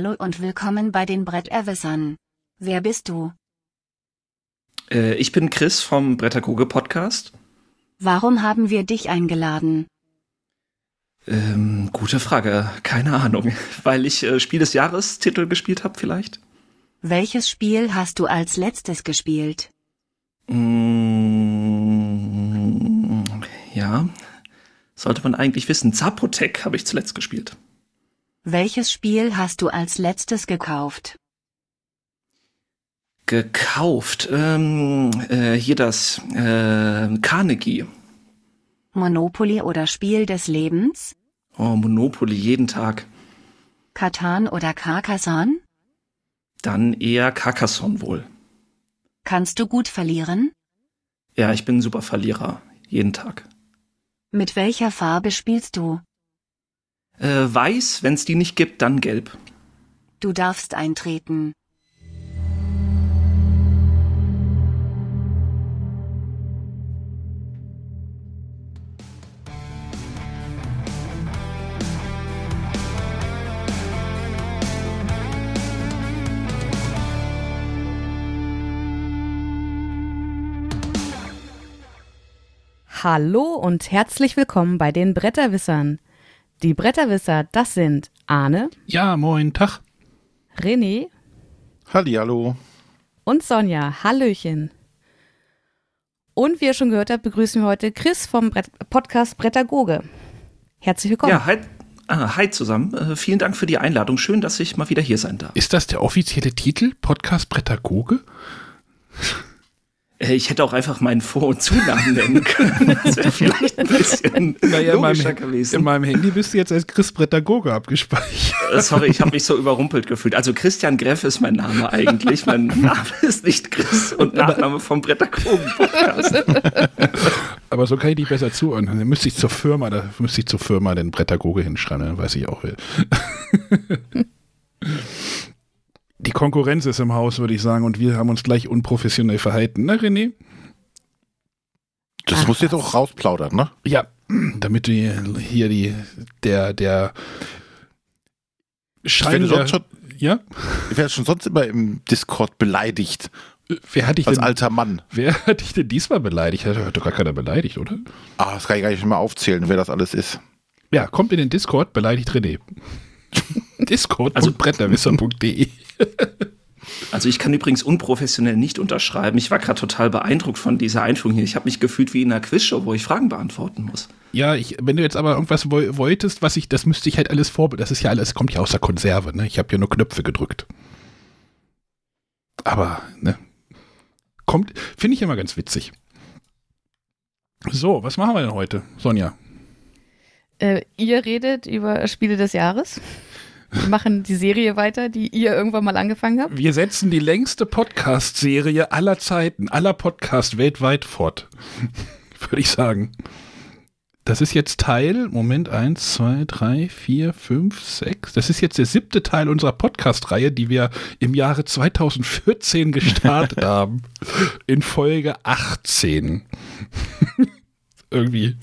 Hallo und willkommen bei den Bretterwissern. Wer bist du? Äh, ich bin Chris vom Bretterkoge Podcast. Warum haben wir dich eingeladen? Ähm, gute Frage. Keine Ahnung. Weil ich äh, Spiel des Jahres Titel gespielt habe, vielleicht? Welches Spiel hast du als letztes gespielt? Mm, ja, sollte man eigentlich wissen. Zapotec habe ich zuletzt gespielt. Welches Spiel hast du als letztes gekauft? Gekauft. Ähm, äh, hier das äh, Carnegie. Monopoly oder Spiel des Lebens? Oh, Monopoly jeden Tag. Katan oder Carcassonne? Dann eher Carcassonne wohl. Kannst du gut verlieren? Ja, ich bin ein super Verlierer. Jeden Tag. Mit welcher Farbe spielst du? Äh, weiß, wenn es die nicht gibt, dann gelb. Du darfst eintreten. Hallo und herzlich willkommen bei den Bretterwissern. Die Bretterwisser, das sind Arne, Ja, moin, Tag. René Hallihallo. und Sonja. Hallöchen. Und wie ihr schon gehört habt, begrüßen wir heute Chris vom Brett Podcast Brettagoge. Herzlich willkommen. Ja, hi, ah, hi zusammen. Äh, vielen Dank für die Einladung. Schön, dass ich mal wieder hier sein darf. Ist das der offizielle Titel? Podcast Brettagoge? Äh, ich hätte auch einfach meinen Vor- und Zunamen nennen können. Das wäre vielleicht ein bisschen in logischer meinem, gewesen. in meinem Handy bist du jetzt als Chris Brettagoge abgespeichert. Äh, Sorry, ich habe mich so überrumpelt gefühlt. Also Christian Greff ist mein Name eigentlich. Mein Name ist nicht Chris und Nachname vom Bretterkogen Podcast. Aber so kann ich dich besser zuordnen. Dann müsste ich zur Firma, da müsste ich zur Firma den Brettagoge hinschreiben, dann weiß ich auch wer. Die Konkurrenz ist im Haus, würde ich sagen, und wir haben uns gleich unprofessionell verhalten, ne, René? Das Ach, musst du jetzt auch rausplaudern, ne? Ja, damit du hier die, der, der Ich Schein werde, der, sonst schon, ja? ich werde schon sonst immer im Discord beleidigt. Wer hat dich Als denn, alter Mann. wer hat dich denn diesmal beleidigt? Hat doch gar keiner beleidigt, oder? Ah, das kann ich gar nicht mehr aufzählen, wer das alles ist. Ja, kommt in den Discord, beleidigt René. Discord.bretterwisser.de Also ich kann übrigens unprofessionell nicht unterschreiben. Ich war gerade total beeindruckt von dieser Einführung hier. Ich habe mich gefühlt wie in einer Quizshow, wo ich Fragen beantworten muss. Ja, ich, wenn du jetzt aber irgendwas woll- wolltest, was ich, das müsste ich halt alles vor, das ist ja alles, kommt ja aus der Konserve, ne? Ich habe ja nur Knöpfe gedrückt. Aber, ne? Kommt, finde ich immer ganz witzig. So, was machen wir denn heute, Sonja? Äh, ihr redet über Spiele des Jahres. Wir machen die Serie weiter, die ihr irgendwann mal angefangen habt. Wir setzen die längste Podcast-Serie aller Zeiten, aller Podcasts weltweit fort. Würde ich sagen. Das ist jetzt Teil, Moment, eins, zwei, drei, vier, fünf, sechs. Das ist jetzt der siebte Teil unserer Podcast-Reihe, die wir im Jahre 2014 gestartet haben. In Folge 18. Irgendwie.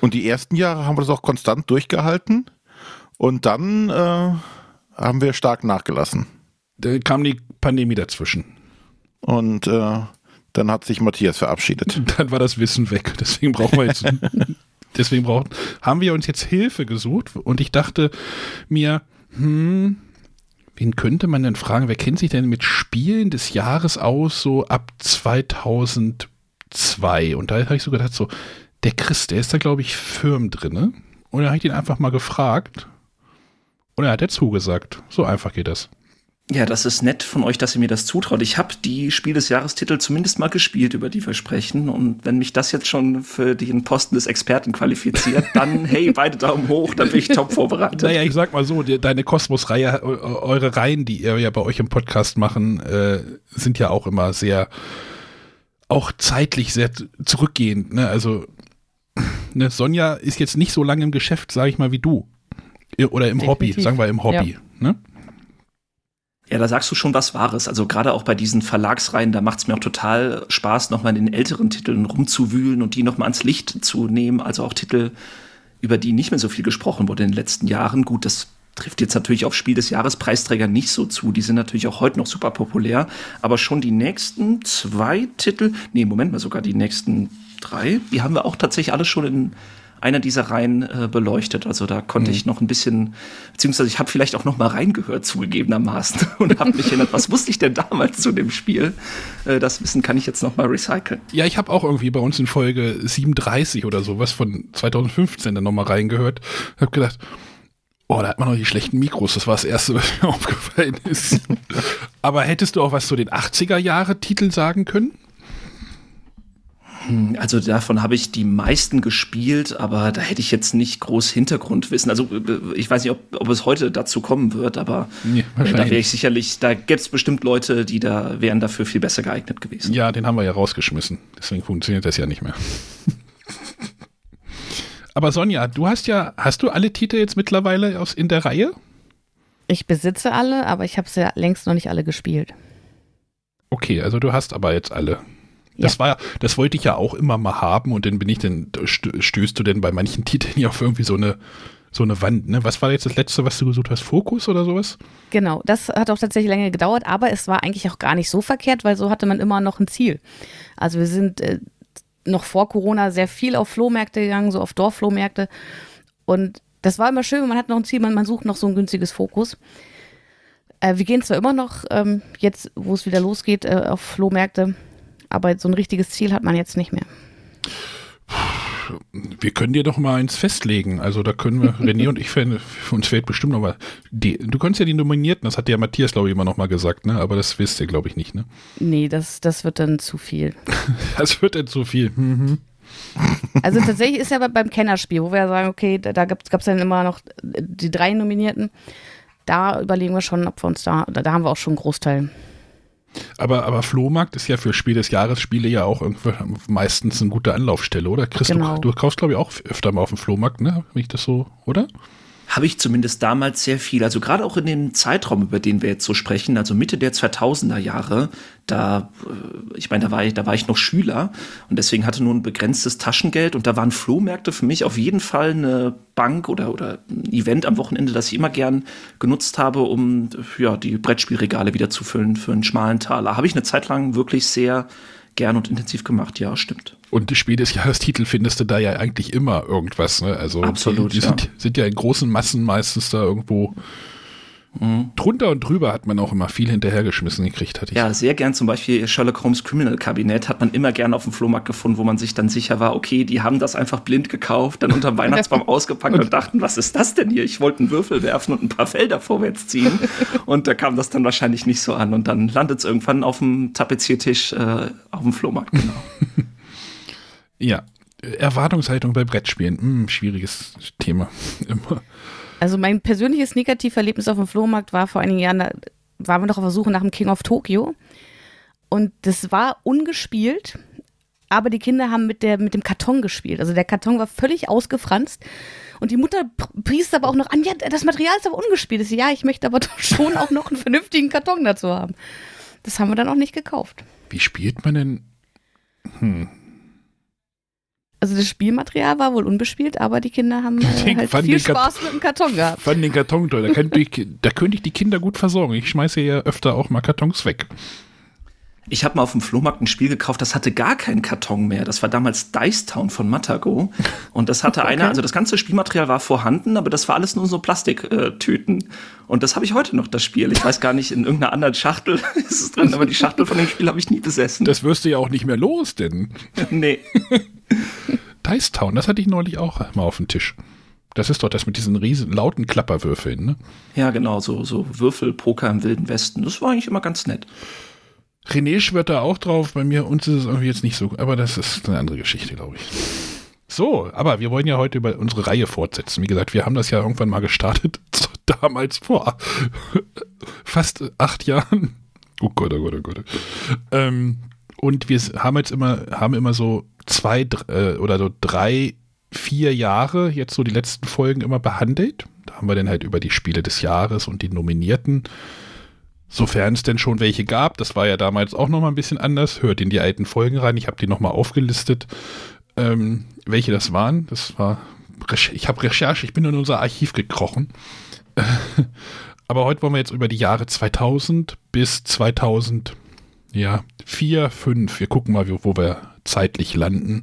Und die ersten Jahre haben wir das auch konstant durchgehalten. Und dann äh, haben wir stark nachgelassen. Da kam die Pandemie dazwischen. Und äh, dann hat sich Matthias verabschiedet. Dann war das Wissen weg. Deswegen brauchen wir jetzt. deswegen brauchen, haben wir uns jetzt Hilfe gesucht und ich dachte mir, hm, wen könnte man denn fragen? Wer kennt sich denn mit Spielen des Jahres aus, so ab 2002? Und da habe ich so gedacht, so, der Chris, der ist da, glaube ich, firm drinne. Und dann habe ich ihn einfach mal gefragt. Und er hat ja zugesagt. So einfach geht das. Ja, das ist nett von euch, dass ihr mir das zutraut. Ich habe die Spiel des Jahrestitel zumindest mal gespielt, über die wir sprechen. Und wenn mich das jetzt schon für den Posten des Experten qualifiziert, dann hey, beide Daumen hoch, dann bin ich top vorbereitet. Naja, ich sag mal so, die, deine Kosmos-Reihe, eu- eure Reihen, die ihr ja bei euch im Podcast machen, äh, sind ja auch immer sehr, auch zeitlich sehr zurückgehend. Ne? Also, ne, Sonja ist jetzt nicht so lange im Geschäft, sage ich mal, wie du. Oder im Hobby, Definitiv. sagen wir im Hobby. Ne? Ja, da sagst du schon was Wahres. Also gerade auch bei diesen Verlagsreihen, da macht es mir auch total Spaß, nochmal in den älteren Titeln rumzuwühlen und die nochmal ans Licht zu nehmen. Also auch Titel, über die nicht mehr so viel gesprochen wurde in den letzten Jahren. Gut, das trifft jetzt natürlich auf Spiel des Jahres Preisträger nicht so zu. Die sind natürlich auch heute noch super populär. Aber schon die nächsten zwei Titel, nee, Moment mal, sogar die nächsten drei, die haben wir auch tatsächlich alle schon in einer dieser Reihen äh, beleuchtet. Also da konnte mhm. ich noch ein bisschen, beziehungsweise ich habe vielleicht auch noch mal reingehört, zugegebenermaßen, und habe mich erinnert, was wusste ich denn damals zu dem Spiel? Äh, das Wissen kann ich jetzt noch mal recyceln. Ja, ich habe auch irgendwie bei uns in Folge 37 oder sowas von 2015 dann noch mal reingehört. Habe gedacht, Oh, da hat man noch die schlechten Mikros. Das war das Erste, was mir aufgefallen ist. Aber hättest du auch was zu den 80er-Jahre-Titeln sagen können? Hm, also davon habe ich die meisten gespielt, aber da hätte ich jetzt nicht groß Hintergrundwissen. Also äh, ich weiß nicht, ob, ob es heute dazu kommen wird, aber nee, da wäre ich sicherlich, da gäbe es bestimmt Leute, die da wären dafür viel besser geeignet gewesen. Ja, den haben wir ja rausgeschmissen. Deswegen funktioniert das ja nicht mehr. aber Sonja, du hast ja, hast du alle Titel jetzt mittlerweile aus, in der Reihe? Ich besitze alle, aber ich habe sie ja längst noch nicht alle gespielt. Okay, also du hast aber jetzt alle. Das ja. war, das wollte ich ja auch immer mal haben und dann bin ich dann, stößt du denn bei manchen Titeln ja auf irgendwie so eine, so eine Wand, ne? Was war jetzt das letzte, was du gesucht hast? Fokus oder sowas? Genau, das hat auch tatsächlich länger gedauert, aber es war eigentlich auch gar nicht so verkehrt, weil so hatte man immer noch ein Ziel. Also wir sind äh, noch vor Corona sehr viel auf Flohmärkte gegangen, so auf Dorfflohmärkte. Und das war immer schön, man hat noch ein Ziel, man, man sucht noch so ein günstiges Fokus. Äh, wir gehen zwar immer noch, ähm, jetzt wo es wieder losgeht, äh, auf Flohmärkte, aber so ein richtiges Ziel hat man jetzt nicht mehr. Wir können dir doch mal eins festlegen. Also da können wir, René und ich, für uns fällt bestimmt noch mal. Die, du kannst ja die Nominierten, das hat ja Matthias, glaube ich, immer noch mal gesagt, ne? Aber das wisst ihr, glaube ich, nicht, ne? Nee, das, das wird dann zu viel. das wird dann zu viel. Mhm. Also tatsächlich ist ja beim Kennerspiel, wo wir ja sagen, okay, da, da gab es dann immer noch die drei Nominierten. Da überlegen wir schon, ob wir uns da, da haben wir auch schon einen Großteil aber, aber Flohmarkt ist ja für Spiel des Jahres Spiele ja auch meistens eine gute Anlaufstelle, oder? Chris, genau. du, du kaufst, glaube ich, auch öfter mal auf dem Flohmarkt, ne? Wenn ich das so, oder? Habe ich zumindest damals sehr viel. Also gerade auch in dem Zeitraum, über den wir jetzt so sprechen, also Mitte der 2000er Jahre, da, äh, ich meine, da war ich, da war ich noch Schüler und deswegen hatte nur ein begrenztes Taschengeld und da waren Flohmärkte für mich auf jeden Fall eine Bank oder, oder ein Event am Wochenende, das ich immer gern genutzt habe, um ja, die Brettspielregale wieder zu füllen für einen schmalen Taler. Habe ich eine Zeit lang wirklich sehr gern und intensiv gemacht, ja, stimmt. Und die Spiel des Jahrestitel findest du da ja eigentlich immer irgendwas, ne? Also Absolut, die, die ja. Sind, sind, ja in großen Massen meistens da irgendwo Mhm. Drunter und drüber hat man auch immer viel hinterhergeschmissen gekriegt, hatte ich. Ja, sehr gern zum Beispiel Sherlock Holmes Criminal Kabinett hat man immer gern auf dem Flohmarkt gefunden, wo man sich dann sicher war, okay, die haben das einfach blind gekauft, dann unter dem Weihnachtsbaum ausgepackt und dachten, was ist das denn hier? Ich wollte einen Würfel werfen und ein paar Felder vorwärts ziehen. und da kam das dann wahrscheinlich nicht so an. Und dann landet es irgendwann auf dem Tapeziertisch äh, auf dem Flohmarkt, genau. ja. Erwartungshaltung bei Brettspielen, hm, schwieriges Thema. Immer. Also mein persönliches Negativerlebnis auf dem Flohmarkt war vor einigen Jahren, da waren wir noch auf der Suche nach dem King of Tokyo. Und das war ungespielt, aber die Kinder haben mit, der, mit dem Karton gespielt. Also der Karton war völlig ausgefranst. Und die Mutter priest aber auch noch an, ja, das Material ist aber ungespielt. Ich ja, ich möchte aber doch schon auch noch einen vernünftigen Karton dazu haben. Das haben wir dann auch nicht gekauft. Wie spielt man denn? Hm. Also das Spielmaterial war wohl unbespielt, aber die Kinder haben äh, halt viel Spaß mit dem Karton gehabt. Fand den Karton toll. Da könnte, ich, da könnte ich die Kinder gut versorgen. Ich schmeiße ja öfter auch mal Kartons weg. Ich habe mal auf dem Flohmarkt ein Spiel gekauft, das hatte gar keinen Karton mehr. Das war damals Dice Town von Matago. Und das hatte okay. einer, also das ganze Spielmaterial war vorhanden, aber das war alles nur so Plastiktüten. Und das habe ich heute noch, das Spiel. Ich weiß gar nicht, in irgendeiner anderen Schachtel ist es drin, aber die Schachtel von dem Spiel habe ich nie besessen. Das wirst du ja auch nicht mehr los, denn. nee. Dice Town, das hatte ich neulich auch mal auf dem Tisch. Das ist doch das mit diesen riesen lauten Klapperwürfeln, ne? Ja, genau, so, so Würfelpoker im Wilden Westen. Das war eigentlich immer ganz nett. René schwört da auch drauf, bei mir uns ist es irgendwie jetzt nicht so, aber das ist eine andere Geschichte, glaube ich. So, aber wir wollen ja heute über unsere Reihe fortsetzen. Wie gesagt, wir haben das ja irgendwann mal gestartet, damals vor fast acht Jahren. Oh Gott, oh Gott, oh Gott. Ähm, und wir haben jetzt immer, haben immer so zwei äh, oder so drei, vier Jahre jetzt so die letzten Folgen immer behandelt. Da haben wir dann halt über die Spiele des Jahres und die Nominierten Sofern es denn schon welche gab, das war ja damals auch nochmal ein bisschen anders. Hört in die alten Folgen rein. Ich habe die nochmal aufgelistet, ähm, welche das waren. Das war, ich habe Recherche, ich bin in unser Archiv gekrochen. Aber heute wollen wir jetzt über die Jahre 2000 bis 2000, ja, 4, 5. Wir gucken mal, wo wir zeitlich landen.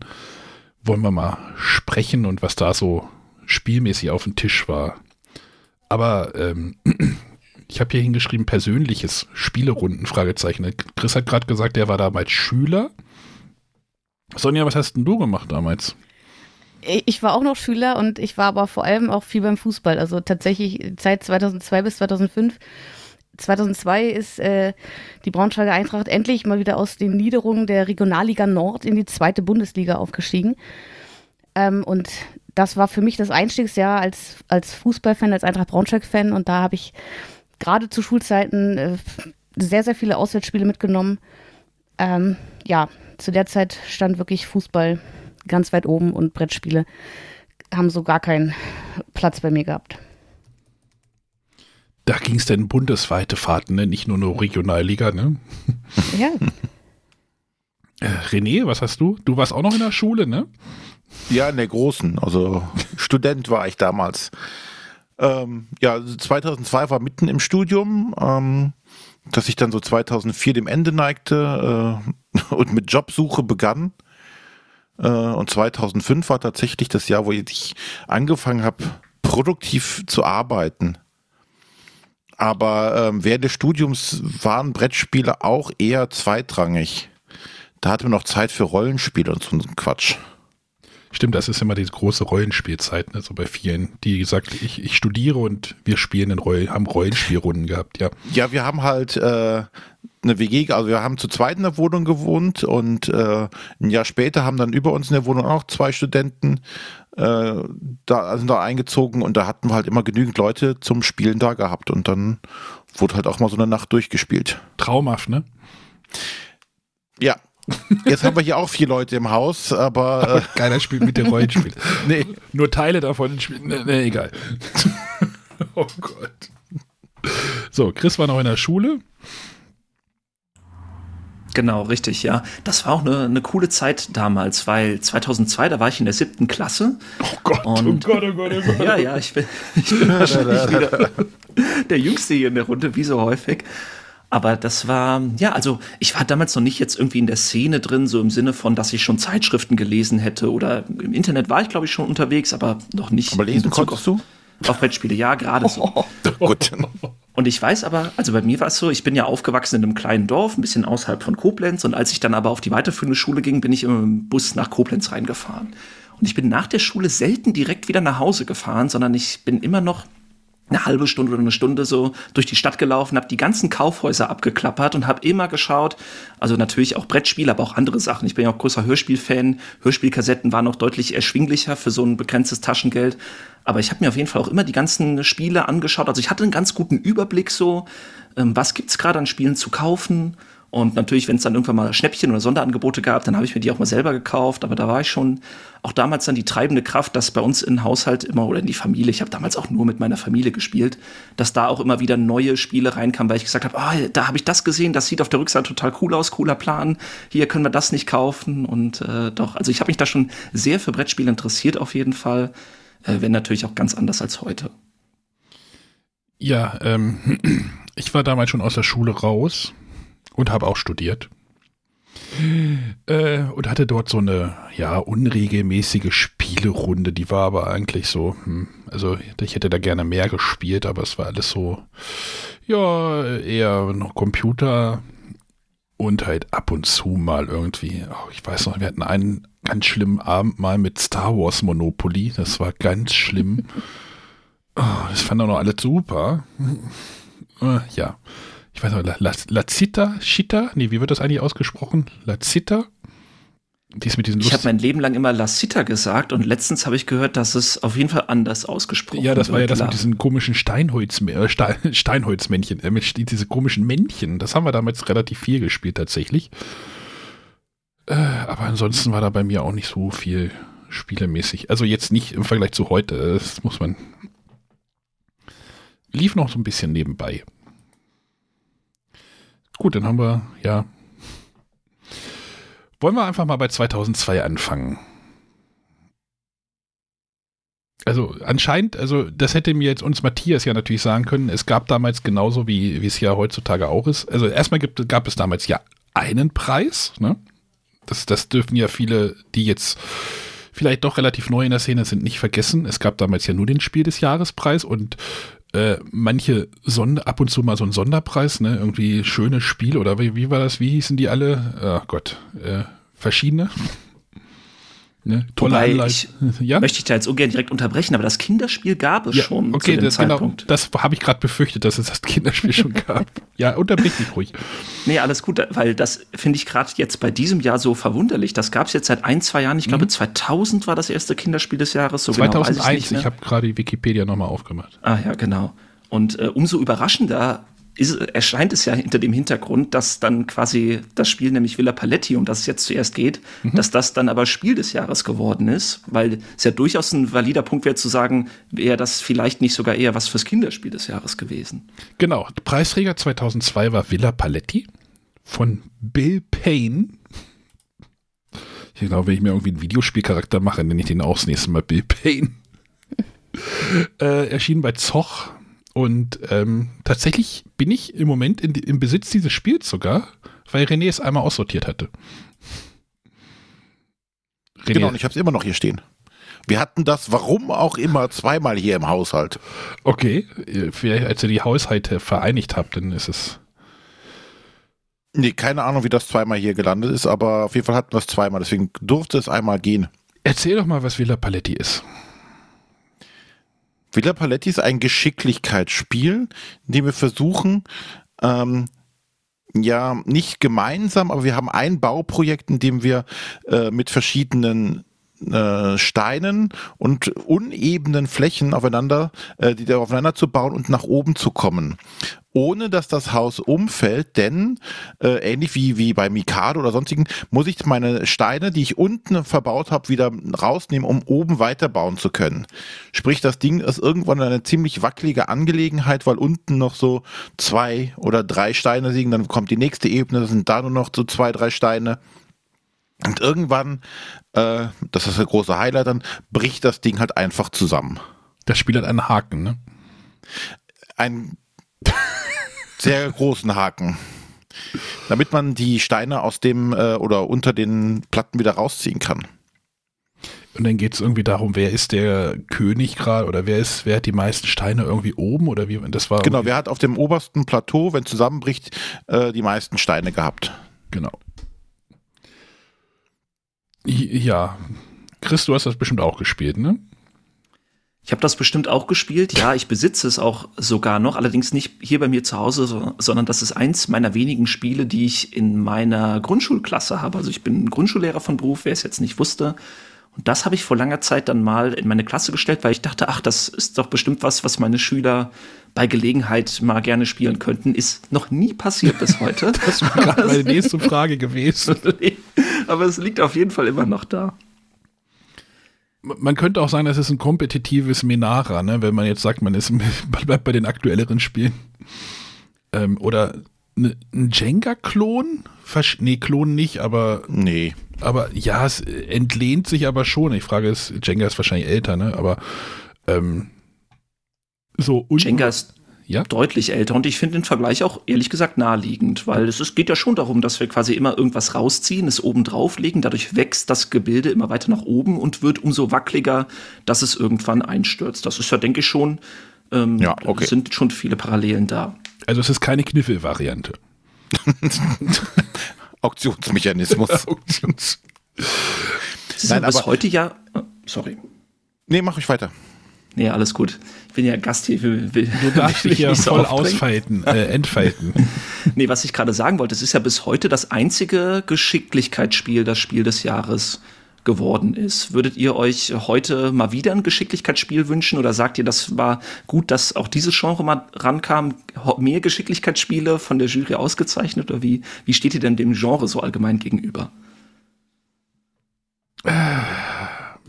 Wollen wir mal sprechen und was da so spielmäßig auf dem Tisch war. Aber ähm, ich habe hier hingeschrieben, persönliches Spielerunden, Fragezeichen. Chris hat gerade gesagt, er war damals Schüler. Sonja, was hast denn du gemacht damals? Ich war auch noch Schüler und ich war aber vor allem auch viel beim Fußball. Also tatsächlich Zeit 2002 bis 2005. 2002 ist äh, die Braunschweiger Eintracht endlich mal wieder aus den Niederungen der Regionalliga Nord in die zweite Bundesliga aufgestiegen. Ähm, und das war für mich das Einstiegsjahr als, als Fußballfan, als Eintracht Braunschweig-Fan. Und da habe ich gerade zu Schulzeiten äh, sehr, sehr viele Auswärtsspiele mitgenommen. Ähm, ja, zu der Zeit stand wirklich Fußball ganz weit oben und Brettspiele haben so gar keinen Platz bei mir gehabt. Da ging es denn bundesweite Fahrten, ne? nicht nur eine Regionalliga, ne? Ja. Äh, René, was hast du? Du warst auch noch in der Schule, ne? Ja, in der großen. Also Student war ich damals. Ähm, ja, 2002 war mitten im Studium, ähm, dass ich dann so 2004 dem Ende neigte äh, und mit Jobsuche begann. Äh, und 2005 war tatsächlich das Jahr, wo ich angefangen habe, produktiv zu arbeiten. Aber ähm, während des Studiums waren Brettspiele auch eher zweitrangig. Da hatten wir noch Zeit für Rollenspiele und so einen Quatsch. Stimmt, das ist immer die große Rollenspielzeit, ne? so bei vielen, die sagt, ich, ich studiere und wir spielen in Roll, haben Rollenspielrunden gehabt, ja. Ja, wir haben halt äh, eine WG, also wir haben zu zweit in der Wohnung gewohnt und äh, ein Jahr später haben dann über uns in der Wohnung auch zwei Studenten äh, da sind da eingezogen und da hatten wir halt immer genügend Leute zum Spielen da gehabt und dann wurde halt auch mal so eine Nacht durchgespielt. Traumhaft, ne? Ja, Jetzt haben wir hier auch vier Leute im Haus, aber. Äh Keiner spielt mit dem Rollenspiel. nee, nur Teile davon spielen. Nee, nee, egal. oh Gott. So, Chris war noch in der Schule. Genau, richtig, ja. Das war auch eine, eine coole Zeit damals, weil 2002, da war ich in der siebten Klasse. Oh Gott, und, oh Gott, oh Gott, oh Gott. Ja, ja, ich bin, ich bin wahrscheinlich wieder der Jüngste hier in der Runde, wie so häufig. Aber das war, ja, also ich war damals noch nicht jetzt irgendwie in der Szene drin, so im Sinne von, dass ich schon Zeitschriften gelesen hätte oder im Internet war ich, glaube ich, schon unterwegs, aber noch nicht. Aber lesen konntest du? Auf Brettspiele, ja, gerade so. Oh, gut. Und ich weiß aber, also bei mir war es so, ich bin ja aufgewachsen in einem kleinen Dorf, ein bisschen außerhalb von Koblenz. Und als ich dann aber auf die weiterführende Schule ging, bin ich im Bus nach Koblenz reingefahren. Und ich bin nach der Schule selten direkt wieder nach Hause gefahren, sondern ich bin immer noch eine halbe Stunde oder eine Stunde so durch die Stadt gelaufen, habe die ganzen Kaufhäuser abgeklappert und habe immer geschaut, also natürlich auch Brettspiele, aber auch andere Sachen. Ich bin ja auch großer Hörspielfan. Hörspielkassetten waren noch deutlich erschwinglicher für so ein begrenztes Taschengeld. Aber ich habe mir auf jeden Fall auch immer die ganzen Spiele angeschaut. Also ich hatte einen ganz guten Überblick so, ähm, was gibt's gerade an Spielen zu kaufen und natürlich, wenn es dann irgendwann mal Schnäppchen oder Sonderangebote gab, dann habe ich mir die auch mal selber gekauft. Aber da war ich schon auch damals dann die treibende Kraft, dass bei uns im Haushalt immer oder in die Familie, ich habe damals auch nur mit meiner Familie gespielt, dass da auch immer wieder neue Spiele reinkamen, weil ich gesagt habe, oh, da habe ich das gesehen, das sieht auf der Rückseite total cool aus, cooler Plan. Hier können wir das nicht kaufen. Und äh, doch, also ich habe mich da schon sehr für Brettspiele interessiert auf jeden Fall, äh, wenn natürlich auch ganz anders als heute. Ja, ähm, ich war damals schon aus der Schule raus und habe auch studiert. Äh, und hatte dort so eine, ja, unregelmäßige Spielerunde. Die war aber eigentlich so, hm, also ich hätte da gerne mehr gespielt, aber es war alles so, ja, eher noch Computer und halt ab und zu mal irgendwie, oh, ich weiß noch, wir hatten einen ganz schlimmen Abend mal mit Star Wars Monopoly. Das war ganz schlimm. Oh, das fand auch noch alles super. Äh, ja ich weiß nicht, La, Lazita, Chita? Nee, wie wird das eigentlich ausgesprochen? Lazita? Die ist mit diesen ich habe mein Leben lang immer Lassita gesagt und letztens habe ich gehört, dass es auf jeden Fall anders ausgesprochen wird. Ja, das war ja das mit diesen komischen Steinholz, äh, Steinholzmännchen, äh, mit diese komischen Männchen. Das haben wir damals relativ viel gespielt tatsächlich. Äh, aber ansonsten war da bei mir auch nicht so viel spielemäßig. Also jetzt nicht im Vergleich zu heute, das muss man. Lief noch so ein bisschen nebenbei. Gut, dann haben wir, ja. Wollen wir einfach mal bei 2002 anfangen? also anscheinend, also das hätte mir jetzt uns Matthias ja natürlich sagen können, es gab damals genauso wie, es ja heutzutage auch ist. Also erstmal gibt, gab es damals ja einen Preis, ne? Das, das dürfen ja viele, die jetzt vielleicht doch relativ neu in der Szene sind, nicht vergessen. Es gab damals ja nur den Spiel des Jahrespreis und äh, manche Sonder, ab und zu mal so ein Sonderpreis, ne? Irgendwie schönes Spiel oder wie, wie war das? Wie hießen die alle? Oh Gott, äh, verschiedene. Ne? Tolle Wobei Anleitung. Ich ja? möchte ich da jetzt ungern direkt unterbrechen, aber das Kinderspiel gab es ja, schon okay, das, genau, Zeitpunkt. Genau, das habe ich gerade befürchtet, dass es das Kinderspiel schon gab. Ja, unterbrich mich ruhig. Nee, alles gut, weil das finde ich gerade jetzt bei diesem Jahr so verwunderlich. Das gab es jetzt seit ein, zwei Jahren. Ich glaube, mhm. 2000 war das erste Kinderspiel des Jahres. So 2001, genau ich, ich habe gerade die Wikipedia nochmal aufgemacht. Ah ja, genau. Und äh, umso überraschender ist, erscheint es ja hinter dem Hintergrund, dass dann quasi das Spiel, nämlich Villa Paletti, um das es jetzt zuerst geht, mhm. dass das dann aber Spiel des Jahres geworden ist, weil es ja durchaus ein valider Punkt wäre zu sagen, wäre das vielleicht nicht sogar eher was fürs Kinderspiel des Jahres gewesen. Genau, Preisträger 2002 war Villa Paletti von Bill Payne. Ich glaube, wenn ich mir irgendwie einen Videospielcharakter mache, nenne ich den auch das nächste Mal Bill Payne. äh, erschien bei Zoch und ähm, tatsächlich bin ich im Moment in, im Besitz dieses Spiels sogar, weil René es einmal aussortiert hatte. René. Genau, und ich habe es immer noch hier stehen. Wir hatten das, warum auch immer, zweimal hier im Haushalt. Okay, vielleicht als ihr die Haushalte vereinigt habt, dann ist es. Nee, keine Ahnung, wie das zweimal hier gelandet ist, aber auf jeden Fall hatten wir es zweimal, deswegen durfte es einmal gehen. Erzähl doch mal, was Villa Paletti ist. Villa Paletti ist ein Geschicklichkeitsspiel, in dem wir versuchen, ähm, ja, nicht gemeinsam, aber wir haben ein Bauprojekt, in dem wir äh, mit verschiedenen äh, Steinen und unebenen Flächen aufeinander, äh, die da aufeinander zu bauen und nach oben zu kommen. Ohne dass das Haus umfällt, denn äh, ähnlich wie, wie bei Mikado oder sonstigen, muss ich meine Steine, die ich unten verbaut habe, wieder rausnehmen, um oben weiterbauen zu können. Sprich, das Ding ist irgendwann eine ziemlich wackelige Angelegenheit, weil unten noch so zwei oder drei Steine liegen, dann kommt die nächste Ebene, das sind da nur noch so zwei, drei Steine. Und irgendwann, äh, das ist der große Highlight, dann bricht das Ding halt einfach zusammen. Das Spiel hat einen Haken, ne? Ein sehr großen Haken. Damit man die Steine aus dem äh, oder unter den Platten wieder rausziehen kann. Und dann geht es irgendwie darum, wer ist der König gerade oder wer ist, wer hat die meisten Steine irgendwie oben oder wie das war. Genau, wer hat auf dem obersten Plateau, wenn zusammenbricht, äh, die meisten Steine gehabt. Genau. Ja. Chris, du hast das bestimmt auch gespielt, ne? Ich habe das bestimmt auch gespielt. Ja, ich besitze es auch sogar noch, allerdings nicht hier bei mir zu Hause, sondern das ist eins meiner wenigen Spiele, die ich in meiner Grundschulklasse habe. Also ich bin Grundschullehrer von Beruf, wer es jetzt nicht wusste. Und das habe ich vor langer Zeit dann mal in meine Klasse gestellt, weil ich dachte, ach, das ist doch bestimmt was, was meine Schüler bei Gelegenheit mal gerne spielen könnten. Ist noch nie passiert bis heute. das wäre gerade meine nächste Frage gewesen. Aber es liegt auf jeden Fall immer noch da. Man könnte auch sagen, das ist ein kompetitives Menara, ne? wenn man jetzt sagt, man ist man bleibt bei den aktuelleren Spielen. Ähm, oder ne, ein Jenga-Klon? Nee, Klon nicht, aber. Nee. Aber ja, es entlehnt sich aber schon. Ich frage es, Jenga ist wahrscheinlich älter, ne? Aber ähm, so. Jenga ist ja? deutlich älter und ich finde den Vergleich auch ehrlich gesagt naheliegend, weil es ist, geht ja schon darum, dass wir quasi immer irgendwas rausziehen, es oben drauflegen, dadurch wächst das Gebilde immer weiter nach oben und wird umso wackeliger, dass es irgendwann einstürzt. Das ist ja, denke ich, schon, ähm, ja, okay. sind schon viele Parallelen da. Also es ist keine Kniffel-Variante. Auktionsmechanismus. Auktions Sie sind bis heute ja. Oh, sorry. Nee, mach ich weiter. Nee, alles gut. Bin ja Gast hier. Will, will, du darfst dich ja voll ausfalten, äh, entfalten. nee, was ich gerade sagen wollte, es ist ja bis heute das einzige Geschicklichkeitsspiel, das Spiel des Jahres geworden ist. Würdet ihr euch heute mal wieder ein Geschicklichkeitsspiel wünschen oder sagt ihr, das war gut, dass auch dieses Genre mal rankam? Mehr Geschicklichkeitsspiele von der Jury ausgezeichnet oder wie, wie steht ihr denn dem Genre so allgemein gegenüber?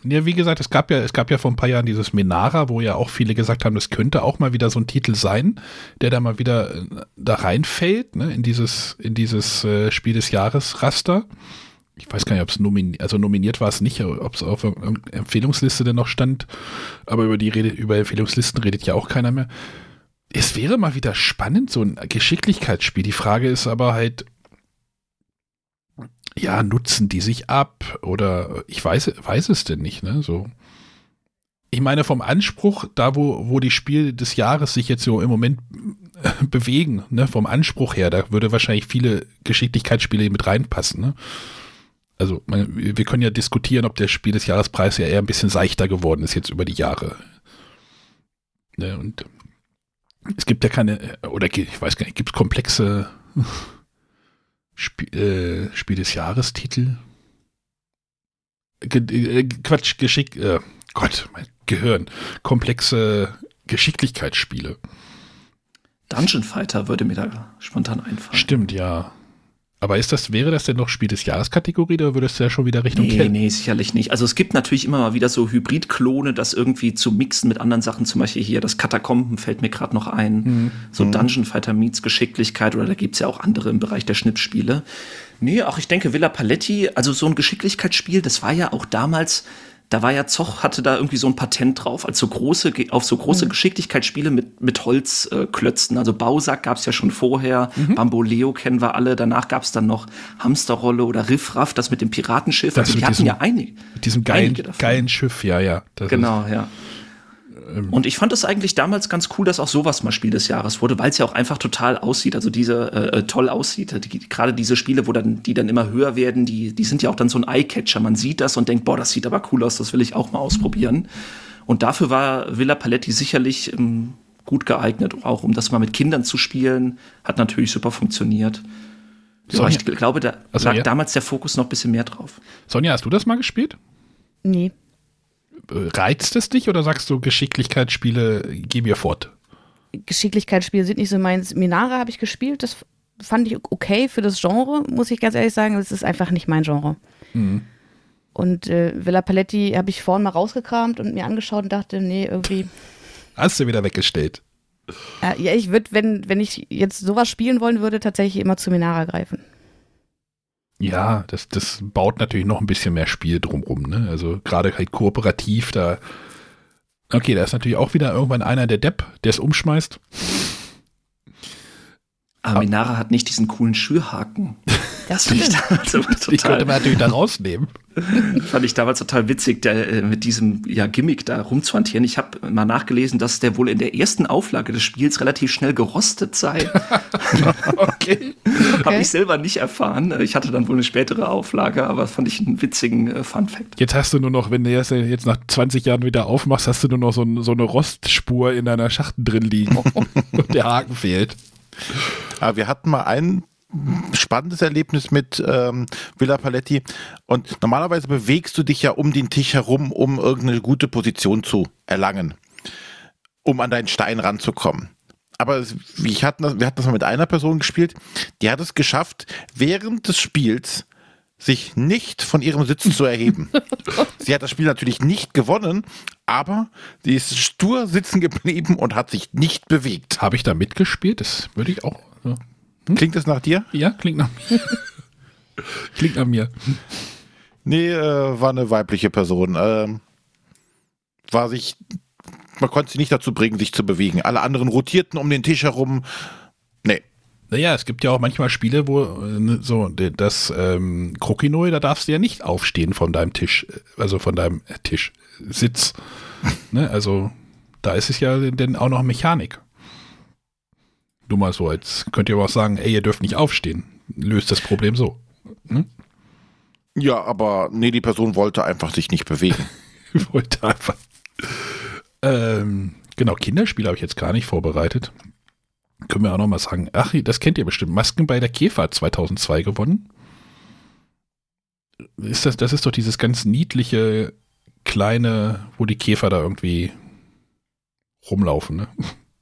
Ja, wie gesagt, es gab ja, es gab ja vor ein paar Jahren dieses Menara, wo ja auch viele gesagt haben, das könnte auch mal wieder so ein Titel sein, der da mal wieder äh, da reinfällt, ne, in dieses, in dieses äh, Spiel des Jahres Raster. ich weiß gar nicht, ob es nominiert, also nominiert war es nicht, ob es auf der Empfehlungsliste denn noch stand, aber über die Rede, über Empfehlungslisten redet ja auch keiner mehr. Es wäre mal wieder spannend, so ein Geschicklichkeitsspiel. Die Frage ist aber halt, ja, nutzen die sich ab oder ich weiß, weiß es denn nicht, ne? So. Ich meine, vom Anspruch, da wo, wo die Spiele des Jahres sich jetzt so im Moment äh, bewegen, ne, vom Anspruch her, da würde wahrscheinlich viele Geschicklichkeitsspiele mit reinpassen, ne? Also, wir können ja diskutieren, ob der Spiel des Jahrespreis ja eher ein bisschen seichter geworden ist jetzt über die Jahre. Ne, und es gibt ja keine, oder ich weiß gar nicht, gibt es komplexe Sp äh, Spiel des Jahrestitel. Ge äh, Quatsch, Geschick, äh, Gott, mein Gehirn. Komplexe Geschicklichkeitsspiele. Dungeon Fighter würde mir da spontan einfallen. Stimmt, ja. Aber ist das, wäre das denn noch Spiel des Jahres-Kategorie oder würdest du ja schon wieder Richtung Nee, Ken nee, sicherlich nicht. Also es gibt natürlich immer mal wieder so Hybrid-Klone, das irgendwie zu mixen mit anderen Sachen. Zum Beispiel hier das Katakomben fällt mir gerade noch ein. Mhm. So Dungeon Fighter meets Geschicklichkeit oder da gibt's ja auch andere im Bereich der Schnittspiele. Nee, auch ich denke Villa Paletti, also so ein Geschicklichkeitsspiel, das war ja auch damals da war ja Zoch hatte da irgendwie so ein Patent drauf, als so große auf so große mhm. Geschicklichkeitsspiele mit mit Holzklötzen. Äh, also Bausack gab es ja schon vorher, mhm. Bamboleo kennen wir alle. Danach gab es dann noch Hamsterrolle oder Riffraff, das mit dem Piratenschiff. Das also die hatten ja einige. Mit diesem geilen, geilen Schiff, ja, ja. genau, ja. Ähm. Und ich fand es eigentlich damals ganz cool, dass auch sowas mal Spiel des Jahres wurde, weil es ja auch einfach total aussieht, also diese äh, äh toll aussieht. Die, gerade diese Spiele, wo dann die dann immer höher werden, die die sind ja auch dann so ein Eye-Catcher. Man sieht das und denkt, boah, das sieht aber cool aus, das will ich auch mal ausprobieren. Und dafür war Villa Paletti sicherlich ähm, gut geeignet, auch um das mal mit Kindern zu spielen, hat natürlich super funktioniert. Ja, ich glaube, da also, lag ja. damals der Fokus noch ein bisschen mehr drauf. Sonja, hast du das mal gespielt? Nee reizt es dich oder sagst du, Geschicklichkeitsspiele, geh mir fort? Geschicklichkeitsspiele sind nicht so meins. Minara habe ich gespielt, das fand ich okay für das Genre, muss ich ganz ehrlich sagen. Es ist einfach nicht mein Genre. Mhm. Und äh, Villa Paletti habe ich vorhin mal rausgekramt und mir angeschaut und dachte, nee, irgendwie. Hast du wieder weggestellt? ja, ich würde, wenn, wenn ich jetzt sowas spielen wollen würde, tatsächlich immer zu Minara greifen. Ja, das, das baut natürlich noch ein bisschen mehr Spiel drumrum. Ne? Also gerade halt kooperativ, da. Okay, da ist natürlich auch wieder irgendwann einer der Depp, der es umschmeißt. Aminara hat nicht diesen coolen Schürhaken. Das finde ich damals total. Die könnte man natürlich da rausnehmen. fand ich damals total witzig, der, äh, mit diesem ja, Gimmick da rumzuhantieren. Ich habe mal nachgelesen, dass der wohl in der ersten Auflage des Spiels relativ schnell gerostet sei. okay. okay. Habe ich selber nicht erfahren. Ich hatte dann wohl eine spätere Auflage, aber fand ich einen witzigen äh, Fun-Fact. Jetzt hast du nur noch, wenn du das jetzt nach 20 Jahren wieder aufmachst, hast du nur noch so, so eine Rostspur in deiner Schachten drin liegen. und der Haken fehlt. Aber wir hatten mal ein spannendes Erlebnis mit ähm, Villa Paletti. Und normalerweise bewegst du dich ja um den Tisch herum, um irgendeine gute Position zu erlangen, um an deinen Stein ranzukommen. Aber ich hatten wir hatten das mal mit einer Person gespielt, die hat es geschafft, während des Spiels sich nicht von ihrem Sitz zu erheben. sie hat das Spiel natürlich nicht gewonnen, aber sie ist stur sitzen geblieben und hat sich nicht bewegt. Habe ich da mitgespielt? Das würde ich auch. Ja. Hm? Klingt das nach dir? Ja, klingt nach mir. klingt nach mir. Nee, äh, war eine weibliche Person. Ähm, war sich, man konnte sie nicht dazu bringen, sich zu bewegen. Alle anderen rotierten um den Tisch herum. Naja, es gibt ja auch manchmal Spiele, wo äh, so das ähm, Krokinoi, da darfst du ja nicht aufstehen von deinem Tisch, also von deinem Tisch, Sitz. ne? Also da ist es ja denn auch noch Mechanik. Nur mal so, als könnt ihr aber auch sagen, ey, ihr dürft nicht aufstehen. Löst das Problem so. Hm? Ja, aber nee, die Person wollte einfach sich nicht bewegen. wollte einfach. Ähm, genau, Kinderspiele habe ich jetzt gar nicht vorbereitet. Können wir auch noch mal sagen. Ach, das kennt ihr bestimmt. Masken bei der Käfer 2002 gewonnen. Ist das, das ist doch dieses ganz niedliche, kleine, wo die Käfer da irgendwie rumlaufen, ne?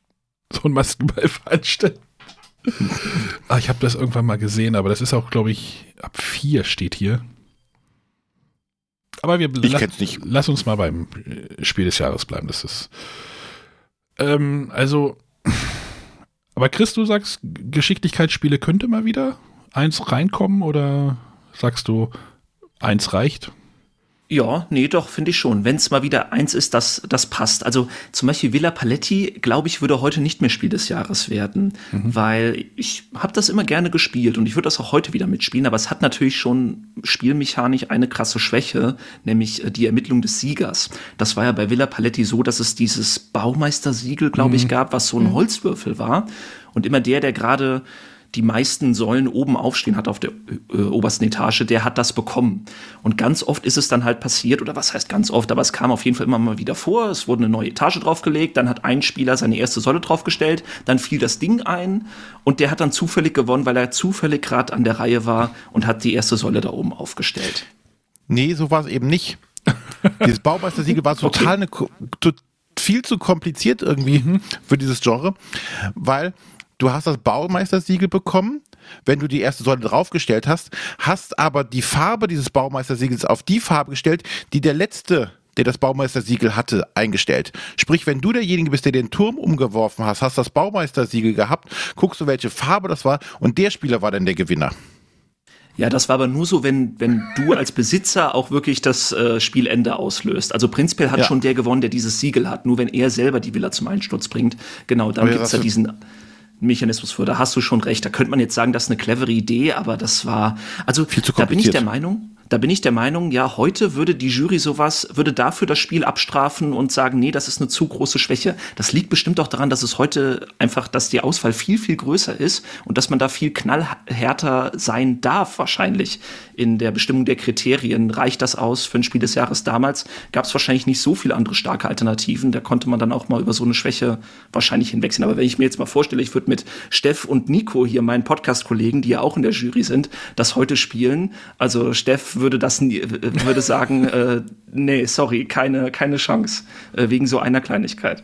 so ein Maskenball veranstalten. ah, ich habe das irgendwann mal gesehen, aber das ist auch, glaube ich, ab vier steht hier. Aber wir ich la nicht. lass uns mal beim äh, Spiel des Jahres bleiben. Das ist ähm, also, aber Chris, du sagst, Geschicklichkeitsspiele könnte mal wieder eins reinkommen oder sagst du, Eins reicht. Ja, nee, doch, finde ich schon. Wenn es mal wieder eins ist, das, das passt. Also zum Beispiel Villa Paletti, glaube ich, würde heute nicht mehr Spiel des Jahres werden, mhm. weil ich habe das immer gerne gespielt und ich würde das auch heute wieder mitspielen, aber es hat natürlich schon spielmechanisch eine krasse Schwäche, nämlich äh, die Ermittlung des Siegers. Das war ja bei Villa Paletti so, dass es dieses Baumeistersiegel, glaube mhm. ich, gab, was so ein mhm. Holzwürfel war. Und immer der, der gerade die meisten Säulen oben aufstehen hat auf der äh, obersten Etage, der hat das bekommen. Und ganz oft ist es dann halt passiert, oder was heißt ganz oft, aber es kam auf jeden Fall immer mal wieder vor. Es wurde eine neue Etage draufgelegt, dann hat ein Spieler seine erste Säule draufgestellt, dann fiel das Ding ein und der hat dann zufällig gewonnen, weil er zufällig gerade an der Reihe war und hat die erste Säule da oben aufgestellt. Nee, so war es eben nicht. Dieses Baumeistersiegel war total okay. eine, viel zu kompliziert irgendwie mhm. für dieses Genre, weil du hast das Baumeistersiegel bekommen, wenn du die erste Säule draufgestellt hast, hast aber die Farbe dieses Baumeistersiegels auf die Farbe gestellt, die der letzte der das Baumeistersiegel hatte, eingestellt. Sprich, wenn du derjenige bist, der den Turm umgeworfen hast, hast das Baumeistersiegel gehabt, guckst du, welche Farbe das war und der Spieler war dann der Gewinner. Ja, das war aber nur so, wenn, wenn du als Besitzer auch wirklich das äh, Spielende auslöst. Also prinzipiell hat ja. schon der gewonnen, der dieses Siegel hat. Nur wenn er selber die Villa zum Einsturz bringt, genau, dann gibt es ja diesen Mechanismus für. Da hast du schon recht. Da könnte man jetzt sagen, das ist eine clevere Idee, aber das war, also da bin ich der Meinung, da bin ich der Meinung, ja, heute würde die Jury sowas, würde dafür das Spiel abstrafen und sagen, nee, das ist eine zu große Schwäche. Das liegt bestimmt auch daran, dass es heute einfach, dass die Auswahl viel, viel größer ist und dass man da viel knallhärter sein darf, wahrscheinlich in der Bestimmung der Kriterien. Reicht das aus für ein Spiel des Jahres damals? Gab es wahrscheinlich nicht so viele andere starke Alternativen. Da konnte man dann auch mal über so eine Schwäche wahrscheinlich hinwechseln. Aber wenn ich mir jetzt mal vorstelle, ich würde mit Steff und Nico hier, meinen Podcast-Kollegen, die ja auch in der Jury sind, das heute spielen. Also Steff würde das würde sagen, äh, nee, sorry, keine, keine Chance, äh, wegen so einer Kleinigkeit.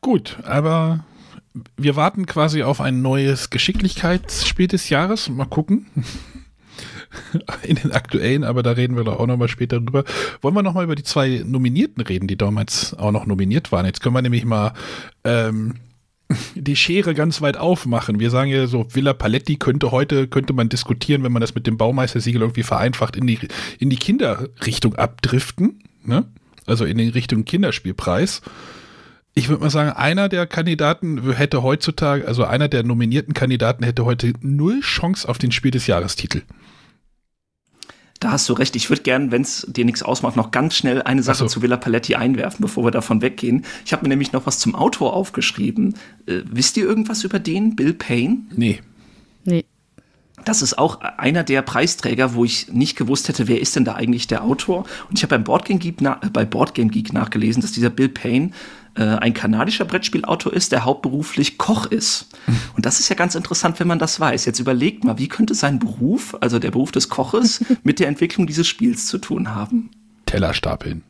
Gut, aber wir warten quasi auf ein neues Geschicklichkeitsspiel des Jahres. Mal gucken. In den aktuellen, aber da reden wir doch auch nochmal später drüber. Wollen wir nochmal über die zwei Nominierten reden, die damals auch noch nominiert waren? Jetzt können wir nämlich mal ähm, die Schere ganz weit aufmachen. Wir sagen ja so, Villa Paletti könnte heute, könnte man diskutieren, wenn man das mit dem Baumeistersiegel irgendwie vereinfacht, in die, in die Kinderrichtung abdriften, ne? Also in die Richtung Kinderspielpreis. Ich würde mal sagen, einer der Kandidaten hätte heutzutage, also einer der nominierten Kandidaten hätte heute null Chance auf den Spiel des Jahrestitel. Da hast du recht. Ich würde gern, wenn es dir nichts ausmacht, noch ganz schnell eine Sache so. zu Villa Paletti einwerfen, bevor wir davon weggehen. Ich habe mir nämlich noch was zum Autor aufgeschrieben. Äh, wisst ihr irgendwas über den, Bill Payne? Nee. Nee. Das ist auch einer der Preisträger, wo ich nicht gewusst hätte, wer ist denn da eigentlich der Autor. Und ich habe beim Boardgame Geek, na, bei Boardgame Geek nachgelesen, dass dieser Bill Payne äh, ein kanadischer Brettspielautor ist, der hauptberuflich Koch ist. Und das ist ja ganz interessant, wenn man das weiß. Jetzt überlegt mal, wie könnte sein Beruf, also der Beruf des Koches, mit der Entwicklung dieses Spiels zu tun haben? Teller stapeln.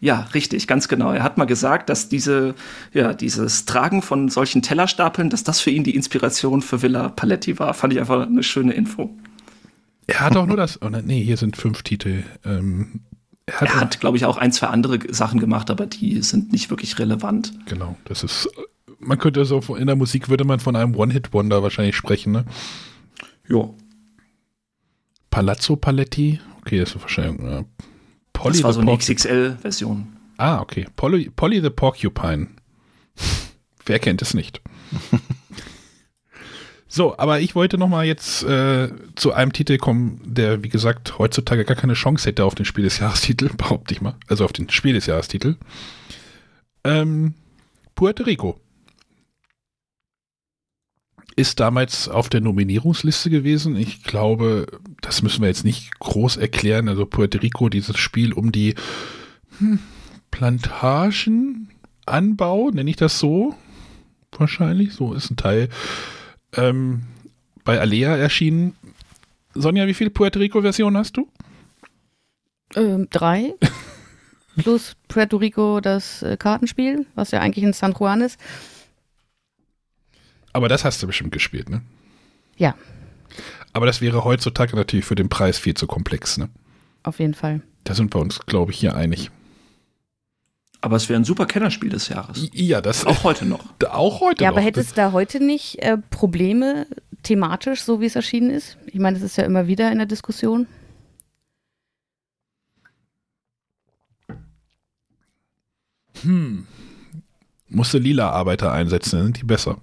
Ja, richtig, ganz genau. Er hat mal gesagt, dass diese, ja, dieses Tragen von solchen Tellerstapeln, dass das für ihn die Inspiration für Villa Paletti war. Fand ich einfach eine schöne Info. Er hat auch nur das, oh, nee, hier sind fünf Titel. Ähm, er hat, hat glaube ich, auch ein, zwei andere Sachen gemacht, aber die sind nicht wirklich relevant. Genau, das ist, man könnte so, in der Musik würde man von einem One-Hit-Wonder wahrscheinlich sprechen, ne? Jo. Palazzo Paletti, okay, das ist wahrscheinlich, äh, Polly das war so eine XXL-Version. Ah, okay. Polly, Polly the Porcupine. Wer kennt es nicht? So, aber ich wollte noch mal jetzt äh, zu einem Titel kommen, der, wie gesagt, heutzutage gar keine Chance hätte auf den Spiel des Jahrestitel, behaupte ich mal. Also auf den Spiel des Jahrestitel. Ähm, Puerto Rico ist damals auf der Nominierungsliste gewesen. Ich glaube, das müssen wir jetzt nicht groß erklären. Also Puerto Rico, dieses Spiel um die hm, Plantagenanbau, nenne ich das so? Wahrscheinlich. So ist ein Teil ähm, bei Alea erschienen. Sonja, wie viele Puerto Rico-Versionen hast du? Ähm, drei. Plus Puerto Rico das äh, Kartenspiel, was ja eigentlich in San Juan ist. Aber das hast du bestimmt gespielt, ne? Ja. Aber das wäre heutzutage natürlich für den Preis viel zu komplex, ne? Auf jeden Fall. Da sind wir uns, glaube ich, hier einig. Aber es wäre ein super Kennerspiel des Jahres. Ja, das auch heute noch. Auch heute ja, noch. aber hätte es da heute nicht äh, Probleme, thematisch, so wie es erschienen ist? Ich meine, das ist ja immer wieder in der Diskussion. Hm. Musste lila Arbeiter einsetzen, dann sind die besser.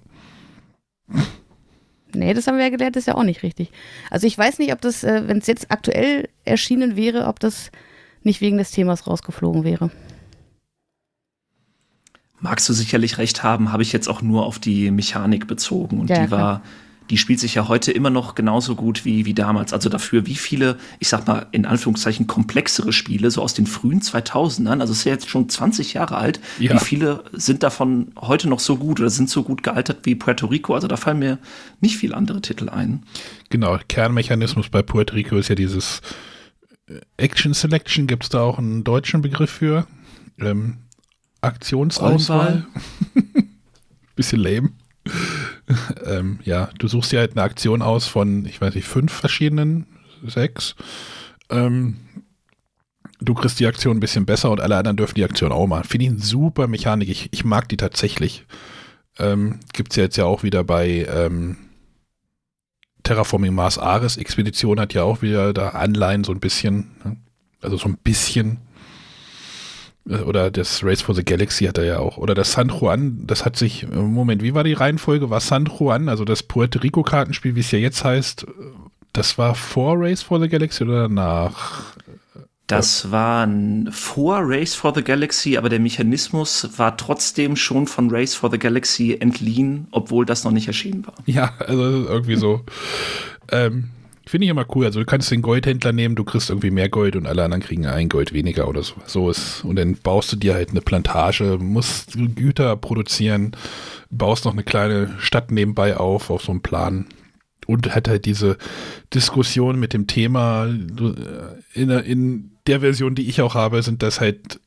Nee, das haben wir ja gelernt, das ist ja auch nicht richtig. Also ich weiß nicht, ob das, äh, wenn es jetzt aktuell erschienen wäre, ob das nicht wegen des Themas rausgeflogen wäre. Magst du sicherlich recht haben, habe ich jetzt auch nur auf die Mechanik bezogen. Und Ja, die klar. war, die spielt sich ja heute immer noch genauso gut wie, wie damals. Also dafür, wie viele, ich sag mal, in Anführungszeichen komplexere Spiele, so aus den frühen 2000ern, also es ist ja jetzt schon 20 Jahre alt, Ja. wie viele sind davon heute noch so gut oder sind so gut gealtert wie Puerto Rico? Also da fallen mir nicht viele andere Titel ein. Genau, Kernmechanismus bei Puerto Rico ist ja dieses äh, Action Selection, gibt es da auch einen deutschen Begriff für? Ähm, Aktionsauswahl. Bisschen lame. ähm, ja, du suchst dir halt eine Aktion aus von, ich weiß nicht, fünf verschiedenen, sechs. Ähm, du kriegst die Aktion ein bisschen besser und alle anderen dürfen die Aktion auch machen. Finde ich eine super Mechanik. Ich, ich mag die tatsächlich. Ähm, Gibt es ja jetzt ja auch wieder bei ähm, Terraforming Mars Ares Expedition hat ja auch wieder da Anleihen so ein bisschen. Ne? Also so ein bisschen. Äh, Oder das Race for the Galaxy hat er ja auch. Oder das San Juan, das hat sich, äh, Moment, wie war die Reihenfolge? War San Juan, also das Puerto Rico Kartenspiel, wie es ja jetzt heißt, äh, das war vor Race for the Galaxy oder nach? Das war vor Race for the Galaxy, aber der Mechanismus war trotzdem schon von Race for the Galaxy entliehen, obwohl das noch nicht erschienen war. Ja, also irgendwie so. ähm, Finde ich immer cool. Also du kannst den Goldhändler nehmen, du kriegst irgendwie mehr Gold und alle anderen kriegen ein Gold weniger oder so. So ist. Und dann baust du dir halt eine Plantage, musst Güter produzieren, baust noch eine kleine Stadt nebenbei auf, auf so einem Plan. Und hat halt diese Diskussion mit dem Thema, äh, in, der- in der Version, die ich auch habe, sind das halt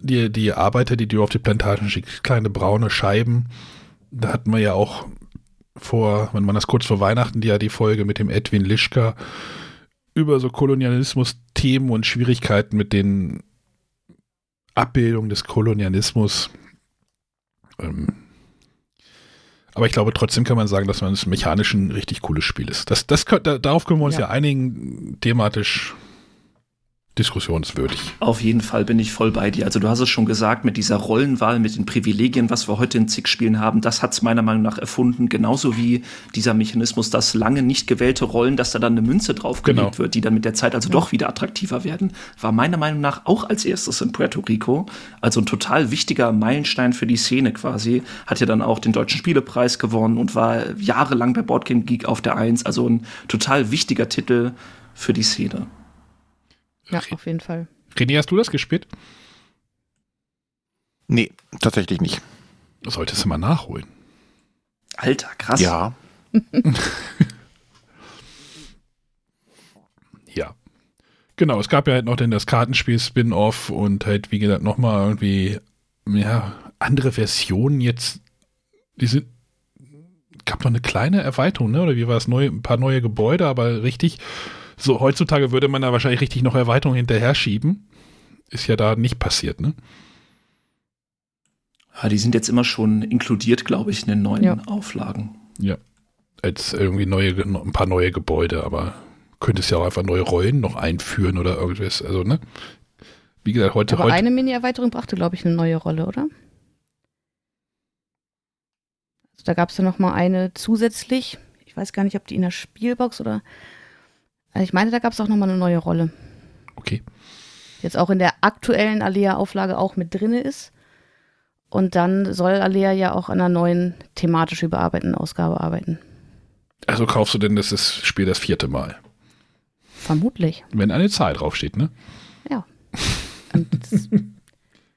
die, die Arbeiter, die du auf die Plantagen schickst, kleine braune Scheiben. Da hatten wir ja auch vor, wann war das kurz vor Weihnachten, die ja die Folge mit dem Edwin Lischka über so Kolonialismus-Themen und Schwierigkeiten mit den Abbildungen des Kolonialismus. Ähm, aber ich glaube, trotzdem kann man sagen, dass man es mechanisch ein richtig cooles Spiel ist. Das, das, darauf können wir uns ja, Ja. einigen, thematisch diskussionswürdig. Auf jeden Fall bin ich voll bei dir. Also du hast es schon gesagt, mit dieser Rollenwahl, mit den Privilegien, was wir heute in zig Spielen haben, das hat es meiner Meinung nach erfunden. Genauso wie dieser Mechanismus, dass lange nicht gewählte Rollen, dass da dann eine Münze draufgelegt Genau. wird, die dann mit der Zeit also doch wieder attraktiver werden, war meiner Meinung nach auch als erstes in Puerto Rico. Also ein total wichtiger Meilenstein für die Szene quasi. Hat ja dann auch den Deutschen Spielepreis gewonnen und war jahrelang bei Boardgame Geek auf der Eins. Also ein total wichtiger Titel für die Szene. Ja, auf jeden Fall. René, hast du das gespielt? Nee, tatsächlich nicht. Solltest du mal nachholen. Alter, krass. Ja. Ja. Genau, es gab ja halt noch denn das Kartenspiel-Spin-Off und halt, wie gesagt, nochmal irgendwie, ja, andere Versionen jetzt. Die sind, gab noch eine kleine Erweiterung, ne? Oder wie war es? Neu, ein paar neue Gebäude, aber richtig, so heutzutage würde man da wahrscheinlich richtig noch Erweiterungen hinterher schieben. Ist ja da nicht passiert, ne? Ja, die sind jetzt immer schon inkludiert, glaube ich, in den neuen Ja. Auflagen. Ja. Als irgendwie neue, ein paar neue Gebäude, aber könntest ja auch einfach neue Rollen noch einführen oder irgendwas. Also, ne? Wie gesagt, heute, Aber heute. eine Mini-Erweiterung brachte, glaube ich, eine neue Rolle, oder? Also da gab es ja noch mal eine zusätzlich. Ich weiß gar nicht, ob die in der Spielbox oder. Also ich meine, da gab es auch noch mal eine neue Rolle. Okay. Jetzt auch in der aktuellen Alea-Auflage auch mit drinne ist. Und dann soll Alea ja auch an einer neuen thematisch überarbeiteten Ausgabe arbeiten. Also kaufst du denn das ist Spiel das vierte Mal? Vermutlich. Wenn eine Zahl draufsteht, ne? Ja.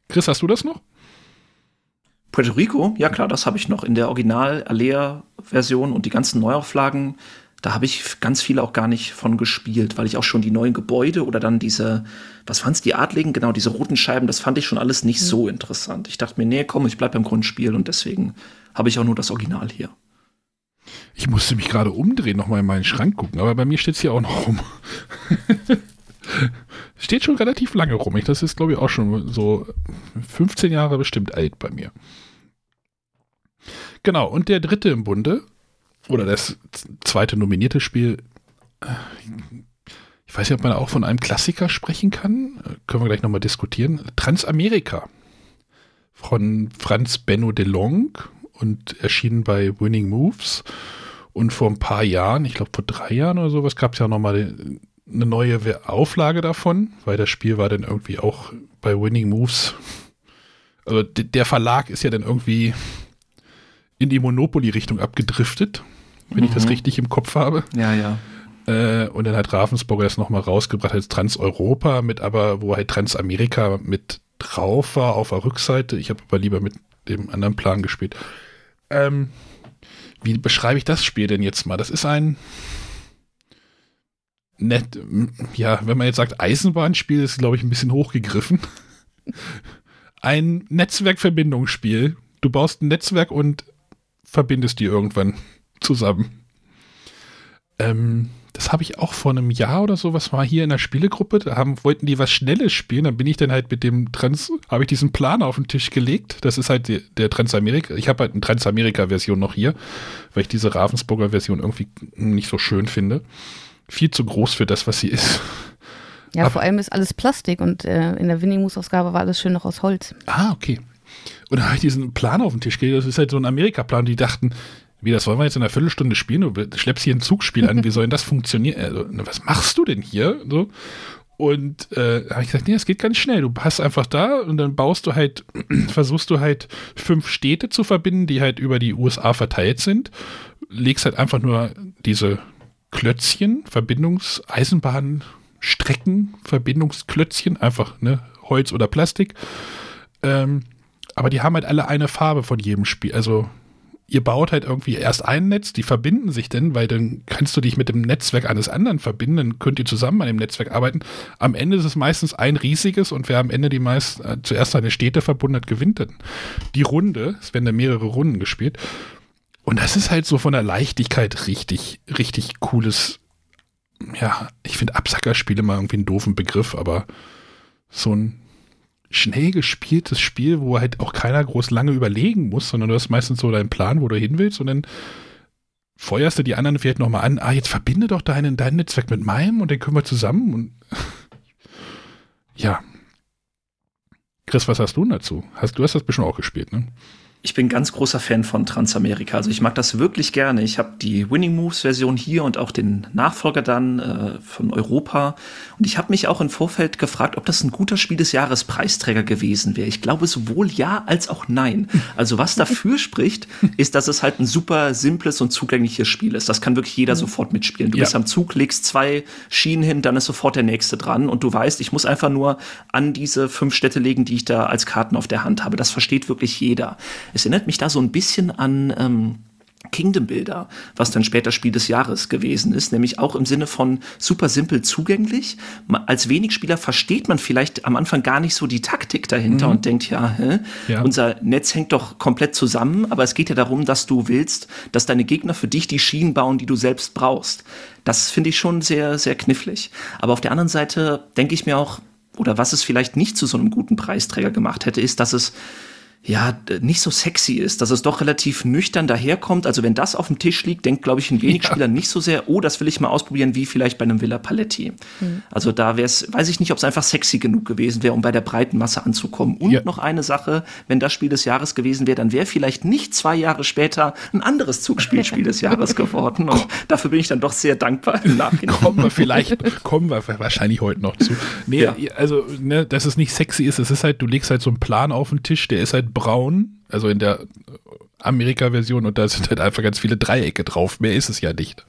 Chris, hast du das noch? Puerto Rico, ja klar, das habe ich noch in der Original-Alea-Version und die ganzen Neuauflagen. Da habe ich ganz viele auch gar nicht von gespielt, weil ich auch schon die neuen Gebäude oder dann diese, was waren es, die Adligen, genau, diese roten Scheiben, das fand ich schon alles nicht so interessant. Ich dachte mir, nee, komm, ich bleib beim Grundspiel und deswegen habe ich auch nur das Original hier. Ich musste mich gerade umdrehen, nochmal in meinen Schrank gucken, aber bei mir steht es hier auch noch rum. steht schon relativ lange rum. Ich, das ist, glaube ich, auch schon so 15 Jahre bestimmt alt bei mir. Genau, und der dritte im Bunde oder das zweite nominierte Spiel. Ich weiß nicht, ob man auch von einem Klassiker sprechen kann. Können wir gleich nochmal diskutieren. Transamerika von Franz Benno de Long und erschienen bei Winning Moves. Und vor ein paar Jahren, ich glaube vor drei Jahren oder sowas, gab es ja nochmal eine neue Auflage davon, weil das Spiel war dann irgendwie auch bei Winning Moves. Also der Verlag ist ja dann irgendwie in die Monopoly-Richtung abgedriftet, wenn mhm. ich das mhm. richtig im Kopf habe. Ja, ja. Äh, und dann hat Ravensburger das nochmal rausgebracht als Trans-Europa, mit aber, wo halt Transamerika mit drauf war auf der Rückseite. Ich habe aber lieber mit dem anderen Plan gespielt. Ähm, wie beschreibe ich das Spiel denn jetzt mal? Das ist ein nett, ja, wenn man jetzt sagt Eisenbahnspiel, ist glaube ich ein bisschen hochgegriffen. Ein Netzwerkverbindungsspiel. Du baust ein Netzwerk und verbindest die irgendwann zusammen. Ähm, das habe ich auch vor einem Jahr oder so, was war hier in der Spielegruppe, da haben, wollten die was Schnelles spielen, dann bin ich dann halt mit dem Trans, habe ich diesen Plan auf den Tisch gelegt, das ist halt der, der Transamerika, ich habe halt eine Transamerika-Version noch hier, weil ich diese Ravensburger Version irgendwie nicht so schön finde. Viel zu groß für das, was sie ist. Ja, Aber, vor allem ist alles Plastik und äh, in der Winning Moose-Ausgabe war alles schön noch aus Holz. Ah, okay. Und da habe ich diesen Plan auf den Tisch gelegt. Das ist halt so ein Amerika-Plan. Die dachten, wie, das wollen wir jetzt in einer Viertelstunde spielen? Du schleppst hier ein Zugspiel an. Wie soll denn das funktionieren? Also, was machst du denn hier? So. Und äh, habe ich gesagt, nee, das geht ganz schnell. Du hast einfach da und dann baust du halt, versuchst du halt fünf Städte zu verbinden, die halt über die USA verteilt sind. Legst halt einfach nur diese Klötzchen, Verbindungs-, Eisenbahn-, Strecken, Verbindungsklötzchen, einfach ne, Holz oder Plastik. Ähm, aber die haben halt alle eine Farbe von jedem Spiel. Also ihr baut halt irgendwie erst ein Netz, die verbinden sich denn, weil dann kannst du dich mit dem Netzwerk eines anderen verbinden, dann könnt ihr zusammen an dem Netzwerk arbeiten. Am Ende ist es meistens ein riesiges und wer am Ende die meist äh, zuerst seine Städte verbunden hat, gewinnt dann die Runde. Es werden dann mehrere Runden gespielt. Und das ist halt so von der Leichtigkeit richtig, richtig cooles. Ja, ich finde Absackerspiele mal irgendwie einen doofen Begriff, aber so ein schnell gespieltes Spiel, wo halt auch keiner groß lange überlegen muss, sondern du hast meistens so deinen Plan, wo du hin willst und dann feuerst du die anderen vielleicht nochmal an, ah, jetzt verbinde doch deinen, dein Netzwerk mit meinem und dann können wir zusammen und ja. Chris, was hast du dazu? Hast, du hast das bestimmt auch gespielt, ne? Ich bin ganz großer Fan von Transamerika. Also ich mag das wirklich gerne. Ich habe die Winning Moves Version hier und auch den Nachfolger dann äh, von Europa. Und ich habe mich auch im Vorfeld gefragt, ob das ein guter Spiel des Jahres Preisträger gewesen wäre. Ich glaube sowohl ja als auch nein. Also was dafür spricht, ist, dass es halt ein super simples und zugängliches Spiel ist. Das kann wirklich jeder mhm. sofort mitspielen. Du ja. bist am Zug, legst zwei Schienen hin, dann ist sofort der nächste dran und du weißt, ich muss einfach nur an diese fünf Städte legen, die ich da als Karten auf der Hand habe. Das versteht wirklich jeder. Es erinnert mich da so ein bisschen an ähm, Kingdom Builder, was dann später Spiel des Jahres gewesen ist, nämlich auch im Sinne von super simpel zugänglich. Als wenig Spieler versteht man vielleicht am Anfang gar nicht so die Taktik dahinter mhm. und denkt, ja, hä, ja, unser Netz hängt doch komplett zusammen, aber es geht ja darum, dass du willst, dass deine Gegner für dich die Schienen bauen, die du selbst brauchst. Das finde ich schon sehr, sehr knifflig. Aber auf der anderen Seite denke ich mir auch, oder was es vielleicht nicht zu so einem guten Preisträger gemacht hätte, ist, dass es ja, nicht so sexy ist, dass es doch relativ nüchtern daherkommt. Also wenn das auf dem Tisch liegt, denkt, glaube ich, ein wenig ja. Spieler nicht so sehr, oh, das will ich mal ausprobieren, wie vielleicht bei einem Villa Paletti. Mhm. Also da wäre es, weiß ich nicht, ob es einfach sexy genug gewesen wäre, um bei der breiten Masse anzukommen. Und ja. noch eine Sache, wenn das Spiel des Jahres gewesen wäre, dann wäre vielleicht nicht zwei Jahre später ein anderes Zugspielspiel des Jahres geworden. Und dafür bin ich dann doch sehr dankbar im Nachhinein. Kommen wir vielleicht, kommen wir wahrscheinlich heute noch zu. Nee, ja. also, ne, dass es nicht sexy ist, es ist halt, du legst halt so einen Plan auf den Tisch, der ist halt braun, also in der Amerika-Version und da sind halt einfach ganz viele Dreiecke drauf. Mehr ist es ja nicht.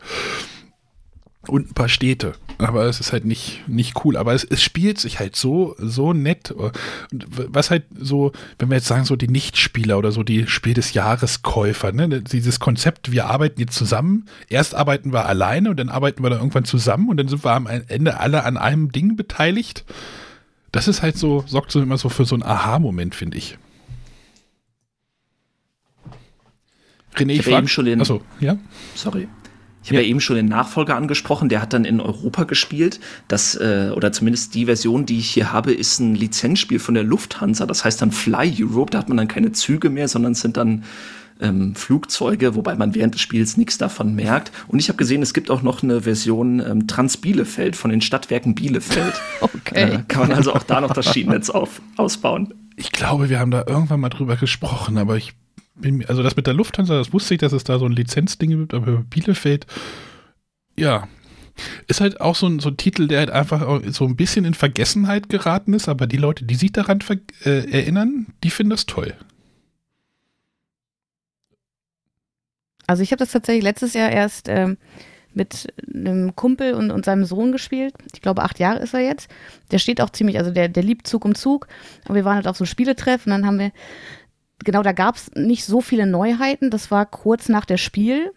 Und ein paar Städte. Aber es ist halt nicht, nicht cool. Aber es, es spielt sich halt so, so nett. Was halt so, wenn wir jetzt sagen, so die Nichtspieler oder so die Spiel des Jahreskäufer, ne? Dieses Konzept, wir arbeiten jetzt zusammen. Erst arbeiten wir alleine und dann arbeiten wir dann irgendwann zusammen und dann sind wir am Ende alle an einem Ding beteiligt. Das ist halt so, sorgt so immer so für so einen Aha-Moment, finde ich. René, ich, ich eben schon den. Achso, ja. Sorry. Ich habe ja. ja. eben schon den Nachfolger angesprochen, der hat dann in Europa gespielt. Das, äh, oder zumindest die Version, die ich hier habe, ist ein Lizenzspiel von der Lufthansa. Das heißt dann Fly Europe. Da hat man dann keine Züge mehr, sondern es sind dann ähm, Flugzeuge, wobei man während des Spiels nichts davon merkt. Und ich habe gesehen, es gibt auch noch eine Version ähm, Trans Bielefeld von den Stadtwerken Bielefeld. Okay. Äh, kann man also auch da noch das Schienennetz auf, ausbauen. Ich glaube, wir haben da irgendwann mal drüber gesprochen, aber ich also das mit der Lufthansa, das wusste ich, dass es da so ein Lizenzding gibt, aber Bielefeld, ja, ist halt auch so ein, so ein Titel, der halt einfach so ein bisschen in Vergessenheit geraten ist, aber die Leute, die sich daran äh, erinnern, die finden das toll. Also ich habe das tatsächlich letztes Jahr erst ähm, mit einem Kumpel und, und seinem Sohn gespielt. Ich glaube, acht Jahre ist er jetzt. Der steht auch ziemlich, also der, der liebt Zug um Zug. Und wir waren halt auf so Spieletreff und dann haben wir, genau, da gab es nicht so viele Neuheiten. Das war kurz nach der Spiel.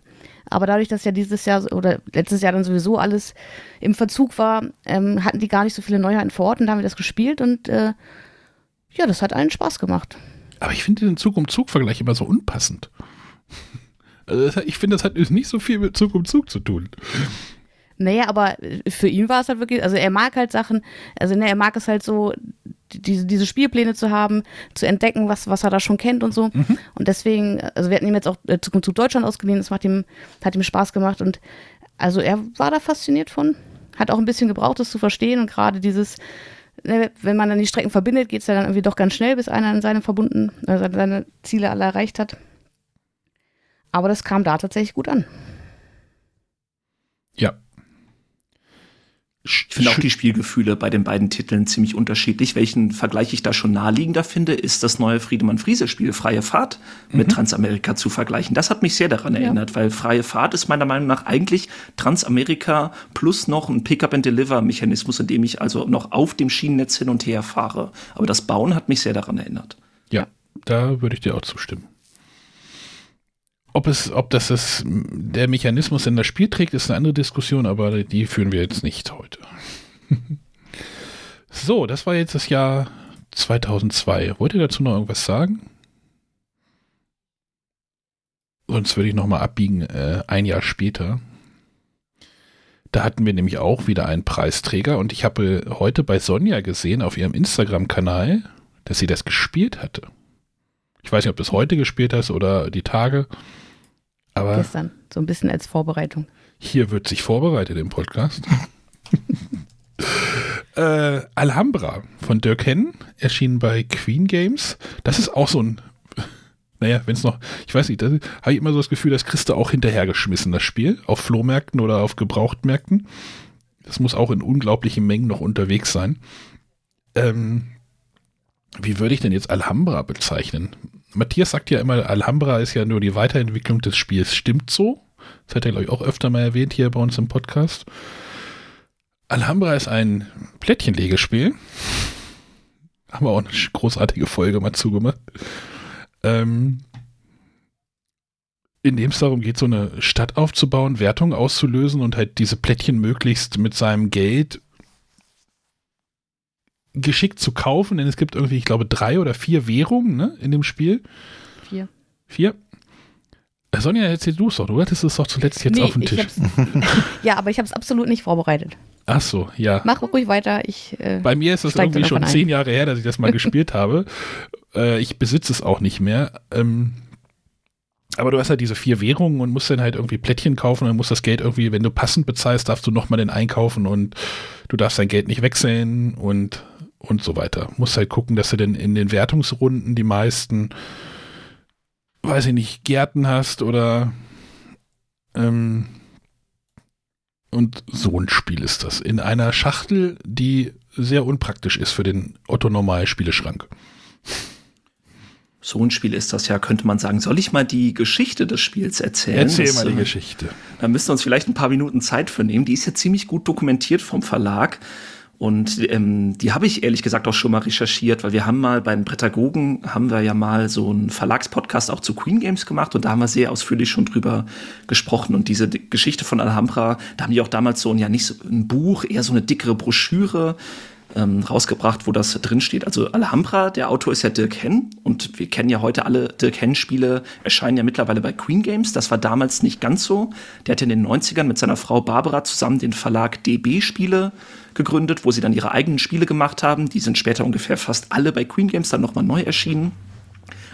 Aber dadurch, dass ja dieses Jahr oder letztes Jahr dann sowieso alles im Verzug war, ähm, hatten die gar nicht so viele Neuheiten vor Ort und da haben wir das gespielt und äh, ja, das hat allen Spaß gemacht. Aber ich finde den Zug um Zug-Vergleich immer so unpassend. Also ich finde, das hat nicht so viel mit Zug um Zug zu tun. Naja, aber für ihn war es halt wirklich, also er mag halt Sachen, also ne, er mag es halt so, diese, diese Spielpläne zu haben, zu entdecken, was, was er da schon kennt und so. Mhm. Und deswegen, also wir hatten ihm jetzt auch äh, zu, zu Deutschland ausgeliehen, das macht ihm, hat ihm Spaß gemacht und also er war da fasziniert von, hat auch ein bisschen gebraucht, das zu verstehen und gerade dieses, ne, wenn man dann die Strecken verbindet, geht es ja dann irgendwie doch ganz schnell, bis einer seine verbunden, also seine Ziele alle erreicht hat. Aber das kam da tatsächlich gut an. Ja, ich finde auch die Spielgefühle bei den beiden Titeln ziemlich unterschiedlich. Welchen Vergleich ich da schon naheliegender finde, ist das neue Friedemann-Friese-Spiel Freie Fahrt mit mhm. Transamerika zu vergleichen. Das hat mich sehr daran ja. erinnert, weil Freie Fahrt ist meiner Meinung nach eigentlich Transamerika plus noch ein Pick-up-and-Deliver-Mechanismus, in dem ich also noch auf dem Schienennetz hin und her fahre. Aber das Bauen hat mich sehr daran erinnert. Ja, da würde ich dir auch zustimmen. Ob es, ob das, das der Mechanismus in das Spiel trägt, ist eine andere Diskussion, aber die führen wir jetzt nicht heute. so, das war jetzt das Jahr 2002. Wollt ihr dazu noch irgendwas sagen? Sonst würde ich noch mal abbiegen, äh, ein Jahr später. Da hatten wir nämlich auch wieder einen Preisträger und ich habe heute bei Sonja gesehen auf ihrem Instagram-Kanal, dass sie das gespielt hatte. Ich weiß nicht, ob das heute gespielt hast oder die Tage. Aber Gestern, so ein bisschen als Vorbereitung. Hier wird sich vorbereitet im Podcast. äh, Alhambra von Dirk Henn, erschienen bei Queen Games. Das ist auch so ein, naja, wenn es noch, ich weiß nicht, da habe ich immer so das Gefühl, das kriegst du auch hinterhergeschmissen, das Spiel, auf Flohmärkten oder auf Gebrauchtmärkten. Das muss auch in unglaublichen Mengen noch unterwegs sein. Ähm, wie würde ich denn jetzt Alhambra bezeichnen? Matthias sagt ja immer, Alhambra ist ja nur die Weiterentwicklung des Spiels. Stimmt so? Das hat er, glaube ich, auch öfter mal erwähnt hier bei uns im Podcast. Alhambra ist ein Plättchenlegespiel. Haben wir auch eine großartige Folge mal zugemacht. Ähm, in dem es darum geht, so eine Stadt aufzubauen, Wertung auszulösen und halt diese Plättchen möglichst mit seinem Geld geschickt zu kaufen, denn es gibt irgendwie, ich glaube, drei oder vier Währungen ne, in dem Spiel. Vier. Vier. Äh, Sonja, erzähl du es doch. Du hattest es doch zuletzt jetzt nee, auf dem Tisch. ja, aber ich habe es absolut nicht vorbereitet. Ach so, ja. Mach ruhig weiter. Ich, äh, Bei mir ist es irgendwie schon zehn Jahre her, dass ich das mal gespielt habe. Äh, ich besitze es auch nicht mehr. Ähm, aber du hast halt diese vier Währungen und musst dann halt irgendwie Plättchen kaufen und musst das Geld irgendwie, wenn du passend bezahlst, darfst du nochmal den einkaufen und du darfst dein Geld nicht wechseln und und so weiter. Muss halt gucken, dass du denn in den Wertungsrunden die meisten, weiß ich nicht, Gärten hast oder ähm, und so ein Spiel ist das. In einer Schachtel, die sehr unpraktisch ist für den Otto-Normal-Spieleschrank. So ein Spiel ist das ja, könnte man sagen. Soll ich mal die Geschichte des Spiels erzählen? Erzähl das, mal die äh, Geschichte. Da müssten wir uns vielleicht ein paar Minuten Zeit für nehmen. Die ist ja ziemlich gut dokumentiert vom Verlag. Und ähm, die habe ich ehrlich gesagt auch schon mal recherchiert, weil wir haben mal bei den Prädagogen, haben wir ja mal so einen Verlagspodcast auch zu Queen Games gemacht und da haben wir sehr ausführlich schon drüber gesprochen. Und diese Geschichte von Alhambra, da haben die auch damals so ein, ja nicht so ein Buch, eher so eine dickere Broschüre ähm, rausgebracht, wo das drin steht. Also Alhambra, der Autor ist ja Dirk Henn und wir kennen ja heute alle Dirk Henn-Spiele, erscheinen ja mittlerweile bei Queen Games. Das war damals nicht ganz so. Der hat in den 90ern mit seiner Frau Barbara zusammen den Verlag DB Spiele gegründet, wo sie dann ihre eigenen Spiele gemacht haben. Die sind später ungefähr fast alle bei Queen Games dann nochmal neu erschienen.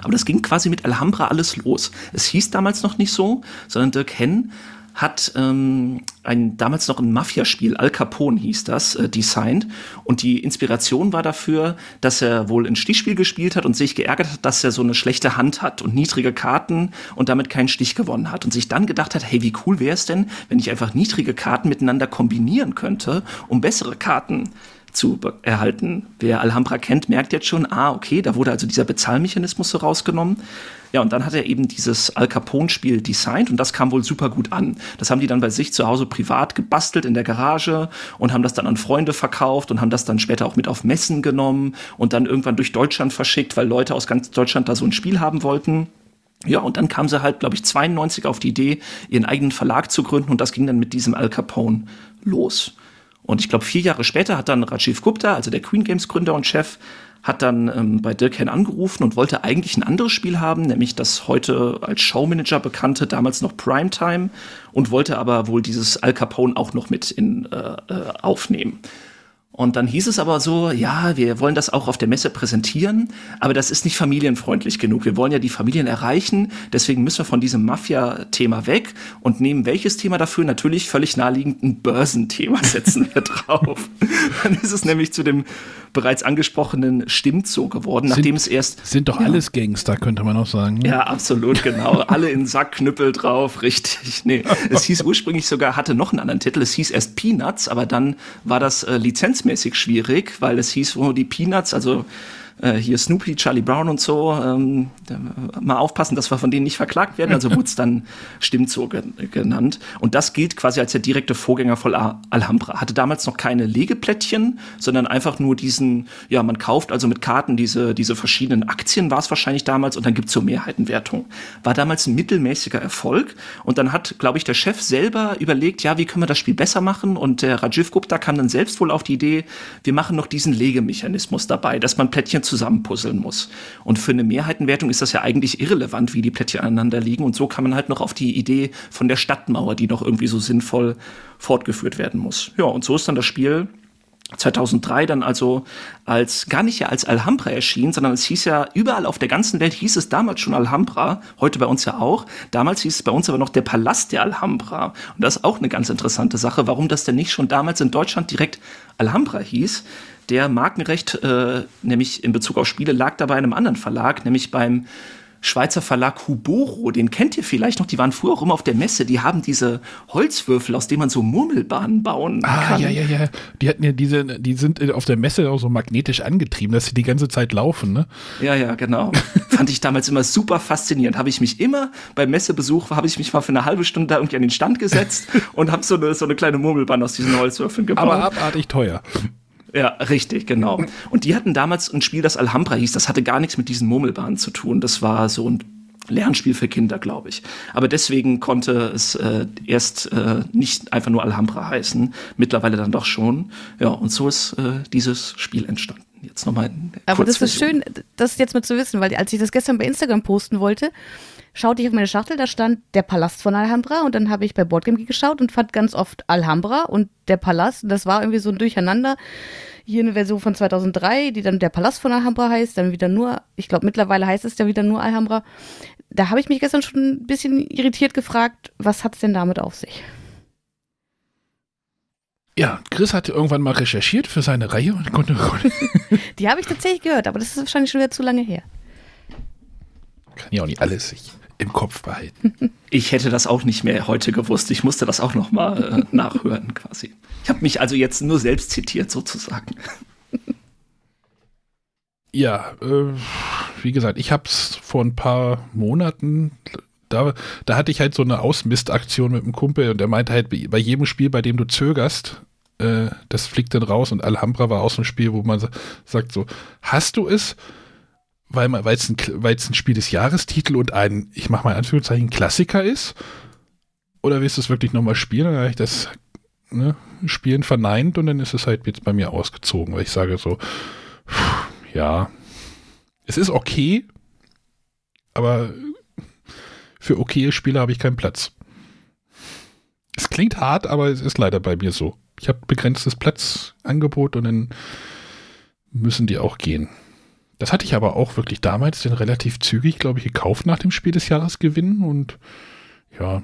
Aber das ging quasi mit Alhambra alles los. Es hieß damals noch nicht so, sondern Dirk Henn hat ähm, ein damals noch ein Mafiaspiel, Al Capone hieß das, äh, designt. Und die Inspiration war dafür, dass er wohl ein Stichspiel gespielt hat und sich geärgert hat, dass er so eine schlechte Hand hat und niedrige Karten und damit keinen Stich gewonnen hat. Und sich dann gedacht hat, hey, wie cool wäre es denn, wenn ich einfach niedrige Karten miteinander kombinieren könnte, um bessere Karten zu erhalten. Wer Alhambra kennt, merkt jetzt schon, ah, okay, da wurde also dieser Bezahlmechanismus so rausgenommen. Ja, und dann hat er eben dieses Al Capone-Spiel designt und das kam wohl super gut an. Das haben die dann bei sich zu Hause privat gebastelt in der Garage und haben das dann an Freunde verkauft und haben das dann später auch mit auf Messen genommen und dann irgendwann durch Deutschland verschickt, weil Leute aus ganz Deutschland da so ein Spiel haben wollten. Ja, und dann kam sie halt, glaube ich, 92 auf die Idee, ihren eigenen Verlag zu gründen und das ging dann mit diesem Al Capone los. Und ich glaube, vier Jahre später hat dann Rajiv Gupta, also der Queen Games Gründer und Chef, hat dann ähm, bei Dirk Henn angerufen und wollte eigentlich ein anderes Spiel haben, nämlich das heute als Showmanager bekannte, damals noch Primetime, und wollte aber wohl dieses Al Capone auch noch mit in, äh, äh aufnehmen. Und dann hieß es aber so, ja, wir wollen das auch auf der Messe präsentieren, aber das ist nicht familienfreundlich genug. Wir wollen ja die Familien erreichen, deswegen müssen wir von diesem Mafia-Thema weg und nehmen welches Thema dafür? Natürlich völlig naheliegend ein Börsenthema setzen wir drauf. Dann ist es nämlich zu dem bereits angesprochenen Stimmzoo geworden, sind, nachdem es erst. Sind doch ja, alles Gangster, könnte man auch sagen. Ne? Ja, absolut, genau. Alle in Sackknüppel drauf, richtig. Nee, es hieß ursprünglich sogar, hatte noch einen anderen Titel. Es hieß erst Peanuts, aber dann war das äh, lizenzmäßig schwierig, weil es hieß, wo die Peanuts, also äh, hier Snoopy, Charlie Brown und so, ähm, mal aufpassen, dass wir von denen nicht verklagt werden. Also wurde es dann Stimmzoo genannt. Und das gilt quasi als der direkte Vorgänger von Alhambra. Hatte damals noch keine Legeplättchen, sondern einfach nur diesen, ja, man kauft also mit Karten diese, diese verschiedenen Aktien, war es wahrscheinlich damals, und dann gibt's so Mehrheitenwertung. War damals ein mittelmäßiger Erfolg. Und dann hat, glaube ich, der Chef selber überlegt, ja, wie können wir das Spiel besser machen? Und der Rajiv Gupta kam dann selbst wohl auf die Idee, wir machen noch diesen Legemechanismus dabei, dass man Plättchen zusammenpuzzeln muss. Und für eine Mehrheitenwertung ist das ja eigentlich irrelevant, wie die Plättchen aneinander liegen. Und so kann man halt noch auf die Idee von der Stadtmauer, die noch irgendwie so sinnvoll fortgeführt werden muss. Ja, und so ist dann das Spiel 2003 dann also als gar nicht ja als Alhambra erschien, sondern es hieß ja überall auf der ganzen Welt hieß es damals schon Alhambra, heute bei uns ja auch. Damals hieß es bei uns aber noch der Palast der Alhambra und das ist auch eine ganz interessante Sache, warum das denn nicht schon damals in Deutschland direkt Alhambra hieß der Markenrecht, äh, nämlich in Bezug auf Spiele, lag da bei einem anderen Verlag, nämlich beim Schweizer Verlag Huboro, den kennt ihr vielleicht noch, die waren früher auch immer auf der Messe, die haben diese Holzwürfel, aus denen man so Murmelbahnen bauen ah, kann. ja, ja, ja. Die hatten ja diese, die sind auf der Messe auch so magnetisch angetrieben, dass sie die ganze Zeit laufen, ne? Ja, ja, genau. Fand ich damals immer super faszinierend. Habe ich mich immer beim Messebesuch, habe ich mich mal für eine halbe Stunde da irgendwie an den Stand gesetzt und habe so eine, so eine kleine Murmelbahn aus diesen Holzwürfeln gebaut. Aber abartig teuer. Ja, richtig, genau. Und die hatten damals ein Spiel, das Alhambra hieß. Das hatte gar nichts mit diesen Murmelbahnen zu tun. Das war so ein Lernspiel für Kinder, glaube ich. Aber deswegen konnte es äh, erst äh, nicht einfach nur Alhambra heißen, mittlerweile dann doch schon. Ja, und so ist äh, dieses Spiel entstanden. Jetzt nochmal. Aber das ist schön, das jetzt mal zu wissen, weil als ich das gestern bei Instagram posten wollte, schaute ich auf meine Schachtel, da stand der Palast von Alhambra und dann habe ich bei Boardgame geschaut und fand ganz oft Alhambra und der Palast. Und das war irgendwie so ein Durcheinander. Hier eine Version von 2003, die dann der Palast von Alhambra heißt, dann wieder nur, ich glaube mittlerweile heißt es ja wieder nur Alhambra. Da habe ich mich gestern schon ein bisschen irritiert gefragt, was hat es denn damit auf sich? Ja, Chris hatte irgendwann mal recherchiert für seine Reihe und konnte. Die habe ich tatsächlich gehört, aber das ist wahrscheinlich schon wieder zu lange her. Kann ja auch nicht alles im Kopf behalten. Ich hätte das auch nicht mehr heute gewusst. Ich musste das auch noch mal äh, nachhören quasi. Ich habe mich also jetzt nur selbst zitiert sozusagen. Ja, äh, wie gesagt, ich habe es vor ein paar Monaten, da, da hatte ich halt so eine Ausmistaktion mit einem Kumpel und er meinte halt, bei jedem Spiel, bei dem du zögerst, äh, das fliegt dann raus und Alhambra war aus dem Spiel, wo man sagt so, hast du es? Weil es ein, ein Spiel des Jahrestitel und ein, ich mache mal Anführungszeichen, Klassiker ist? Oder willst du es wirklich nochmal spielen? Dann habe ich das ne, Spielen verneint und dann ist es halt jetzt bei mir ausgezogen, weil ich sage so, ja, es ist okay, aber für okaye Spiele habe ich keinen Platz. Es klingt hart, aber es ist leider bei mir so. Ich habe begrenztes Platzangebot und dann müssen die auch gehen. Das hatte ich aber auch wirklich damals den relativ zügig, glaube ich, gekauft nach dem Spiel des Jahres gewinnen und ja.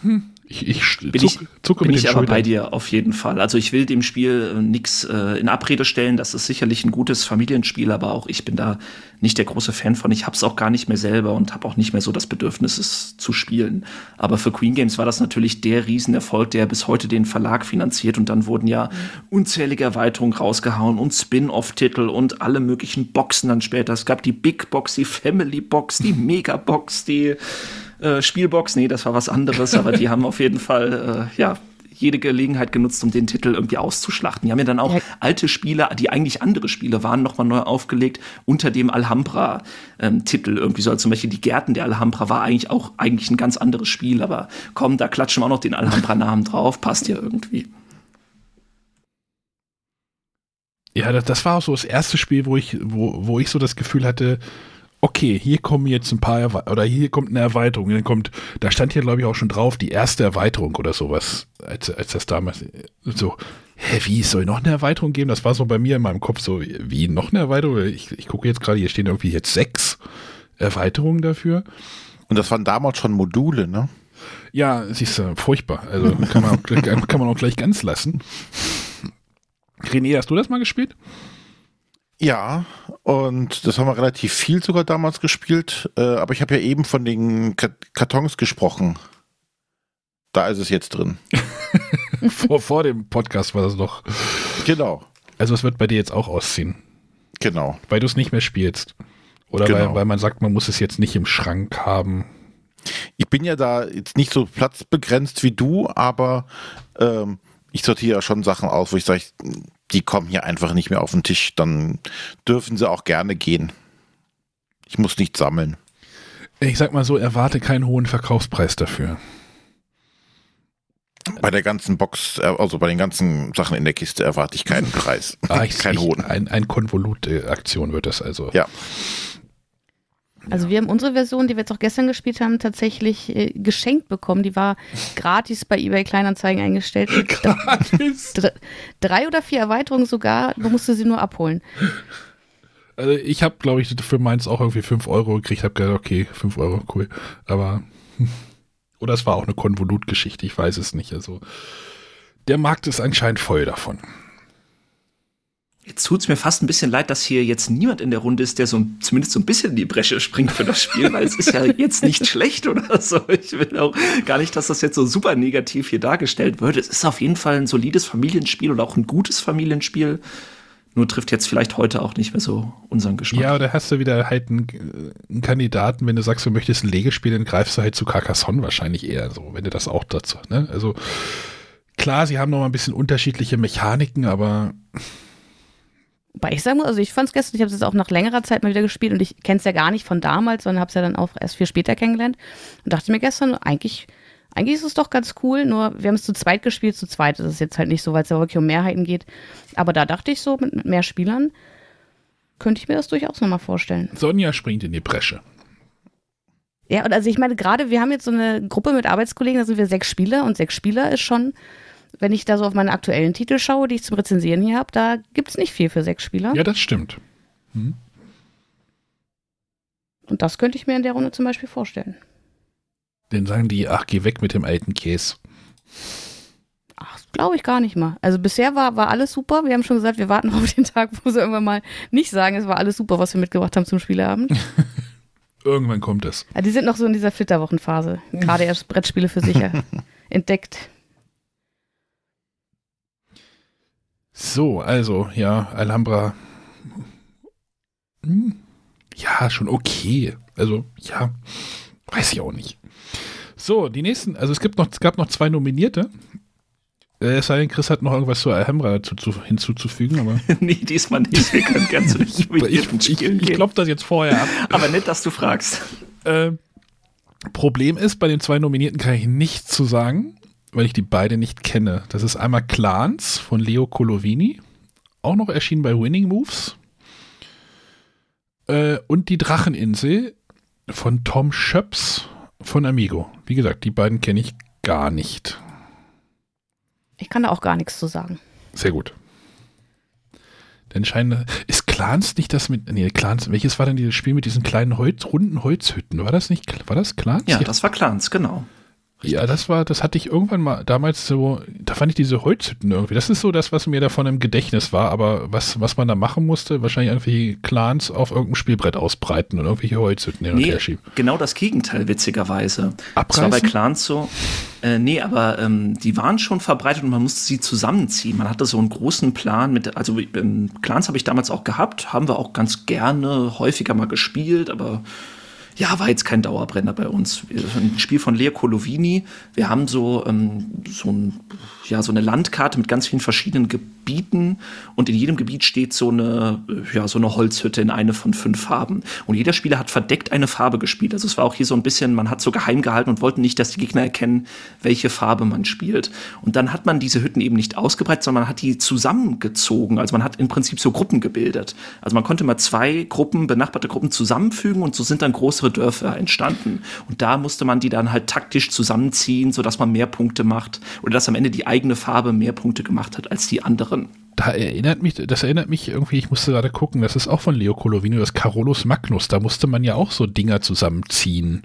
Hm, ich, ich, bin ich, zucke bin ich aber bei dir auf jeden Fall. Also ich will dem Spiel äh, nichts äh, in Abrede stellen. Das ist sicherlich ein gutes Familienspiel, aber auch ich bin da nicht der große Fan von. Ich habe es auch gar nicht mehr selber und habe auch nicht mehr so das Bedürfnis, es zu spielen. Aber für Queen Games war das natürlich der Riesenerfolg, der bis heute den Verlag finanziert. Und dann wurden ja unzählige Erweiterungen rausgehauen und Spin-off-Titel und alle möglichen Boxen dann später. Es gab die Big Box, die Family Box, die Mega Box, die äh, Spielbox, nee, das war was anderes, aber die haben auf jeden Fall, äh, ja, jede Gelegenheit genutzt, um den Titel irgendwie auszuschlachten. Die haben ja dann auch ja. alte Spiele, die eigentlich andere Spiele waren, nochmal neu aufgelegt unter dem Alhambra-Titel. Ähm, irgendwie so, zum Beispiel die Gärten der Alhambra war eigentlich auch eigentlich ein ganz anderes Spiel, aber komm, da klatschen wir auch noch den Alhambra-Namen drauf, passt ja irgendwie. Ja, das, das, war auch so das erste Spiel, wo ich, wo, wo ich so das Gefühl hatte, okay, hier kommen jetzt ein paar Erwe oder hier kommt eine Erweiterung. Dann kommt, da stand hier glaube ich auch schon drauf, die erste Erweiterung oder sowas, als, als das damals so, hä, wie soll noch eine Erweiterung geben? Das war so bei mir in meinem Kopf so, wie noch eine Erweiterung? Ich, ich gucke jetzt gerade, hier stehen irgendwie jetzt sechs Erweiterungen dafür. Und das waren damals schon Module, ne? Ja, siehst du, furchtbar. Also kann man, auch, kann man auch gleich ganz lassen. René, hast du das mal gespielt? Ja, und das haben wir relativ viel sogar damals gespielt. Äh, aber ich habe ja eben von den Kartons gesprochen. Da ist es jetzt drin. vor, vor dem Podcast war das noch. Genau. Also es wird bei dir jetzt auch ausziehen. Genau. Weil du es nicht mehr spielst. Oder genau. weil, weil man sagt, man muss es jetzt nicht im Schrank haben. Ich bin ja da jetzt nicht so platzbegrenzt wie du, aber ähm, ich sortiere ja schon Sachen aus, wo ich sage, die kommen hier einfach nicht mehr auf den Tisch, dann dürfen sie auch gerne gehen. Ich muss nicht sammeln. Ich sag mal so, erwarte keinen hohen Verkaufspreis dafür. Bei der ganzen Box, äh, also bei den ganzen Sachen in der Kiste erwarte ich keinen Preis. Ah, ich, keinen hohen. Ein, ein Konvolut-Aktion wird das also. Ja. Also wir haben unsere Version, die wir jetzt auch gestern gespielt haben, tatsächlich äh, geschenkt bekommen. Die war gratis bei eBay Kleinanzeigen eingestellt. gratis? Drei, drei oder vier Erweiterungen sogar, du musst sie nur abholen. Also ich habe, glaube ich, für meins auch irgendwie 5 Euro gekriegt. Ich habe gedacht, okay, 5 Euro, cool. Aber, oder es war auch eine Konvolutgeschichte, ich weiß es nicht. Also der Markt ist anscheinend voll davon. Jetzt tut es mir fast ein bisschen leid, dass hier jetzt niemand in der Runde ist, der so zumindest so ein bisschen in die Bresche springt für das Spiel, weil es ist ja jetzt nicht schlecht oder so. Ich will auch gar nicht, dass das jetzt so super negativ hier dargestellt wird. Es ist auf jeden Fall ein solides Familienspiel oder auch ein gutes Familienspiel. Nur trifft jetzt vielleicht heute auch nicht mehr so unseren Geschmack. Ja, oder hast du wieder halt einen, einen Kandidaten, wenn du sagst, du möchtest ein Legespiel, dann greifst du halt zu Carcassonne wahrscheinlich eher so, wenn du das auch dazu, ne? Also, klar, sie haben noch mal ein bisschen unterschiedliche Mechaniken, aber Wobei ich sagen muss, also ich fand es gestern, ich habe es jetzt auch nach längerer Zeit mal wieder gespielt und ich kenne es ja gar nicht von damals, sondern habe es ja dann auch erst viel später kennengelernt und dachte mir gestern, eigentlich, eigentlich ist es doch ganz cool, nur wir haben es zu zweit gespielt, zu zweit ist es jetzt halt nicht so, weil es ja wirklich um Mehrheiten geht. Aber da dachte ich so, mit, mit mehr Spielern könnte ich mir das durchaus nochmal vorstellen. Sonja springt in die Bresche. Ja, und also ich meine, gerade wir haben jetzt so eine Gruppe mit Arbeitskollegen, da sind wir sechs Spieler und sechs Spieler ist schon wenn ich da so auf meine aktuellen Titel schaue, die ich zum Rezensieren hier habe, da gibt es nicht viel für sechs Spieler. Ja, das stimmt. Hm. Und das könnte ich mir in der Runde zum Beispiel vorstellen. Dann sagen die, ach, geh weg mit dem alten Käse. Ach, glaube ich gar nicht mal. Also bisher war, war alles super. Wir haben schon gesagt, wir warten auf den Tag, wo sie irgendwann mal nicht sagen, es war alles super, was wir mitgebracht haben zum Spieleabend. irgendwann kommt es. Ja, die sind noch so in dieser Flitterwochenphase. Gerade erst Brettspiele für sicher entdeckt. So, also, ja, Alhambra. Hm, ja, schon okay. Also, ja, weiß ich auch nicht. So, die nächsten, also es gibt noch, es gab noch zwei Nominierte. Äh, es sei denn, Chris hat noch irgendwas zu Alhambra zu, zu, hinzuzufügen, aber. nee, diesmal nicht. Wir können ganz zu Ich, ich, ich klopp das jetzt vorher ab. Aber nett, dass du fragst. Äh, Problem ist, bei den zwei Nominierten kann ich nichts zu sagen weil ich die beide nicht kenne. Das ist einmal Clans von Leo Colovini, auch noch erschienen bei Winning Moves. Äh, und die Dracheninsel von Tom Schöps von Amigo. Wie gesagt, die beiden kenne ich gar nicht. Ich kann da auch gar nichts zu sagen. Sehr gut. Denn scheint, ist Clans nicht das mit, nee, Clans, welches war denn dieses Spiel mit diesen kleinen Holz, runden Holzhütten? War das nicht, war das Clans? Ja, das war Clans, genau. Ja, das war, das hatte ich irgendwann mal damals so, da fand ich diese Holzhütten irgendwie. Das ist so das, was mir davon im Gedächtnis war, aber was, was man da machen musste, wahrscheinlich irgendwelche Clans auf irgendeinem Spielbrett ausbreiten und irgendwelche Holzhütten hin und Nee, her schieben. genau das Gegenteil, witzigerweise. Das war bei Abreißen? Clans so. Äh, nee, aber ähm, die waren schon verbreitet und man musste sie zusammenziehen. Man hatte so einen großen Plan mit, also ähm, Clans habe ich damals auch gehabt, haben wir auch ganz gerne häufiger mal gespielt, aber ja, war jetzt kein Dauerbrenner bei uns. Ein Spiel von Leo Colovini. Wir haben so, ähm, so, ein, ja, so eine Landkarte mit ganz vielen verschiedenen Gebieten und in jedem Gebiet steht so eine, äh, ja, so eine Holzhütte in eine von fünf Farben. Und jeder Spieler hat verdeckt eine Farbe gespielt. Also es war auch hier so ein bisschen, man hat so geheim gehalten und wollte nicht, dass die Gegner erkennen, welche Farbe man spielt. Und dann hat man diese Hütten eben nicht ausgebreitet, sondern man hat die zusammengezogen. Also man hat im Prinzip so Gruppen gebildet. Also man konnte mal zwei Gruppen, benachbarte Gruppen zusammenfügen und so sind dann größere Dörfer entstanden. Und da musste man die dann halt taktisch zusammenziehen, sodass man mehr Punkte macht oder dass am Ende die eigene Farbe mehr Punkte gemacht hat als die anderen. Da erinnert mich, das erinnert mich irgendwie, ich musste gerade gucken, das ist auch von Leo Colovino, das Carolus Magnus, da musste man ja auch so Dinger zusammenziehen.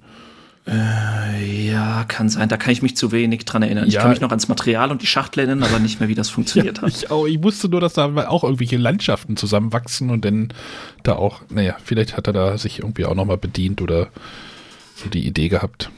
Ja, kann sein. Da kann ich mich zu wenig dran erinnern. Ich Ja. kann mich noch ans Material und die Schachtel erinnern, aber nicht mehr, wie das funktioniert hat. Ich, auch, ich wusste nur, dass da auch irgendwelche Landschaften zusammenwachsen und dann da auch, naja, vielleicht hat er da sich irgendwie auch nochmal bedient oder so die Idee gehabt.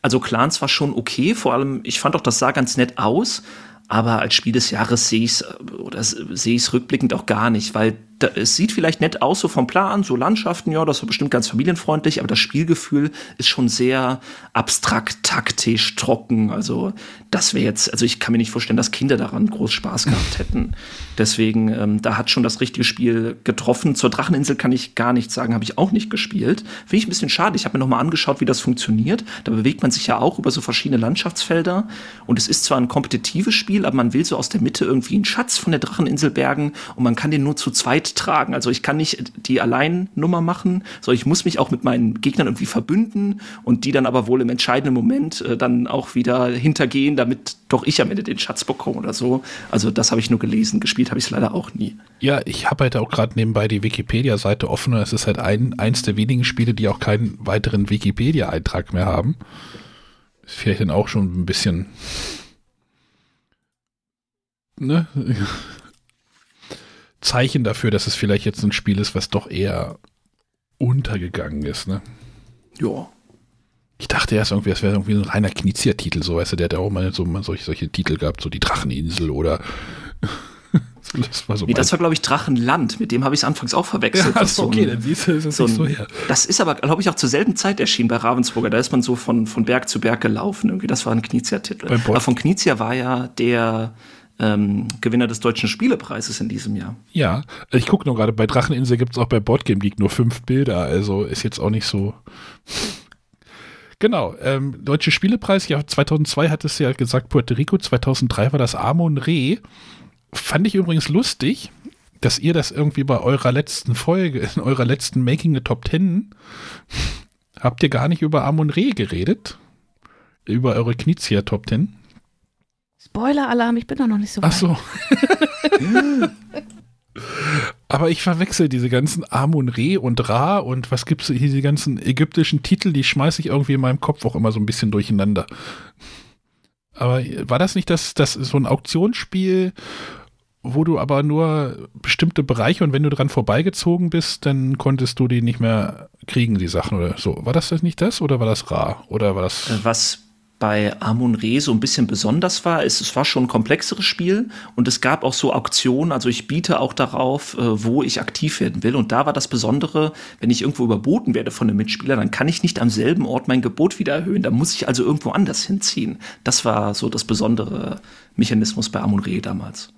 Also Clans war schon okay, vor allem, ich fand auch, das sah ganz nett aus, aber als Spiel des Jahres sehe ich es oder s- sehe ich es rückblickend auch gar nicht, weil da, es sieht vielleicht nett aus, so vom Plan, so Landschaften, ja, das war bestimmt ganz familienfreundlich, aber das Spielgefühl ist schon sehr abstrakt, taktisch, trocken. Also das wäre jetzt, also ich kann mir nicht vorstellen, dass Kinder daran groß Spaß gehabt hätten. Deswegen, ähm, da hat schon das richtige Spiel getroffen. Zur Dracheninsel kann ich gar nichts sagen, habe ich auch nicht gespielt. Finde ich ein bisschen schade. Ich habe mir noch mal angeschaut, wie das funktioniert. Da bewegt man sich ja auch über so verschiedene Landschaftsfelder. Und es ist zwar ein kompetitives Spiel, aber man will so aus der Mitte irgendwie einen Schatz von der Dracheninsel bergen und man kann den nur zu zweit tragen. Also ich kann nicht die Alleinnummer machen, sondern ich muss mich auch mit meinen Gegnern irgendwie verbünden und die dann aber wohl im entscheidenden Moment äh, dann auch wieder hintergehen, damit doch ich am Ende den Schatz bekomme oder so. Also das habe ich nur gelesen. Gespielt habe ich es leider auch nie. Ja, ich habe halt auch gerade nebenbei die Wikipedia-Seite offen und es ist halt ein, eins der wenigen Spiele, die auch keinen weiteren Wikipedia-Eintrag mehr haben. Ist vielleicht dann auch schon ein bisschen. Ne? Zeichen dafür, dass es vielleicht jetzt ein Spiel ist, was doch eher untergegangen ist, ne? Ja. Ich dachte erst irgendwie, das wäre irgendwie so ein reiner Knizia-Titel, so weißt du, der hat ja auch mal so mal solche, solche Titel gehabt, so die Dracheninsel oder das war so Nee, das war, glaube ich, Drachenland. Mit dem habe ich es anfangs auch verwechselt. Ja, Das also, so okay, ein- dann siehst du, es ist so nicht so ein, her. das ist aber, glaube ich, auch zur selben Zeit erschienen bei Ravensburger. Da ist man so von, von Berg zu Berg gelaufen. Irgendwie, das war ein Knizia-Titel. Aber von Knizia war ja der ähm, Gewinner des Deutschen Spielepreises in diesem Jahr. Ja, ich gucke nur gerade, bei Dracheninsel gibt es auch bei Boardgame Geek nur fünf Bilder, also ist jetzt auch nicht so. Genau, ähm, Deutsche Spielepreis, ja, 2002 hat es ja gesagt, Puerto Rico, 2003 war das Amon Re. Fand ich übrigens lustig, dass ihr das irgendwie bei eurer letzten Folge, in eurer letzten Making the Top 10, habt ihr gar nicht über Amon Re geredet? Über eure Knizia Top 10? Spoiler-Alarm, ich bin doch noch nicht so weit. Ach so. Aber ich verwechsel diese ganzen Amun Re und Ra und was gibt's hier, diese ganzen ägyptischen Titel, die schmeiße ich irgendwie in meinem Kopf auch immer so ein bisschen durcheinander. Aber war das nicht das, das so ein Auktionsspiel, wo du aber nur bestimmte Bereiche und wenn du dran vorbeigezogen bist, dann konntest du die nicht mehr kriegen, die Sachen oder so. War das das nicht das oder war das Ra? Oder war das. Äh, Was bei Amun Re so ein bisschen besonders war, ist, es war schon ein komplexeres Spiel und es gab auch so Auktionen, also ich biete auch darauf, äh, wo ich aktiv werden will. Und da war das Besondere, wenn ich irgendwo überboten werde von einem Mitspieler, dann kann ich nicht am selben Ort mein Gebot wieder erhöhen. Da muss ich also irgendwo anders hinziehen. Das war so das besondere Mechanismus bei Amun Re damals.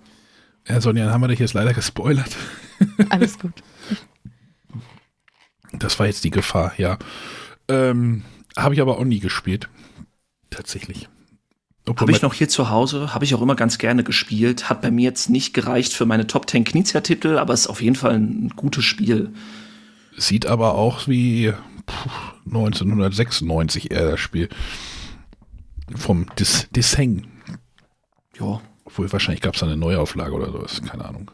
Ja, Sonja, dann haben wir dich jetzt leider gespoilert. Alles gut. Das war jetzt die Gefahr, ja. Ähm, Habe ich aber auch nie gespielt. Tatsächlich. Habe ich noch hier zu Hause, habe ich auch immer ganz gerne gespielt. Hat bei mir jetzt nicht gereicht für meine Top 10 Knizia-Titel, aber ist auf jeden Fall ein gutes Spiel. Sieht aber auch wie puh, 1996 eher das Spiel. Vom Dis Disheng. Ja, Obwohl wahrscheinlich gab es eine Neuauflage oder sowas, keine Ahnung.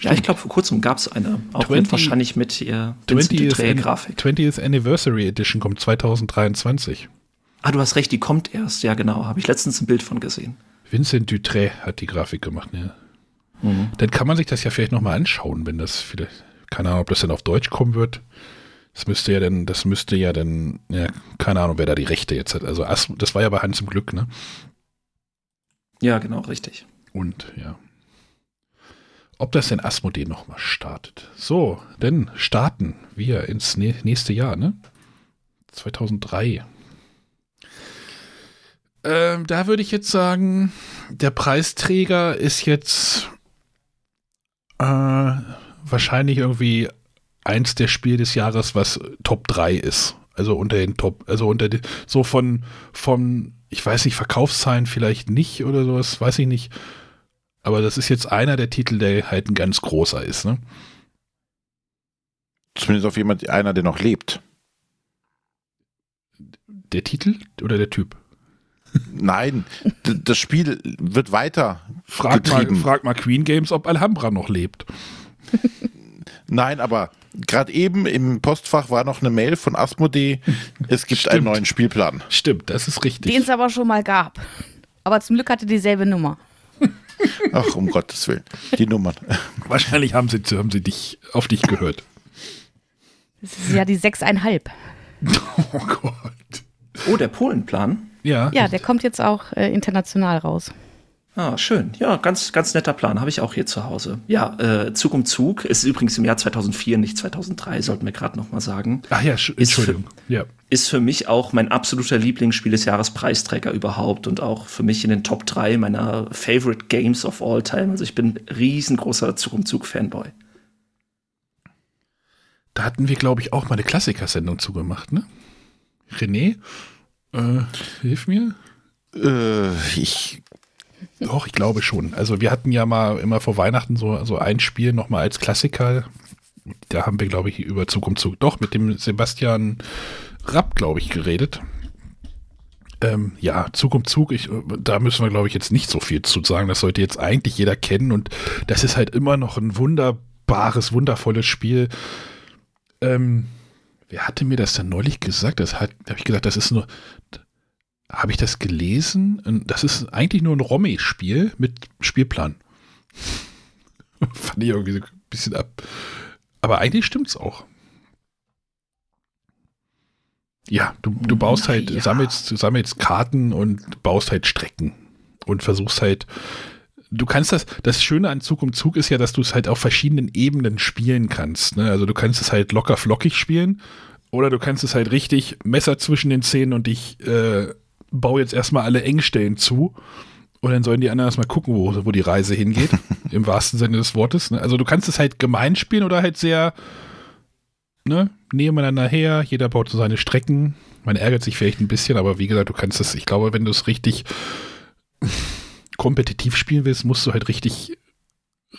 Ja, ich glaube, vor kurzem gab es eine. Auch 20 mit, wahrscheinlich mit ihr Vincent 20th, Dutré-Grafik. 20th Anniversary Edition kommt 2023. Ah, du hast recht, die kommt erst. Ja, genau. Habe ich letztens ein Bild von gesehen. Vincent Dutré hat die Grafik gemacht, ne? Mhm. Dann kann man sich das ja vielleicht nochmal anschauen, wenn das vielleicht, keine Ahnung, ob das dann auf Deutsch kommen wird. Das müsste ja dann, das müsste ja dann, ja, keine Ahnung, wer da die Rechte jetzt hat. Also As- das war ja bei Hans im Glück, ne? Ja, genau, richtig. Und ja. Ob das denn Asmodee nochmal startet. So, dann starten wir ins nä- nächste Jahr, ne? 2003. Ähm, da würde ich jetzt sagen, der Preisträger ist jetzt äh, wahrscheinlich irgendwie eins der Spiele des Jahres, was Top 3 ist. Also unter den Top, also unter den, so von, von, ich weiß nicht, Verkaufszahlen vielleicht nicht oder sowas, weiß ich nicht. Aber das ist jetzt einer der Titel, der halt ein ganz großer ist, ne? Zumindest auf jemand, einer, der noch lebt. Der Titel oder der Typ? Nein, das Spiel wird weiter Frag mal, getrieben. frag mal Queen Games, ob Alhambra noch lebt. Nein, aber gerade eben im Postfach war noch eine Mail von Asmodee. Es gibt einen Stimmt. neuen Spielplan. Stimmt, das ist richtig. Den es aber schon mal gab. Aber zum Glück hatte dieselbe Nummer. Ach, um Gottes Willen. Die Nummern. Wahrscheinlich haben sie, haben sie dich, auf dich gehört. Das ist ja die sechseinhalb. Oh Gott. Oh, der Polenplan. Ja, Ja, der kommt jetzt auch äh, international raus. Ah, schön. Ja, ganz, ganz netter Plan. Habe ich auch hier zu Hause. Ja, äh, Zug um Zug ist übrigens im Jahr 2004, nicht 2003, sollten wir gerade noch mal sagen. Ach ja, Sch- Ist für- Entschuldigung. Ja. Ist für mich auch mein absoluter Lieblingsspiel des Jahres Preisträger überhaupt und auch für mich in den Top 3 meiner Favorite Games of all time. Also ich bin riesengroßer Zug um Zug Fanboy. Da hatten wir, glaube ich, auch mal eine Klassikersendung zugemacht, ne? René, äh, hilf mir. Äh, ich, Doch, ich glaube schon. Also wir hatten ja mal immer vor Weihnachten so, so ein Spiel nochmal als Klassiker. Da haben wir, glaube ich, über Zug um Zug doch mit dem Sebastian Rapp, glaube ich, geredet. Ähm, ja, Zug um Zug, ich, da müssen wir, glaube ich, jetzt nicht so viel zu sagen. Das sollte jetzt eigentlich jeder kennen und das ist halt immer noch ein wunderbares, wundervolles Spiel. Ähm, wer hatte mir das dann neulich gesagt? Das hat, habe ich gesagt, das ist nur, habe ich das gelesen? Das ist eigentlich nur ein Romy-Spiel mit Spielplan. Fand ich irgendwie so ein bisschen ab. Aber eigentlich stimmt's auch. Ja, du, du baust halt, Ja. sammelst, sammelst Karten und baust halt Strecken und versuchst halt. Du kannst das, das Schöne an Zug um Zug ist ja, dass du es halt auf verschiedenen Ebenen spielen kannst. Ne? Also du kannst es halt locker flockig spielen oder du kannst es halt richtig Messer zwischen den Zähnen und ich äh, baue jetzt erstmal alle Engstellen zu und dann sollen die anderen erstmal gucken, wo, wo die Reise hingeht, im wahrsten Sinne des Wortes. Ne? Also du kannst es halt gemein spielen oder halt sehr ne, nebeneinander her, jeder baut so seine Strecken. Man ärgert sich vielleicht ein bisschen, aber wie gesagt, du kannst es, ich glaube, wenn du es richtig kompetitiv spielen willst, musst du halt richtig,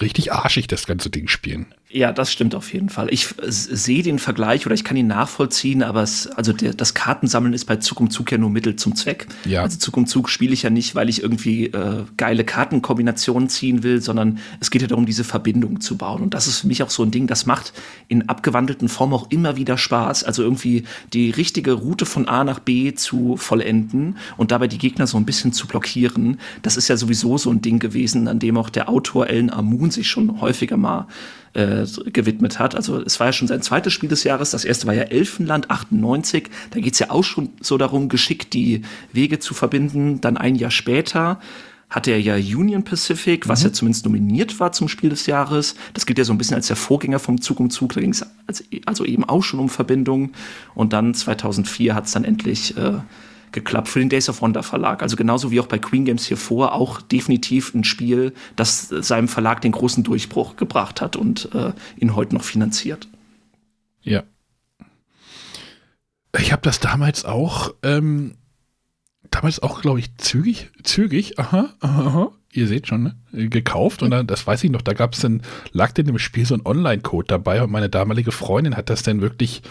richtig arschig das ganze Ding spielen. Ja, das stimmt auf jeden Fall. Ich äh, sehe den Vergleich oder ich kann ihn nachvollziehen, aber es, also der, das Kartensammeln ist bei Zug um Zug ja nur Mittel zum Zweck. Ja. Also Zug um Zug spiele ich ja nicht, weil ich irgendwie äh, geile Kartenkombinationen ziehen will, sondern es geht ja darum, diese Verbindung zu bauen. Und das ist für mich auch so ein Ding, das macht in abgewandelten Formen auch immer wieder Spaß. Also irgendwie die richtige Route von A nach B zu vollenden und dabei die Gegner so ein bisschen zu blockieren. Das ist ja sowieso so ein Ding gewesen, an dem auch der Autor Ellen Amun sich schon häufiger mal äh, gewidmet hat. Also es war ja schon sein zweites Spiel des Jahres. Das erste war ja Elfenland 98. Da geht's ja auch schon so darum, geschickt die Wege zu verbinden. Dann ein Jahr später hatte er ja Union Pacific, was ja zumindest nominiert war zum Spiel des Jahres. Das gilt ja so ein bisschen als der Vorgänger vom Zug um Zug. Da ging es also eben auch schon um Verbindung. Und dann 2004 hat's dann endlich äh, geklappt für den Days of Wonder Verlag. Also genauso wie auch bei Queen Games hier vor, auch definitiv ein Spiel, das seinem Verlag den großen Durchbruch gebracht hat und äh, ihn heute noch finanziert. Ja. Ich habe das damals auch, ähm, damals auch, glaube ich, zügig, zügig, aha, aha, aha, ihr seht schon, ne, gekauft und dann, das weiß ich noch, da gab es dann, lag denn im Spiel so ein Online-Code dabei und meine damalige Freundin hat das dann wirklich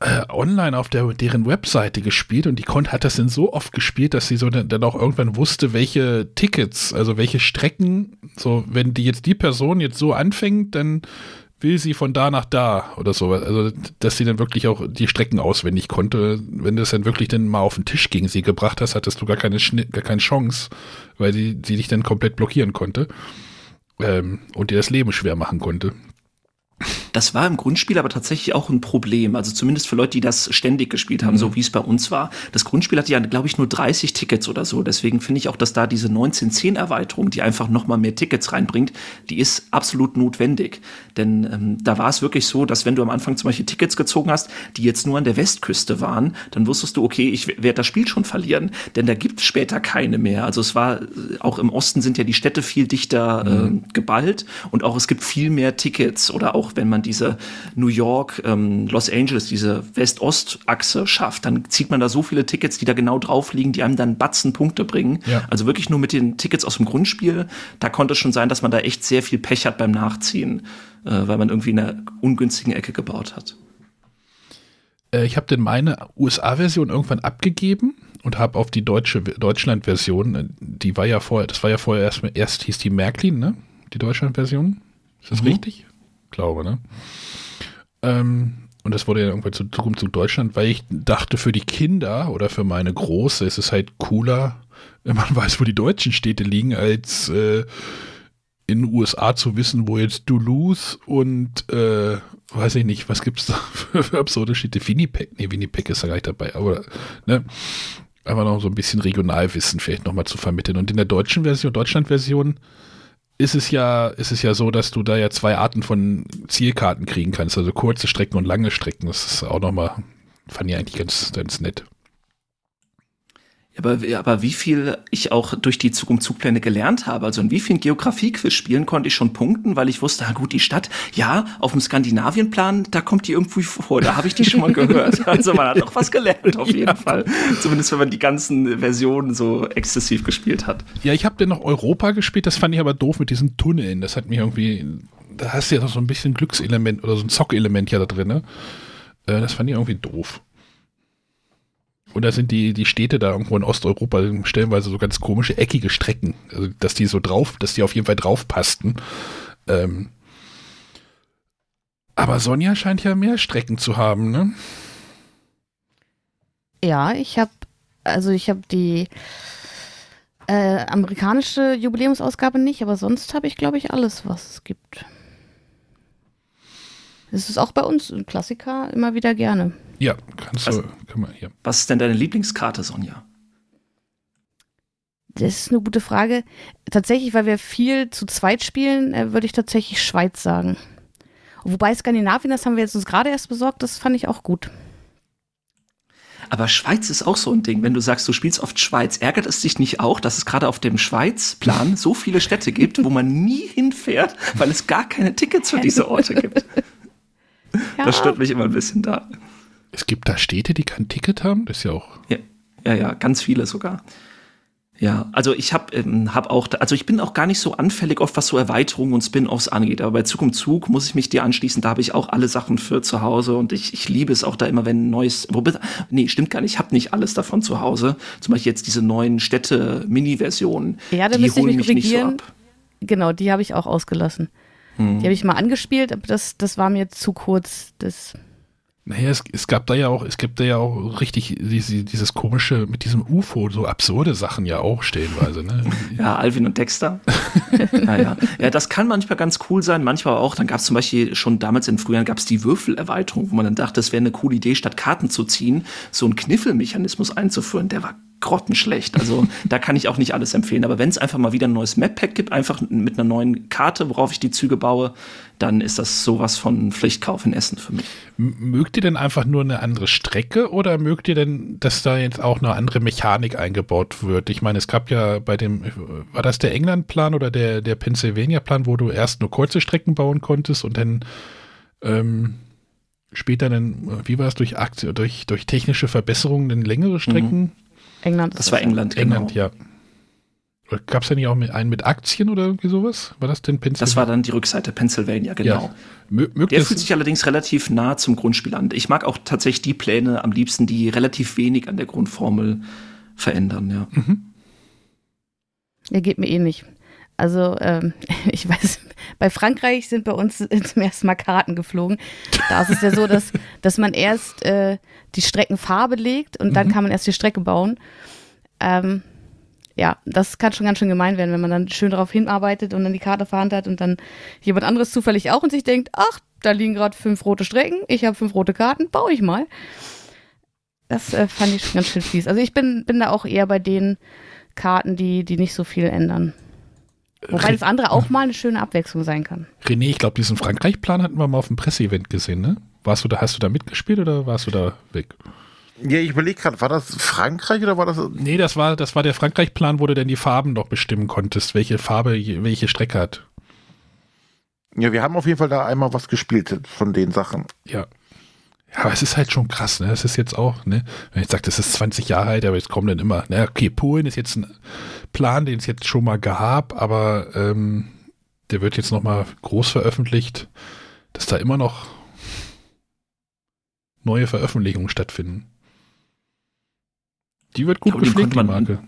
äh, online auf der, deren Webseite gespielt und die konnte, hat das dann so oft gespielt, dass sie so dann, dann auch irgendwann wusste, welche Tickets, also welche Strecken, so, wenn die jetzt die Person jetzt so anfängt, dann will sie von da nach da oder so. Also, dass sie dann wirklich auch die Strecken auswendig konnte. Wenn du es dann wirklich dann mal auf den Tisch gegen sie gebracht hast, hattest du gar keine, gar keine Chance, weil sie, sie dich dann komplett blockieren konnte. Ähm, und dir das Leben schwer machen konnte. Das war im Grundspiel aber tatsächlich auch ein Problem. Also zumindest für Leute, die das ständig gespielt haben, mhm. so wie es bei uns war. Das Grundspiel hatte ja, glaube ich, nur 30 Tickets oder so. Deswegen finde ich auch, dass da diese 1910-Erweiterung, die einfach noch mal mehr Tickets reinbringt, die ist absolut notwendig. Denn ähm, da war es wirklich so, dass wenn du am Anfang zum Beispiel Tickets gezogen hast, die jetzt nur an der Westküste waren, dann wusstest du, okay, ich werde das Spiel schon verlieren. Denn da gibt es später keine mehr. Also es war, auch im Osten sind ja die Städte viel dichter äh, geballt und auch es gibt viel mehr Tickets oder auch wenn man diese New York, ähm, Los Angeles, diese West-Ost-Achse schafft, dann zieht man da so viele Tickets, die da genau drauf liegen, die einem dann Batzen Punkte bringen. Ja. Also wirklich nur mit den Tickets aus dem Grundspiel, da konnte es schon sein, dass man da echt sehr viel Pech hat beim Nachziehen, äh, weil man irgendwie in einer ungünstigen Ecke gebaut hat. Äh, ich habe dann meine USA-Version irgendwann abgegeben und habe auf die deutsche Deutschland-Version, äh, die war ja vorher, das war ja vorher erst, erst hieß die Märklin, ne? Die Deutschland-Version. Ist das mhm. richtig? Glaube, ne? Ähm, und das wurde ja irgendwann zu zu Deutschland, weil ich dachte, für die Kinder oder für meine Große ist es halt cooler, wenn man weiß, wo die deutschen Städte liegen, als äh, in den USA zu wissen, wo jetzt Duluth und äh, weiß ich nicht, was gibt es da für, für absurde Städte? Winnipeg, nee, Winnipeg ist ja gleich dabei, aber ne, einfach noch so ein bisschen Regionalwissen vielleicht nochmal zu vermitteln. Und in der deutschen Version, Deutschland-Version, ist es ja, ist es ja so, dass du da ja zwei Arten von Zielkarten kriegen kannst, also kurze Strecken und lange Strecken. Das ist auch nochmal, fand ich eigentlich ganz, ganz nett. Aber, aber wie viel ich auch durch die Zug um Zugpläne gelernt habe, also in wie vielen Geografie-Quiz-Spielen konnte ich schon punkten, weil ich wusste, ah gut, die Stadt, ja, auf dem Skandinavienplan, da kommt die irgendwie vor, da habe ich die schon mal gehört. Also man hat auch was gelernt, auf jeden ja. Fall. Zumindest wenn man die ganzen Versionen so exzessiv gespielt hat. Ja, ich habe dann noch Europa gespielt, das fand ich aber doof mit diesen Tunneln. Das hat mich irgendwie, da hast du ja so ein bisschen Glückselement oder so ein Zockelement ja da drin. Ne? Äh, das fand ich irgendwie doof. Und da sind die, die Städte da irgendwo in Osteuropa stellenweise so ganz komische, eckige Strecken. Also, dass die so drauf, dass die auf jeden Fall drauf passten. Ähm aber Sonja scheint ja mehr Strecken zu haben, ne? Ja, ich habe, also ich habe die äh, amerikanische Jubiläumsausgabe nicht, aber sonst habe ich, glaube ich, alles, was es gibt. Es ist auch bei uns ein Klassiker immer wieder gerne. Ja, kannst was, du. Kann man, ja. Was ist denn deine Lieblingskarte, Sonja? Das ist eine gute Frage. Tatsächlich, weil wir viel zu zweit spielen, äh, würde ich tatsächlich Schweiz sagen. Wobei Skandinavien, das haben wir jetzt uns gerade erst besorgt, das fand ich auch gut. Aber Schweiz ist auch so ein Ding. Wenn du sagst, du spielst oft Schweiz, ärgert es dich nicht auch, dass es gerade auf dem Schweiz-Plan so viele Städte gibt, wo man nie hinfährt, weil es gar keine Tickets für diese Orte gibt? Ja. Das stört mich immer ein bisschen da. Es gibt da Städte, die kein Ticket haben? Das ist ja auch. Ja, ja, ja ganz viele sogar. Ja, also ich habe ähm, hab auch, also ich bin auch gar nicht so anfällig oft, was so Erweiterungen und Spin-offs angeht. Aber bei Zug um Zug muss ich mich dir anschließen. Da habe ich auch alle Sachen für zu Hause und ich, ich liebe es auch da immer, wenn ein neues. Wobei, nee, stimmt gar nicht. Ich habe nicht alles davon zu Hause. Zum Beispiel jetzt diese neuen Städte-Mini-Versionen. Ja, da die holen mich, mich nicht so ab. Genau, die habe ich auch ausgelassen. Hm. Die habe ich mal angespielt, aber das, das war mir zu kurz. Das naja, es, es gab da ja auch, es gibt da ja auch richtig diese, dieses komische mit diesem UFO, so absurde Sachen ja auch stellenweise, ne? ja, Alvin und Dexter. naja. Ja, das kann manchmal ganz cool sein, manchmal auch. Dann gab es zum Beispiel schon damals in Frühjahren gab es die Würfelerweiterung, wo man dann dachte, es wäre eine coole Idee, statt Karten zu ziehen, so einen Kniffelmechanismus einzuführen. Der war grottenschlecht. Also da kann ich auch nicht alles empfehlen. Aber wenn es einfach mal wieder ein neues Map-Pack gibt, einfach mit einer neuen Karte, worauf ich die Züge baue, dann ist das sowas von Pflichtkauf in Essen für mich. Mögt ihr denn einfach nur eine andere Strecke oder mögt ihr denn, dass da jetzt auch eine andere Mechanik eingebaut wird? Ich meine, es gab ja bei dem, war das der England-Plan oder der, der Pennsylvania-Plan, wo du erst nur kurze Strecken bauen konntest und dann ähm, später dann, wie war es, durch, Aktie, durch, durch technische Verbesserungen dann längere Strecken? Mhm England. Das war England, genau. England, ja. Gab es ja nicht auch mit, einen mit Aktien oder irgendwie sowas? War das denn Pennsylvania? Das war dann die Rückseite Pennsylvania, genau. Ja. Mö Der fühlt sich allerdings relativ nah zum Grundspiel an. Ich mag auch tatsächlich die Pläne am liebsten, die relativ wenig an der Grundformel verändern, ja. Mhm. Der geht mir ähnlich. Eh also ähm, ich weiß, bei Frankreich sind bei uns zum ersten Mal Karten geflogen. Da ist es ja so, dass, dass man erst äh, die Streckenfarbe legt und dann mhm. kann man erst die Strecke bauen. Ähm, ja, das kann schon ganz schön gemein werden, wenn man dann schön darauf hinarbeitet und dann die Karte verhandelt hat und dann jemand anderes zufällig auch und sich denkt, ach, da liegen gerade fünf rote Strecken, ich habe fünf rote Karten, baue ich mal. Das äh, fand ich schon ganz schön fies. Also ich bin, bin da auch eher bei den Karten, die, die nicht so viel ändern. Wobei das andere auch mal eine schöne Abwechslung sein kann. René, ich glaube, diesen Frankreich-Plan hatten wir mal auf dem Presseevent gesehen, ne? Warst du da, hast du da mitgespielt oder warst du da weg? Ja, ich überlege gerade, war das Frankreich oder war das. Nee, das war, das war der Frankreich-Plan, wo du denn die Farben noch bestimmen konntest, welche Farbe welche Strecke hat. Ja, wir haben auf jeden Fall da einmal was gespielt von den Sachen. Ja. Ja, aber es ist halt schon krass, ne? Es ist jetzt auch, ne? Wenn ich sage, das ist 20 Jahre alt, aber jetzt kommen dann immer, ne? Okay, Polen ist jetzt ein Plan, den es jetzt schon mal gab, aber ähm, der wird jetzt nochmal groß veröffentlicht, dass da immer noch neue Veröffentlichungen stattfinden. Die wird gut gepflegt, die Marke.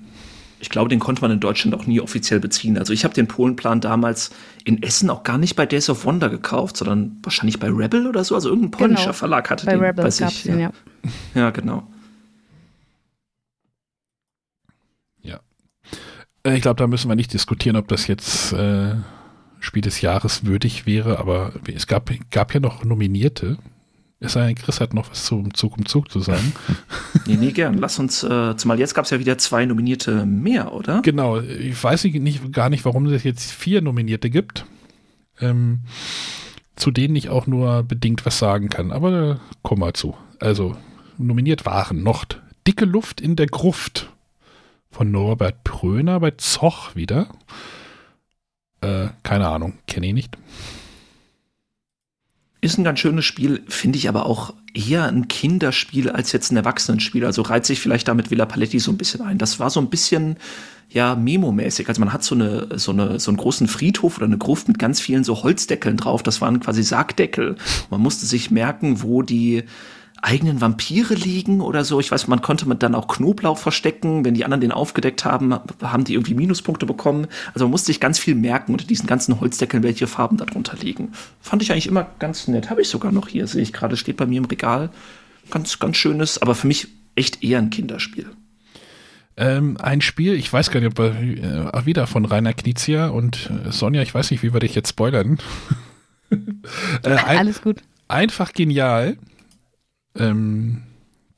Ich glaube, den konnte man in Deutschland auch nie offiziell beziehen. Also ich habe den Polenplan damals in Essen auch gar nicht bei Days of Wonder gekauft, sondern wahrscheinlich bei Rebel oder so. Also irgendein polnischer genau. Verlag hatte bei den Rebel bei sich. Den, ja. ja, genau. Ja. Äh, ich glaube, da müssen wir nicht diskutieren, ob das jetzt äh, Spiel des Jahres würdig wäre, aber es gab, gab ja noch Nominierte. Es sei denn, Chris hat noch was zum Zug um Zug zu sagen. nee, nee, gern. Lass uns, äh, zumal jetzt gab es ja wieder zwei Nominierte mehr, oder? Genau. Ich weiß nicht, gar nicht, warum es jetzt vier Nominierte gibt. Ähm, zu denen ich auch nur bedingt was sagen kann. Aber äh, komm mal zu. Also, nominiert waren noch Dicke Luft in der Gruft von Norbert Pröner bei Zoch wieder. Äh, keine Ahnung, kenne ich nicht. Ist ein ganz schönes Spiel, finde ich aber auch eher ein Kinderspiel als jetzt ein Erwachsenenspiel. Also reiht sich vielleicht damit Villa Paletti so ein bisschen ein. Das war so ein bisschen, ja, Memo-mäßig. Also man hat so eine, so eine, so einen großen Friedhof oder eine Gruft mit ganz vielen so Holzdeckeln drauf. Das waren quasi Sargdeckel. Man musste sich merken, wo die, eigenen Vampire liegen oder so. Ich weiß, man konnte dann auch Knoblauch verstecken. Wenn die anderen den aufgedeckt haben, haben die irgendwie Minuspunkte bekommen. Also man musste sich ganz viel merken unter diesen ganzen Holzdeckeln, welche Farben darunter liegen. Fand ich eigentlich immer ganz nett. Habe ich sogar noch hier, sehe ich gerade, steht bei mir im Regal. Ganz, ganz schönes, aber für mich echt eher ein Kinderspiel. Ähm, ein Spiel, ich weiß gar nicht, ob wir, äh, wieder von Rainer Knizia und äh, Sonja, ich weiß nicht, wie wir dich jetzt spoilern. äh, ein, Alles gut. Einfach genial ähm,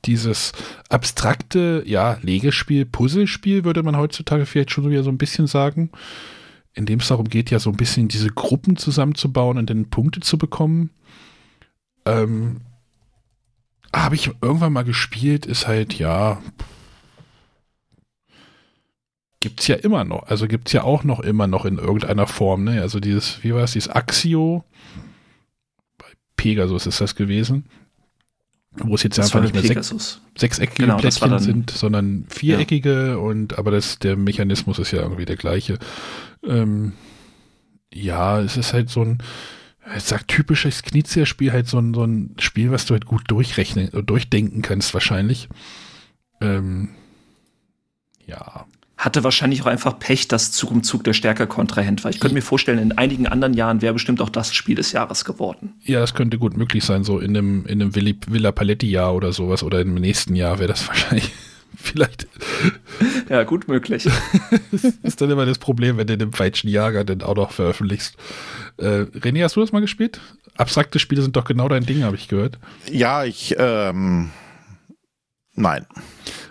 dieses abstrakte, ja, Legespiel, Puzzlespiel, würde man heutzutage vielleicht schon wieder so ein bisschen sagen, in dem es darum geht, ja so ein bisschen diese Gruppen zusammenzubauen und dann Punkte zu bekommen. Ähm, habe ich irgendwann mal gespielt, ist halt, ja, gibt es ja immer noch. Also gibt es ja auch noch immer noch in irgendeiner Form, ne? Also dieses, wie war es, dieses Axio, bei Pegasus ist das gewesen wo es jetzt das einfach nicht mehr sechs, sechseckige genau, Plättchen sind, sondern viereckige ja. und aber das, der Mechanismus ist ja irgendwie der gleiche. Ähm, ja, es ist halt so ein, ich sag typisches Knizia-Spiel, halt so ein, so ein Spiel, was du halt gut durchrechnen, durchdenken kannst wahrscheinlich. Ähm, ja hatte wahrscheinlich auch einfach Pech, dass Zug um Zug der stärker Kontrahent war. Ich könnte mir vorstellen, in einigen anderen Jahren wäre bestimmt auch das Spiel des Jahres geworden. Ja, das könnte gut möglich sein, so in einem, in einem Villa Paletti-Jahr oder sowas oder im nächsten Jahr wäre das wahrscheinlich vielleicht. Ja, gut möglich. das ist dann immer das Problem, wenn du in dem falschen Jahrgang dann auch noch veröffentlichst. Äh, René, hast du das mal gespielt? Abstrakte Spiele sind doch genau dein Ding, habe ich gehört. Ja, ich, ähm, nein.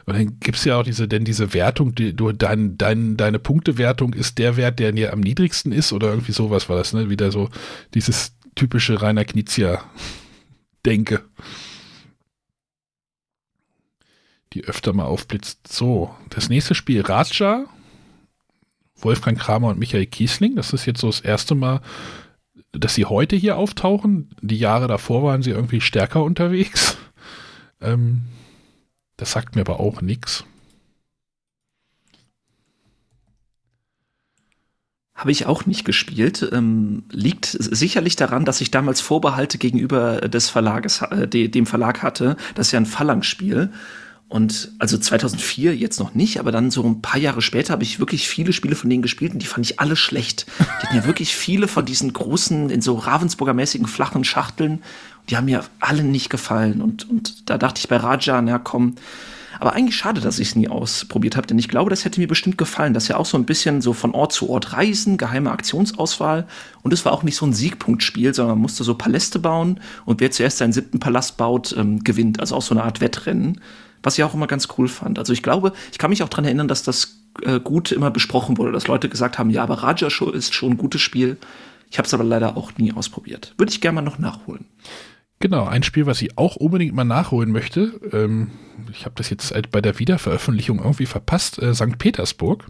Und dann gibt es ja auch diese, denn diese Wertung, die, du, dein, dein, deine Punktewertung ist der Wert, der dir am niedrigsten ist oder irgendwie sowas war das, ne? Wieder so dieses typische Rainer Knizia-Denke. Die öfter mal aufblitzt. So, das nächste Spiel, Raja. Wolfgang Kramer und Michael Kiesling. Das ist jetzt so das erste Mal, dass sie heute hier auftauchen. Die Jahre davor waren sie irgendwie stärker unterwegs. Ähm, das sagt mir aber auch nichts. Habe ich auch nicht gespielt. Ähm, liegt sicherlich daran, dass ich damals Vorbehalte gegenüber des Verlages, äh, dem Verlag hatte. Das ist ja ein Phalanx-Spiel. Und also 2004 jetzt noch nicht, aber dann so ein paar Jahre später habe ich wirklich viele Spiele von denen gespielt und die fand ich alle schlecht. Die hatten ja wirklich viele von diesen großen, in so Ravensburger-mäßigen flachen Schachteln. Die haben mir alle nicht gefallen. Und, und da dachte ich bei Raja, na komm. Aber eigentlich schade, dass ich es nie ausprobiert habe, denn ich glaube, das hätte mir bestimmt gefallen. Das ist ja auch so ein bisschen so von Ort zu Ort reisen, geheime Aktionsauswahl. Und es war auch nicht so ein Siegpunktspiel, sondern man musste so Paläste bauen und wer zuerst seinen siebten Palast baut, ähm, gewinnt. Also auch so eine Art Wettrennen was ich auch immer ganz cool fand. Also ich glaube, ich kann mich auch daran erinnern, dass das äh, gut immer besprochen wurde, dass Leute gesagt haben, ja, aber Raja ist schon ein gutes Spiel. Ich habe es aber leider auch nie ausprobiert. Würde ich gerne mal noch nachholen. Genau, ein Spiel, was ich auch unbedingt mal nachholen möchte. Ähm, ich habe das jetzt bei der Wiederveröffentlichung irgendwie verpasst. Äh, St. Petersburg.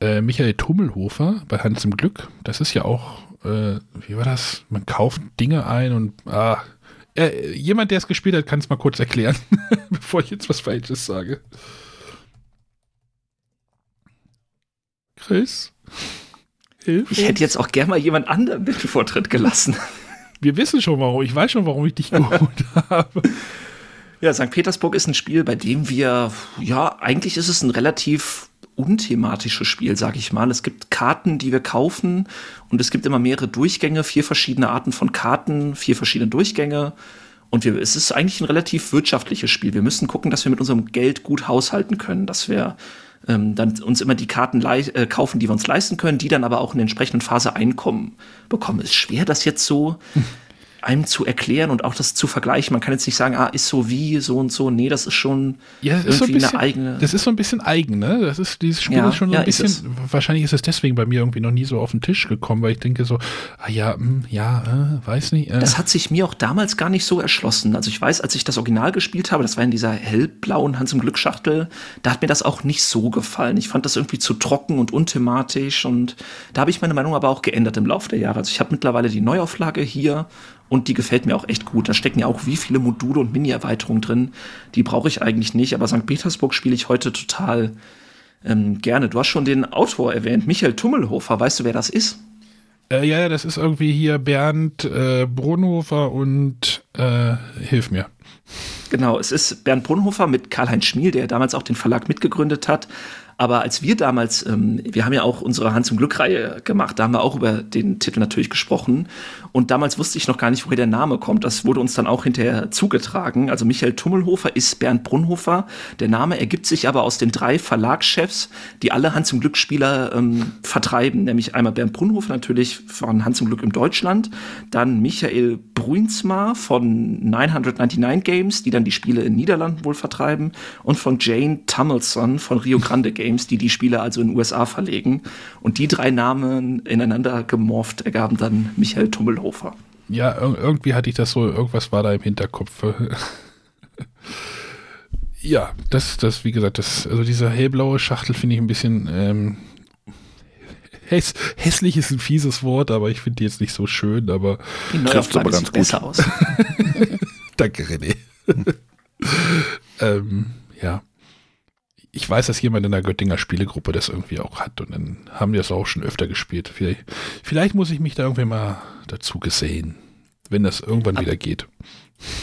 Äh, Michael Tummelhofer bei Hans im Glück. Das ist ja auch, äh, wie war das? Man kauft Dinge ein und ah, äh, jemand, der es gespielt hat, kann es mal kurz erklären, bevor ich jetzt was Falsches sage. Chris? Hilf ich hätte jetzt auch gerne mal jemand anderen den Vortritt gelassen. Wir wissen schon warum. Ich weiß schon, warum ich dich geholt habe. Ja, St. Petersburg ist ein Spiel, bei dem wir, ja, eigentlich ist es ein relativ unthematisches Spiel, sag ich mal. Es gibt Karten, die wir kaufen und es gibt immer mehrere Durchgänge, vier verschiedene Arten von Karten, vier verschiedene Durchgänge. Und wir, es ist eigentlich ein relativ wirtschaftliches Spiel. Wir müssen gucken, dass wir mit unserem Geld gut haushalten können, dass wir ähm, dann uns immer die Karten äh, kaufen, die wir uns leisten können, die dann aber auch in der entsprechenden Phase Einkommen bekommen. Ist schwer, das jetzt so einem zu erklären und auch das zu vergleichen. Man kann jetzt nicht sagen, ah, ist so wie, so und so. Nee, das ist schon ja, das irgendwie so ein bisschen, eine eigene. Das ist so ein bisschen eigen, ne? Das ist, dieses Spiel ja, ist schon so ein ja, bisschen, wahrscheinlich ist es deswegen bei mir irgendwie noch nie so auf den Tisch gekommen, weil ich denke so, ah ja, mh, hm, ja, äh, weiß nicht. Äh. Das hat sich mir auch damals gar nicht so erschlossen. Also ich weiß, als ich das Original gespielt habe, das war in dieser hellblauen Hans im Glück Schachtel, da hat mir das auch nicht so gefallen. Ich fand das irgendwie zu trocken und unthematisch und da habe ich meine Meinung aber auch geändert im Laufe der Jahre. Also ich habe mittlerweile die Neuauflage hier und die gefällt mir auch echt gut. Da stecken ja auch wie viele Module und Mini-Erweiterungen drin. Die brauche ich eigentlich nicht, aber St. Petersburg spiele ich heute total ähm, gerne. Du hast schon den Autor erwähnt, Michael Tummelhofer. Weißt du, wer das ist? Äh, ja, das ist irgendwie hier Bernd äh, Brunhofer und äh, hilf mir. Genau, es ist Bernd Brunhofer mit Karl-Heinz Schmiel, der damals auch den Verlag mitgegründet hat. Aber als wir damals, ähm, wir haben ja auch unsere Hans zum Glück-Reihe gemacht, da haben wir auch über den Titel natürlich gesprochen. Und damals wusste ich noch gar nicht, woher der Name kommt. Das wurde uns dann auch hinterher zugetragen. Also Michael Tummelhofer ist Bernd Brunhofer. Der Name ergibt sich aber aus den drei Verlagschefs, die alle Hans zum Glück-Spieler ähm, vertreiben. Nämlich einmal Bernd Brunhofer natürlich von Hans zum Glück in Deutschland, dann Michael Bruinsma von 999 Games, die dann die Spiele in Niederlanden wohl vertreiben, und von Jane Tummelson von Rio Grande Games. Die die Spiele also in den USA verlegen. Und die drei Namen ineinander gemorpht ergaben dann Michael Tummelhofer. Ja, irgendwie hatte ich das so, irgendwas war da im Hinterkopf. ja, das, das, wie gesagt, das, also diese hellblaue Schachtel finde ich ein bisschen, ähm, häss, hässlich ist ein fieses Wort, aber ich finde die jetzt nicht so schön, aber trifft aber ganz gut. besser aus. Danke, René. ähm, ja ich weiß, dass jemand in der Göttinger Spielegruppe das irgendwie auch hat und dann haben die das auch schon öfter gespielt. Vielleicht, vielleicht muss ich mich da irgendwie mal dazu gesehen, wenn das irgendwann wieder geht.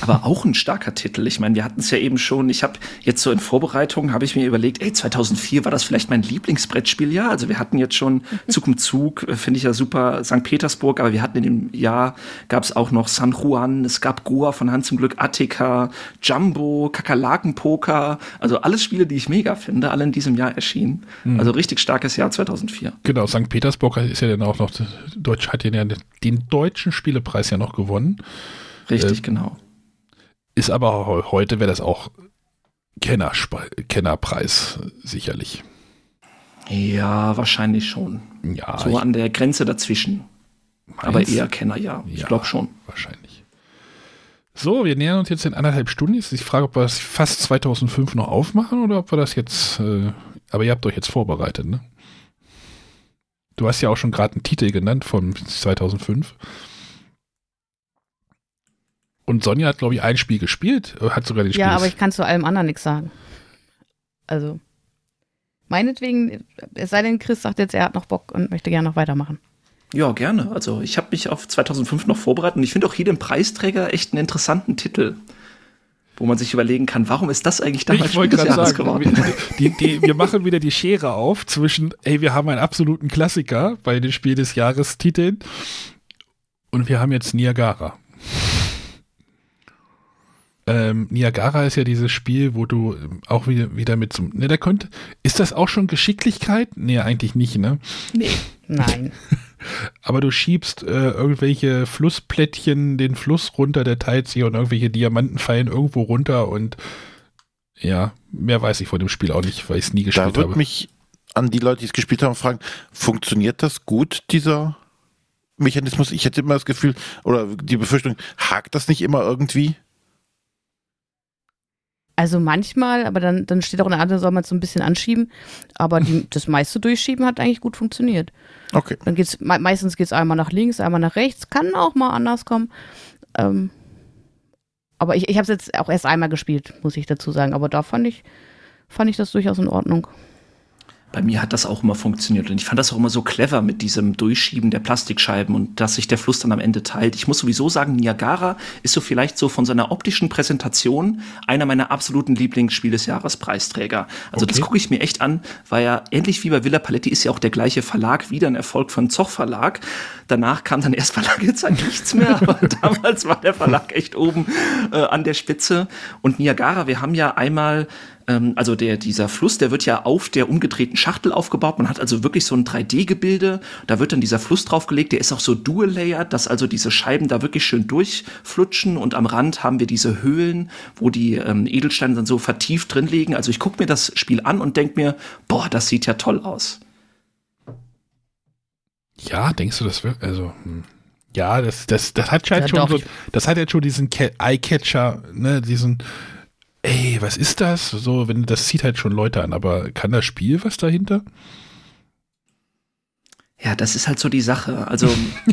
Aber auch ein starker Titel. Ich meine, wir hatten es ja eben schon. Ich habe jetzt so in Vorbereitung habe ich mir überlegt, ey, 2004 war das vielleicht mein Lieblingsbrettspiel. Ja, also wir hatten jetzt schon Zug um Zug, äh, finde ich ja super, St. Petersburg, aber wir hatten in dem Jahr gab es auch noch San Juan, es gab Goa von Hans zum Glück, Attika, Jumbo, Kakerlakenpoker, also alles Spiele, die ich mega finde, alle in diesem Jahr erschienen. Mhm. Also richtig starkes Jahr 2004. Genau, St. Petersburg ist ja dann auch noch Deutsch hat ja den deutschen Spielepreis ja noch gewonnen. Richtig, äh, genau. Ist aber heute wäre das auch Kennersp Kennerpreis sicherlich. Ja, wahrscheinlich schon. Ja, so an der Grenze dazwischen. Aber eher Kenner, ja. Ich glaube schon. Wahrscheinlich. So, wir nähern uns jetzt in anderthalb Stunden. Jetzt ist die Frage, ob wir das fast 2005 noch aufmachen oder ob wir das jetzt. Äh, aber ihr habt euch jetzt vorbereitet, ne? Du hast ja auch schon gerade einen Titel genannt von 2005. Und Sonja hat, glaube ich, ein Spiel gespielt, hat sogar den Spiel. Ja, aber ich kann zu allem anderen nichts sagen. Also. Meinetwegen, es sei denn, Chris sagt jetzt, er hat noch Bock und möchte gerne noch weitermachen. Ja, gerne. Also ich habe mich auf 2005 noch vorbereitet und ich finde auch hier den Preisträger echt einen interessanten Titel, wo man sich überlegen kann, warum ist das eigentlich damals ich wollte Spiel des gerade Jahres sagen, geworden? wir, die, die, wir machen wieder die Schere auf zwischen, ey, wir haben einen absoluten Klassiker bei den Spiel des Jahres Titeln und wir haben jetzt Niagara. Ähm, Niagara ist ja dieses Spiel, wo du ähm, auch wieder, wieder mit zum. Ne, da könnte. Ist das auch schon Geschicklichkeit? Nee, eigentlich nicht, ne? Nee. Nein. Aber du schiebst äh, irgendwelche Flussplättchen den Fluss runter, der teilt sich und irgendwelche Diamanten fallen irgendwo runter und ja, mehr weiß ich von dem Spiel auch nicht, weil ich es nie Da gespielt würde habe. mich an die Leute, die es gespielt haben, fragen, funktioniert das gut, dieser Mechanismus? Ich hätte immer das Gefühl, oder die Befürchtung, hakt das nicht immer irgendwie? Also manchmal, aber dann, dann steht auch in der anderen, soll man es so ein bisschen anschieben. Aber die, das meiste Durchschieben hat eigentlich gut funktioniert. Okay. Dann geht's, me meistens geht es einmal nach links, einmal nach rechts. Kann auch mal anders kommen. Ähm, aber ich, ich habe es jetzt auch erst einmal gespielt, muss ich dazu sagen. Aber da fand ich, fand ich das durchaus in Ordnung. Bei mir hat das auch immer funktioniert und ich fand das auch immer so clever mit diesem Durchschieben der Plastikscheiben und dass sich der Fluss dann am Ende teilt. Ich muss sowieso sagen, Niagara ist so vielleicht so von seiner optischen Präsentation einer meiner absoluten Lieblingsspiel des Jahres Preisträger. Also das Okay. gucke ich mir echt an, weil ja ähnlich wie bei Villa Paletti ist ja auch der gleiche Verlag wieder ein Erfolg von Zoch Verlag. Danach kam dann erst mal lange Zeit nichts mehr, aber damals war der Verlag echt oben äh, an der Spitze. Und Niagara, wir haben ja einmal ähm, also der, dieser Fluss, der wird ja auf der umgedrehten Schachtel aufgebaut. Man hat also wirklich so ein 3D-Gebilde. Da wird dann dieser Fluss draufgelegt. Der ist auch so dual-layered, dass also diese Scheiben da wirklich schön durchflutschen. Und am Rand haben wir diese Höhlen, wo die ähm, Edelsteine dann so vertieft drin liegen. Also ich gucke mir das Spiel an und denke mir, boah, das sieht ja toll aus. Ja, denkst du, das wird, also, hm. ja, das, das, das hat halt Ja, schon doch, so, das hat jetzt schon diesen Ca- Eye-Catcher, ne, diesen, ey, was ist das? So, wenn, das zieht halt schon Leute an, aber kann das Spiel was dahinter? Ja, das ist halt so die Sache. Also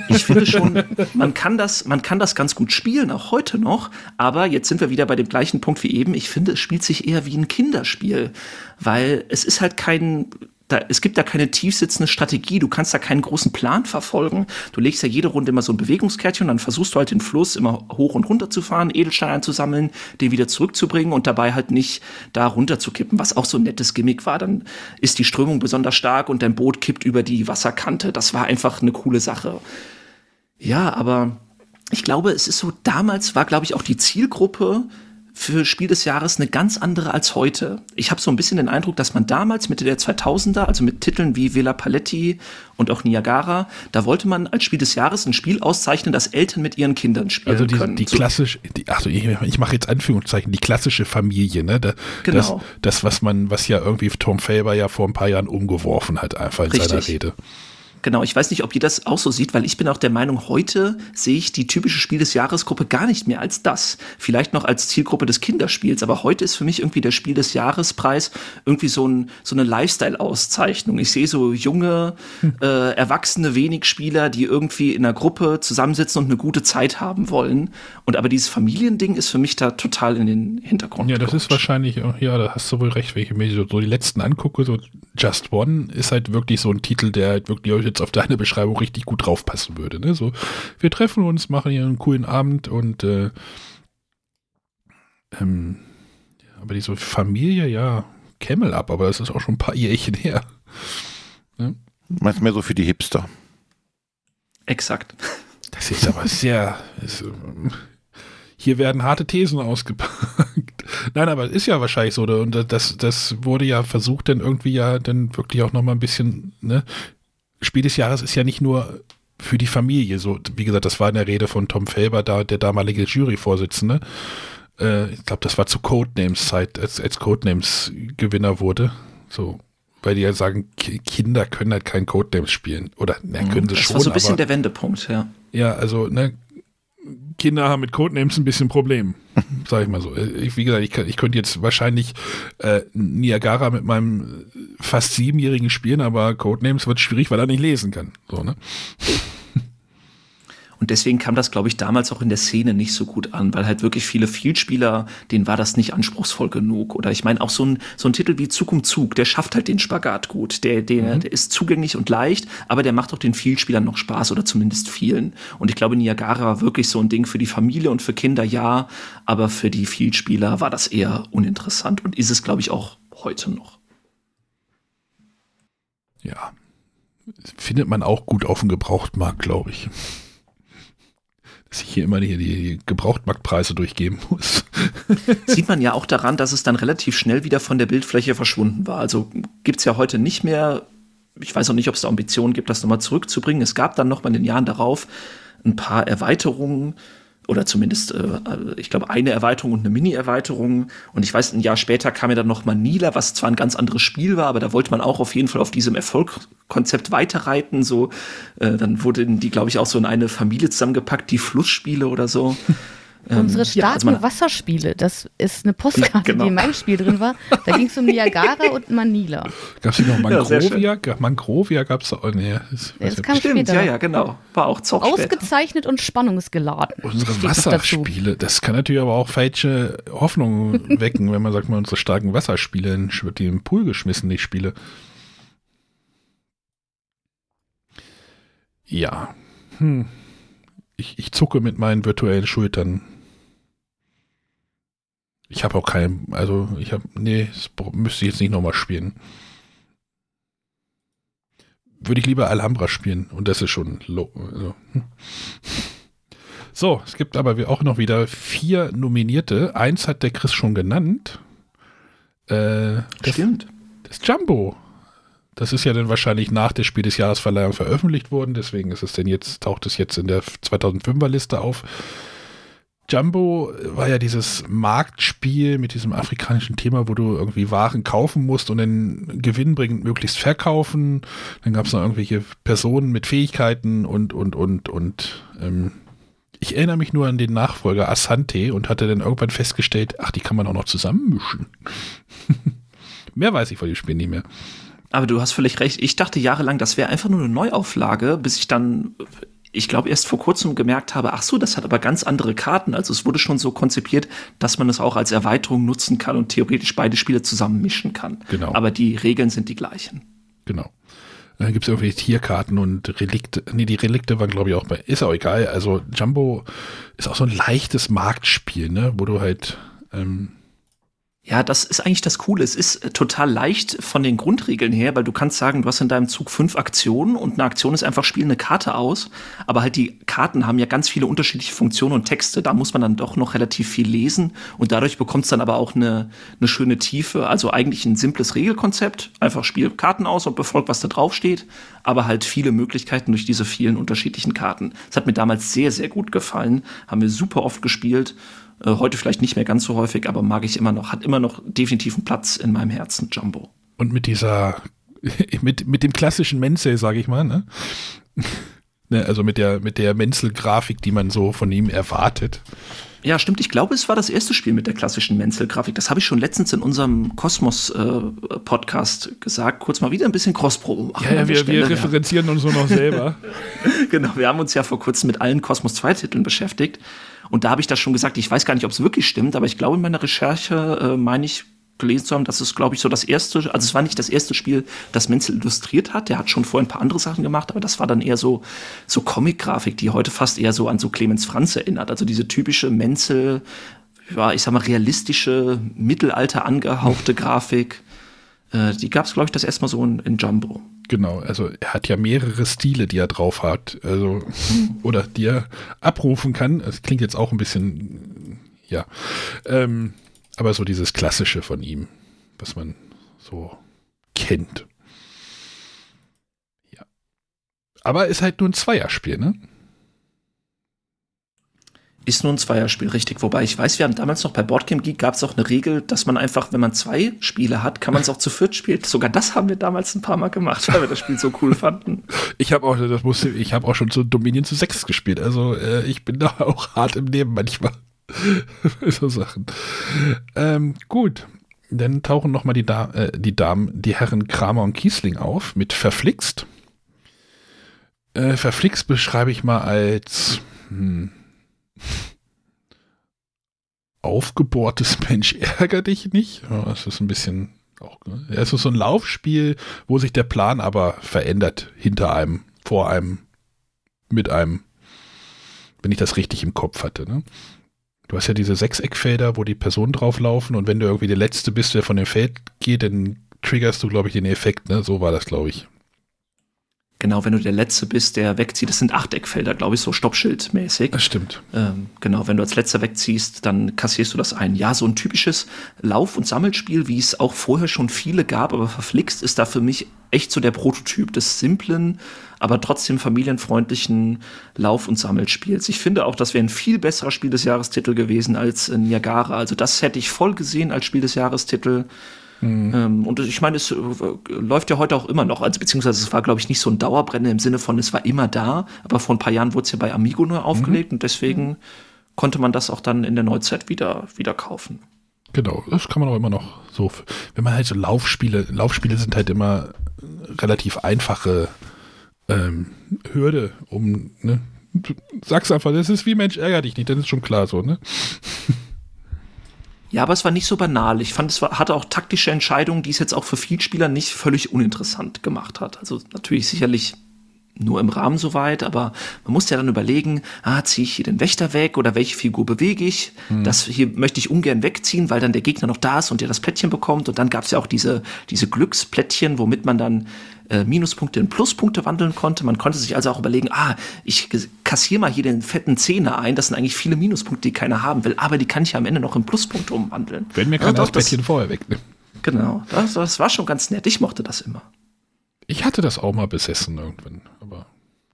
ich finde schon, man kann das, man kann das ganz gut spielen, auch heute noch. Aber jetzt sind wir wieder bei dem gleichen Punkt wie eben. Ich finde, es spielt sich eher wie ein Kinderspiel, weil es ist halt kein da, es gibt da keine tiefsitzende Strategie, du kannst da keinen großen Plan verfolgen. Du legst ja jede Runde immer so ein Bewegungskärtchen und dann versuchst du halt den Fluss immer hoch und runter zu fahren, Edelsteine einzusammeln, den wieder zurückzubringen und dabei halt nicht da runter zu kippen, was auch so ein nettes Gimmick war. Dann ist die Strömung besonders stark und dein Boot kippt über die Wasserkante. Das war einfach eine coole Sache. Ja, aber ich glaube, es ist so, damals war, glaube ich, auch die Zielgruppe für Spiel des Jahres eine ganz andere als heute. Ich habe so ein bisschen den Eindruck, dass man damals Mitte der 2000er, also mit Titeln wie Villa Paletti und auch Niagara, da wollte man als Spiel des Jahres ein Spiel auszeichnen, das Eltern mit ihren Kindern spielen Also die, können. die So- klassische, die, ach so, ich, ich mache jetzt Anführungszeichen, die klassische Familie, ne? Da, Genau. Das, das, was man, was ja irgendwie Tom Faber ja vor ein paar Jahren umgeworfen hat, einfach in seiner Richtig. Rede. Genau, ich weiß nicht, ob ihr das auch so sieht, weil ich bin auch der Meinung, heute sehe ich die typische Spiel des Jahresgruppe gar nicht mehr als das. Vielleicht noch als Zielgruppe des Kinderspiels, aber heute ist für mich irgendwie der Spiel des Jahrespreis irgendwie so, ein, so eine Lifestyle-Auszeichnung. Ich sehe so junge, äh, erwachsene wenig Spieler, die irgendwie in einer Gruppe zusammensitzen und eine gute Zeit haben wollen. Und aber dieses Familiending ist für mich da total in den Hintergrund. Ja, das ist gerutscht. wahrscheinlich, ja, da hast du wohl recht, wenn ich mir so, so die letzten angucke, so Just One ist halt wirklich so ein Titel, der halt wirklich jetzt auf deine Beschreibung richtig gut draufpassen würde. Ne? So, wir treffen uns, machen hier einen coolen Abend und äh, ähm, aber diese Familie, ja, Camel ab, aber das ist auch schon ein paar Jährchen her. Meinst mehr so für die Hipster? Exakt. Das ist aber sehr. Ist, ähm, hier werden harte Thesen ausgepackt. Nein, aber es ist ja wahrscheinlich so. Und das, das wurde ja versucht, dann irgendwie ja dann wirklich auch nochmal ein bisschen, ne? Spiel des Jahres ist ja nicht nur für die Familie. So, wie gesagt, das war in der Rede von Tom Felber, da der damalige Juryvorsitzende. Äh, ich glaube, das war zu Codenames Zeit, als, als Codenames Gewinner wurde. So, weil die ja sagen, Ki- Kinder können halt kein Codenames spielen. Oder na, können sie Das schon. war so ein bisschen der Wendepunkt, ja. ja, also, ne, Kinder haben mit Codenames ein bisschen Problem, sag ich mal so. Ich, wie gesagt, ich, ich könnte jetzt wahrscheinlich äh, Niagara mit meinem fast siebenjährigen spielen, aber Codenames wird schwierig, weil er nicht lesen kann. So, ne? Und deswegen kam das, glaube ich, damals auch in der Szene nicht so gut an, weil halt wirklich viele Vielspieler, denen war das nicht anspruchsvoll genug. Oder ich meine, auch so ein, so ein Titel wie Zug um Zug, der schafft halt den Spagat gut. Der, der, mhm. der ist zugänglich und leicht, aber der macht auch den Vielspielern noch Spaß oder zumindest vielen. Und ich glaube, Niagara war wirklich so ein Ding für die Familie und für Kinder, ja, aber für die Vielspieler war das eher uninteressant und ist es, glaube ich, auch heute noch. Ja, findet man auch gut auf dem Gebrauchtmarkt, glaube ich dass ich hier immer hier die Gebrauchtmarktpreise durchgeben muss. Sieht man ja auch daran, dass es dann relativ schnell wieder von der Bildfläche verschwunden war. Also gibt es ja heute nicht mehr, ich weiß auch nicht, ob es da Ambitionen gibt, das nochmal zurückzubringen. Es gab dann noch mal in den Jahren darauf ein paar Erweiterungen, oder zumindest, äh, ich glaube, eine Erweiterung und eine Mini-Erweiterung. Und ich weiß, ein Jahr später kam ja dann noch Manila, was zwar ein ganz anderes Spiel war, aber da wollte man auch auf jeden Fall auf diesem Erfolgskonzept weiterreiten. So, äh, dann wurden die, glaube ich, auch so in eine Familie zusammengepackt, die Flussspiele oder so. Ähm, Unsere starken ja, also Wasserspiele, das ist eine Postkarte, genau. die in meinem Spiel drin war. Da ging es um Niagara und Manila. Gab es hier noch Mangrovia? Ja, Mangrovia gab es auch. Nee, das, das kam Stimmt, später. ja, ja, genau. War auch Zock Ausgezeichnet und spannungsgeladen. Unsere Wasserspiele, das kann natürlich aber auch falsche Hoffnungen wecken, wenn man sagt, man unsere starken Wasserspiele, wird die im Pool geschmissen, die Spiele. Ja. Hm. Ich, ich zucke mit meinen virtuellen Schultern. Ich habe auch keinen, also ich habe, nee, das müsste ich jetzt nicht nochmal spielen. Würde ich lieber Alhambra spielen und das ist schon low. Also. Hm. So, es gibt aber auch noch wieder vier Nominierte. Eins hat der Chris schon genannt. Äh, das, Stimmt. Das Jumbo. Das ist ja dann wahrscheinlich nach der Spiel des Jahresverleihung veröffentlicht worden. Deswegen ist es denn jetzt, taucht es jetzt in der 2005er Liste auf. Jumbo war ja dieses Marktspiel mit diesem afrikanischen Thema, wo du irgendwie Waren kaufen musst und dann gewinnbringend möglichst verkaufen. Dann gab es noch irgendwelche Personen mit Fähigkeiten und, und, und, und. Ähm, ich erinnere mich nur an den Nachfolger Asante und hatte dann irgendwann festgestellt, ach, die kann man auch noch zusammenmischen. mehr weiß ich von dem Spiel nicht mehr. Aber du hast völlig recht. Ich dachte jahrelang, das wäre einfach nur eine Neuauflage, bis ich dann ich glaube, erst vor kurzem gemerkt habe, ach so, das hat aber ganz andere Karten. Also es wurde schon so konzipiert, dass man es auch als Erweiterung nutzen kann und theoretisch beide Spiele zusammen mischen kann. Genau. Aber die Regeln sind die gleichen. Genau. Dann gibt es irgendwelche Tierkarten und Relikte. Nee, die Relikte waren, glaube ich, auch bei. Ist auch egal. Also Jumbo ist auch so ein leichtes Marktspiel, ne? Wo du halt ähm, ja, das ist eigentlich das Coole. Es ist äh, total leicht von den Grundregeln her, weil du kannst sagen, du hast in deinem Zug fünf Aktionen und eine Aktion ist einfach, spiel eine Karte aus. Aber halt die Karten haben ja ganz viele unterschiedliche Funktionen und Texte. Da muss man dann doch noch relativ viel lesen und dadurch bekommt es dann aber auch eine, eine schöne Tiefe. Also eigentlich ein simples Regelkonzept. Einfach spiel Karten aus und befolgt, was da drauf steht. Aber halt viele Möglichkeiten durch diese vielen unterschiedlichen Karten. Das hat mir damals sehr, sehr gut gefallen. Haben wir super oft gespielt heute vielleicht nicht mehr ganz so häufig, aber mag ich immer noch, hat immer noch definitiv einen Platz in meinem Herzen, Jumbo. Und mit dieser, mit, mit dem klassischen Menzel, sage ich mal, ne? ne? Also mit der, mit der Menzel-Grafik, die man so von ihm erwartet. Ja, stimmt. Ich glaube, es war das erste Spiel mit der klassischen Menzel-Grafik. Das habe ich schon letztens in unserem Kosmos-Podcast äh, gesagt. Kurz mal wieder ein bisschen Crossprobe machen. Ja, ja wir, wir referenzieren uns nur noch selber. genau, wir haben uns ja vor kurzem mit allen Cosmos 2-Titeln beschäftigt. Und da habe ich das schon gesagt. Ich weiß gar nicht, ob es wirklich stimmt, aber ich glaube, in meiner Recherche äh, meine ich gelesen zu haben, dass es, glaube ich, so das erste, also es war nicht das erste Spiel, das Menzel illustriert hat. Der hat schon vorher ein paar andere Sachen gemacht, aber das war dann eher so, so Comic-Grafik, die heute fast eher so an so Clemens Franz erinnert. Also diese typische Menzel, ja, ich sag mal, realistische, Mittelalter angehauchte Grafik. Äh, die gab es, glaube ich, das erstmal so in, in Jumbo. Genau, also er hat ja mehrere Stile, die er drauf hat, also oder die er abrufen kann. Das klingt jetzt auch ein bisschen, ja, ähm, aber so dieses Klassische von ihm, was man so kennt. Ja, aber ist halt nur ein Zweierspiel, ne? Ist nur ein Zweierspiel, richtig. Wobei ich weiß, wir haben damals noch bei Boardgame Geek gab es auch eine Regel, dass man einfach, wenn man zwei Spiele hat, kann man es auch zu viert spielen. Sogar das haben wir damals ein paar Mal gemacht, weil wir das Spiel so cool fanden. Ich habe auch, das musste, ich habe auch schon so Dominion zu sechs gespielt. Also äh, ich bin da auch hart im Leben manchmal. so Sachen. Ähm, gut. Dann tauchen noch mal die, da äh, die Damen, die Herren Kramer und Kiesling auf mit Verflixt. Äh, verflixt beschreibe ich mal als hm, aufgebohrtes Mensch ärger dich nicht. Das ist ein bisschen auch. Ne? Es ist so ein Laufspiel, wo sich der Plan aber verändert hinter einem, vor einem, mit einem, wenn ich das richtig im Kopf hatte. Ne? Du hast ja diese Sechseckfelder, wo die Personen drauflaufen und wenn du irgendwie der Letzte bist, der von dem Feld geht, dann triggerst du, glaube ich, den Effekt. Ne? So war das, glaube ich. Genau, wenn du der Letzte bist, der wegzieht. Das sind Achteckfelder, glaube ich, so Stoppschildmäßig. Das stimmt. Ähm, genau, wenn du als Letzter wegziehst, dann kassierst du das ein. Ja, so ein typisches Lauf- und Sammelspiel, wie es auch vorher schon viele gab, aber verflixt ist da für mich echt so der Prototyp des simplen, aber trotzdem familienfreundlichen Lauf- und Sammelspiels. Ich finde auch, das wäre ein viel besserer Spiel des Jahrestitel gewesen als Niagara. Also das hätte ich voll gesehen als Spiel des Jahrestitel. Mhm. und ich meine, es äh, läuft ja heute auch immer noch. Also beziehungsweise es war, glaube ich, nicht so ein Dauerbrenner im Sinne von, es war immer da, aber vor ein paar Jahren wurde es ja bei Amigo nur aufgelegt mhm. und deswegen mhm. konnte man das auch dann in der Neuzeit wieder, wieder kaufen. Genau, das kann man auch immer noch so. Wenn man halt so Laufspiele, Laufspiele sind halt immer relativ einfache ähm, Hürde, um, ne, du sagst einfach, das ist wie Mensch, ärger dich nicht, dann ist schon klar so, ne? Ja, aber es war nicht so banal. Ich fand, es war, hatte auch taktische Entscheidungen, die es jetzt auch für Vielspieler nicht völlig uninteressant gemacht hat. Also natürlich sicherlich nur im Rahmen soweit, aber man muss ja dann überlegen, ah, ziehe ich hier den Wächter weg oder welche Figur bewege ich? Mhm. Das hier möchte ich ungern wegziehen, weil dann der Gegner noch da ist und der das Plättchen bekommt. Und dann gab es ja auch diese, diese Glücksplättchen, womit man dann äh, Minuspunkte in Pluspunkte wandeln konnte. Man konnte sich also auch überlegen, ah, ich kassiere mal hier den fetten Zehner ein. Das sind eigentlich viele Minuspunkte, die keiner haben will, aber die kann ich ja am Ende noch in Pluspunkte umwandeln. Wenn mir keiner ja, das Plättchen vorher wegnimmt. Genau, das, das war schon ganz nett. Ich mochte das immer. Ich hatte das auch mal besessen irgendwann, aber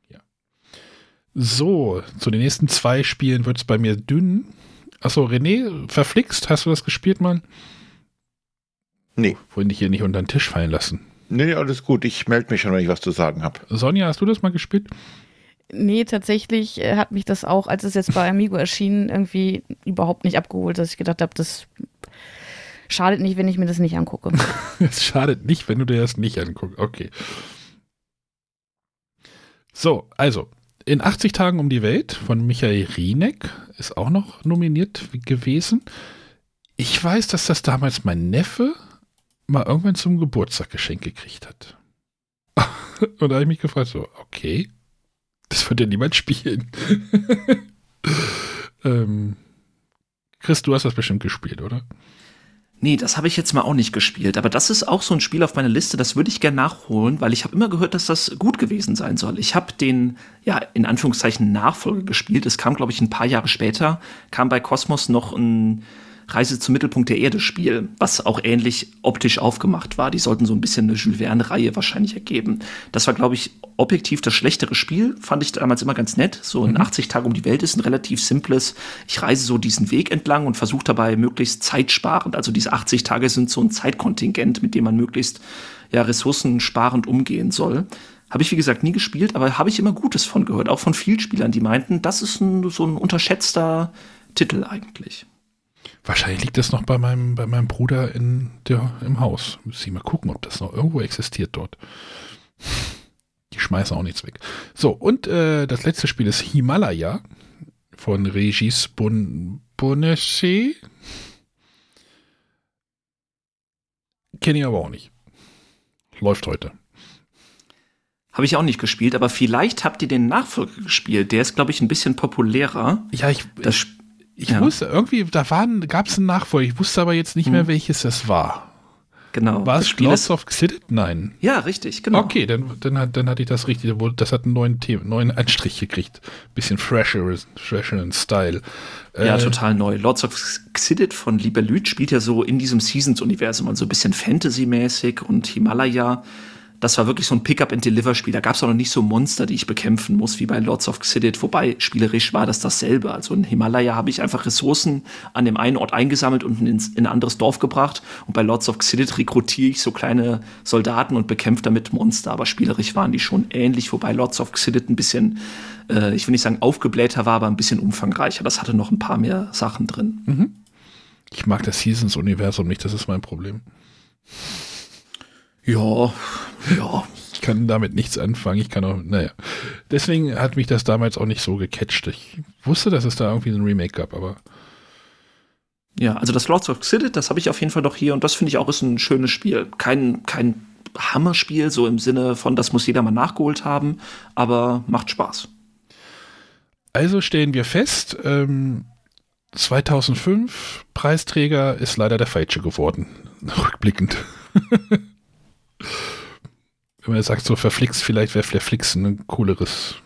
ja. So, zu den nächsten zwei Spielen wird es bei mir dünn. Achso, René, verflixt, hast du das gespielt, Mann? Nee. Wollen dich hier nicht unter den Tisch fallen lassen. Nee, alles gut. Ich melde mich schon, wenn ich was zu sagen habe. Sonja, hast du das mal gespielt? Nee, tatsächlich äh, hat mich das auch, als es jetzt bei Amigo erschien, irgendwie überhaupt nicht abgeholt, dass ich gedacht habe, das schadet nicht, wenn ich mir das nicht angucke. es schadet nicht, wenn du dir das nicht anguckst. Okay. So, also, in 80 Tagen um die Welt von Michael Rieneck ist auch noch nominiert gewesen. Ich weiß, dass das damals mein Neffe mal irgendwann zum Geburtstag geschenkt gekriegt hat. Und da habe ich mich gefragt, so, okay, das wird ja niemand spielen. ähm, Chris, du hast das bestimmt gespielt, oder? Nee, das habe ich jetzt mal auch nicht gespielt. Aber das ist auch so ein Spiel auf meiner Liste, das würde ich gerne nachholen, weil ich habe immer gehört, dass das gut gewesen sein soll. Ich habe den, ja, in Anführungszeichen Nachfolger gespielt. Es kam, glaube ich, ein paar Jahre später, kam bei Cosmos noch ein Reise zum Mittelpunkt der Erde Spiel, was auch ähnlich optisch aufgemacht war. Die sollten so ein bisschen eine Jules Verne-Reihe wahrscheinlich ergeben. Das war, glaube ich, objektiv das schlechtere Spiel. Fand ich damals immer ganz nett. So in mhm. 80 Tagen um die Welt ist ein relativ simples. Ich reise so diesen Weg entlang und versuche dabei möglichst zeitsparend. Also diese 80 Tage sind so ein Zeitkontingent, mit dem man möglichst ja, ressourcensparend umgehen soll. Habe ich, wie gesagt, nie gespielt, aber habe ich immer Gutes von gehört. Auch von vielen Spielern, die meinten, das ist ein, so ein unterschätzter Titel eigentlich. Wahrscheinlich liegt das noch bei meinem, bei meinem Bruder in der, im Haus. Muss ich mal gucken, ob das noch irgendwo existiert dort. Die schmeißen auch nichts weg. So, und äh, das letzte Spiel ist Himalaya von Regis bon Bonneche. Kenne ich aber auch nicht. Läuft heute. Habe ich auch nicht gespielt, aber vielleicht habt ihr den Nachfolger gespielt. Der ist, glaube ich, ein bisschen populärer. Ja, ich. Das, ich ja. wusste irgendwie, da gab es einen Nachfolger. Ich wusste aber jetzt nicht hm. mehr, welches es war. Genau. War es Lost of Xidit? Nein. Ja, richtig, genau. Okay, dann, dann, dann hatte ich das richtig. Das hat einen neuen, Thema, neuen Anstrich gekriegt. Bisschen fresher, fresher in Style. Ja, äh, total neu. Lords of Xidit von Lieberlüt spielt ja so in diesem Seasons-Universum, also ein bisschen Fantasy-mäßig und Himalaya das war wirklich so ein Pick-up-and-Deliver-Spiel. Da gab es auch noch nicht so Monster, die ich bekämpfen muss, wie bei Lords of Xidit. Wobei, spielerisch war das dasselbe. Also in Himalaya habe ich einfach Ressourcen an dem einen Ort eingesammelt und ins, in ein anderes Dorf gebracht. Und bei Lords of Xidit rekrutiere ich so kleine Soldaten und bekämpfe damit Monster. Aber spielerisch waren die schon ähnlich, wobei Lords of Xidit ein bisschen, äh, ich will nicht sagen aufgeblähter war, aber ein bisschen umfangreicher. Das hatte noch ein paar mehr Sachen drin. Mhm. Ich mag das Seasons-Universum nicht, das ist mein Problem. Ja, ja. Ich kann damit nichts anfangen. Ich kann auch, naja. Deswegen hat mich das damals auch nicht so gecatcht. Ich wusste, dass es da irgendwie so ein Remake gab, aber. Ja, also das Lords of Xidit, das habe ich auf jeden Fall noch hier und das finde ich auch ist ein schönes Spiel. Kein, kein Hammerspiel, so im Sinne von, das muss jeder mal nachgeholt haben, aber macht Spaß. Also stellen wir fest, ähm, 2005 Preisträger ist leider der falsche geworden, rückblickend. Wenn man sagt, so verflixt, vielleicht wäre verflixt ein cooleres.